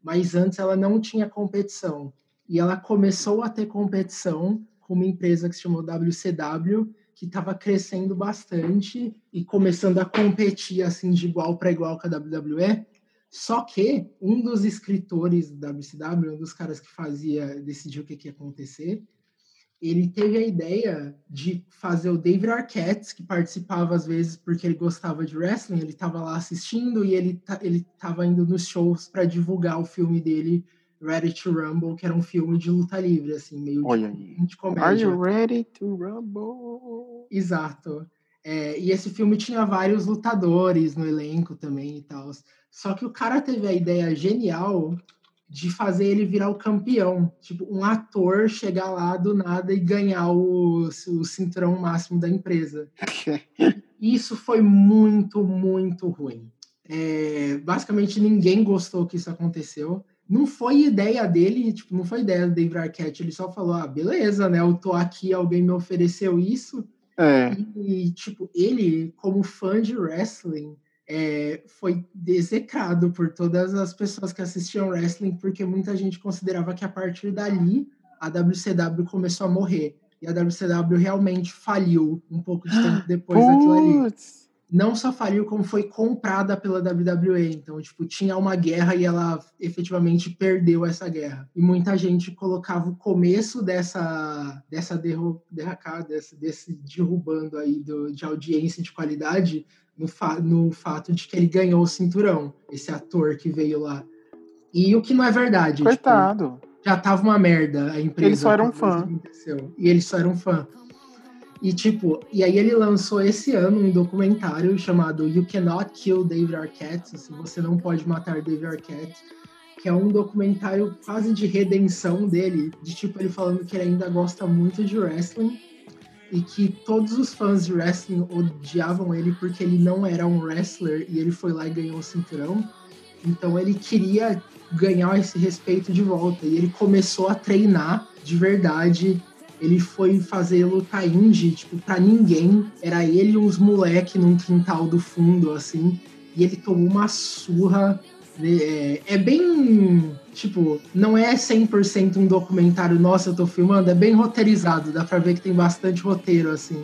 Mas antes ela não tinha competição. E ela começou a ter competição com uma empresa que se chamou WCW, que estava crescendo bastante e começando a competir assim de igual para igual com a WWE. Só que um dos escritores da WCW, um dos caras que fazia, decidiu o que, que ia acontecer, ele teve a ideia de fazer o David Arquette, que participava às vezes porque ele gostava de wrestling, ele estava lá assistindo e ele ele estava indo nos shows para divulgar o filme dele, Ready to Rumble, que era um filme de luta livre, assim, meio Olha de, aí. de comédia. Are you ready to rumble? Exato. É, e esse filme tinha vários lutadores no elenco também e tal. Só que o cara teve a ideia genial de fazer ele virar o campeão. Tipo, um ator chegar lá do nada e ganhar o, o cinturão máximo da empresa. Isso foi muito, muito ruim. É, basicamente, ninguém gostou que isso aconteceu. Não foi ideia dele, tipo, não foi ideia do Dave Arquette. Ele só falou, ah, beleza, né? Eu tô aqui, alguém me ofereceu isso. É, E, tipo, ele, como fã de wrestling, é, foi desecrado por todas as pessoas que assistiam wrestling, porque muita gente considerava que a partir dali a WCW começou a morrer. E a WCW realmente faliu um pouco de tempo depois daquilo ali. Não só faliu, como foi comprada pela WWE. Então, tipo, tinha uma guerra e ela efetivamente perdeu essa guerra. E muita gente colocava o começo dessa, dessa derracada, desse, desse derrubando aí do, de audiência de qualidade no, fa no fato de que ele ganhou o cinturão, esse ator que veio lá. E o que não é verdade. tipo, Coitado. já tava uma merda a empresa. Ele só era um fã. E ele só era um fã. E tipo, e aí ele lançou esse ano um documentário chamado You Cannot Kill David Arquette, se você não pode matar David Arquette, que é um documentário quase de redenção dele, de tipo ele falando que ele ainda gosta muito de wrestling e que todos os fãs de wrestling odiavam ele porque ele não era um wrestler e ele foi lá e ganhou o cinturão. Então ele queria ganhar esse respeito de volta. E ele começou a treinar de verdade. Ele foi fazer luta indie, tipo, pra ninguém. Era ele e uns moleque num quintal do fundo, assim. E ele tomou uma surra. né? É, é bem. Tipo, não é 100% um documentário, nossa, eu tô filmando. É bem roteirizado. Dá pra ver que tem bastante roteiro, assim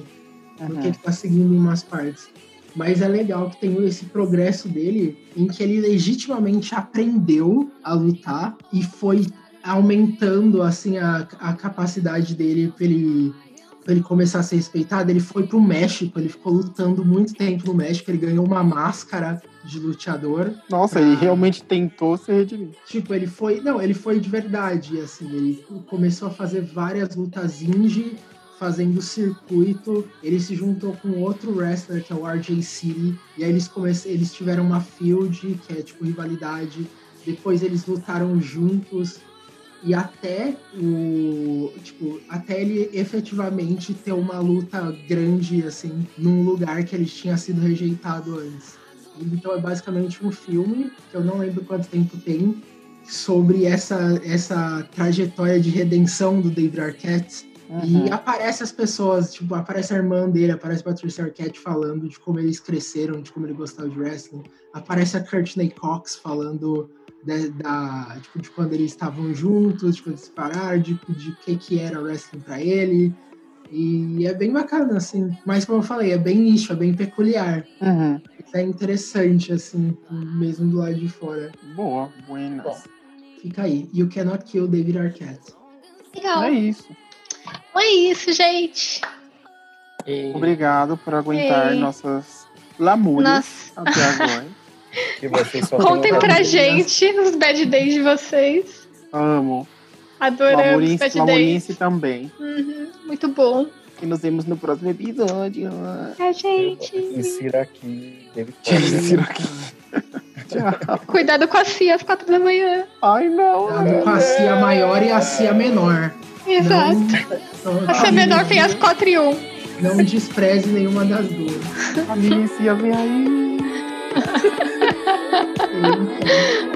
porque Uhum. ele tá seguindo em umas partes. Mas é legal que tem esse progresso dele em que ele legitimamente aprendeu a lutar e foi aumentando assim a, a capacidade dele para ele, pra ele começar a ser respeitado. Ele foi pro México, ele ficou lutando muito tempo no México, ele ganhou uma máscara de luteador. Nossa, pra- ele realmente tentou se redimir. Tipo, ele foi. Não, ele foi de verdade, assim. Ele começou a fazer várias lutas indie, fazendo circuito. Ele se juntou com outro wrestler, que é o RJ City. E aí eles, come... eles tiveram uma field, que é tipo rivalidade. Depois eles lutaram juntos. E até o. Tipo, até ele efetivamente ter uma luta grande, assim, num lugar que ele tinha sido rejeitado antes. Então é basicamente um filme, que eu não lembro quanto tempo tem, sobre essa, essa trajetória de redenção do David Arquette. Uhum. E aparece as pessoas, tipo, aparece a irmã dele, aparece Patricia Arquette falando de como eles cresceram, de como ele gostava de wrestling. Aparece a Courtney Cox falando de, da, tipo, de quando eles estavam juntos, de quando eles se pararam, de, de que que era wrestling pra ele. E é bem bacana, assim. Mas como eu falei, é bem nicho, é bem peculiar. Uhum. É interessante, assim, mesmo do lado de fora. Boa, buenas. Bom. Fica aí. You cannot kill David Arquette. Legal. É isso. É isso, gente. E Obrigado por aguentar Ei. nossas lamúrias Nossa. até agora. Que vocês só Contem pra gente os bad days de vocês. Amo. Adoramos Fat Lamuriense Date. também. Uhum, muito bom. E nos vemos no próximo episódio. É, gente. Insira aqui. Insira Bowie. Tchau. Cuidado com a Cia às quatro da manhã. Ai, não. Cuidado com a cia maior e a cia menor. Exato. Não, não, a Cia menor tem as quatro e um. não despreze nenhuma das duas. A Milicia vem aí. Eita.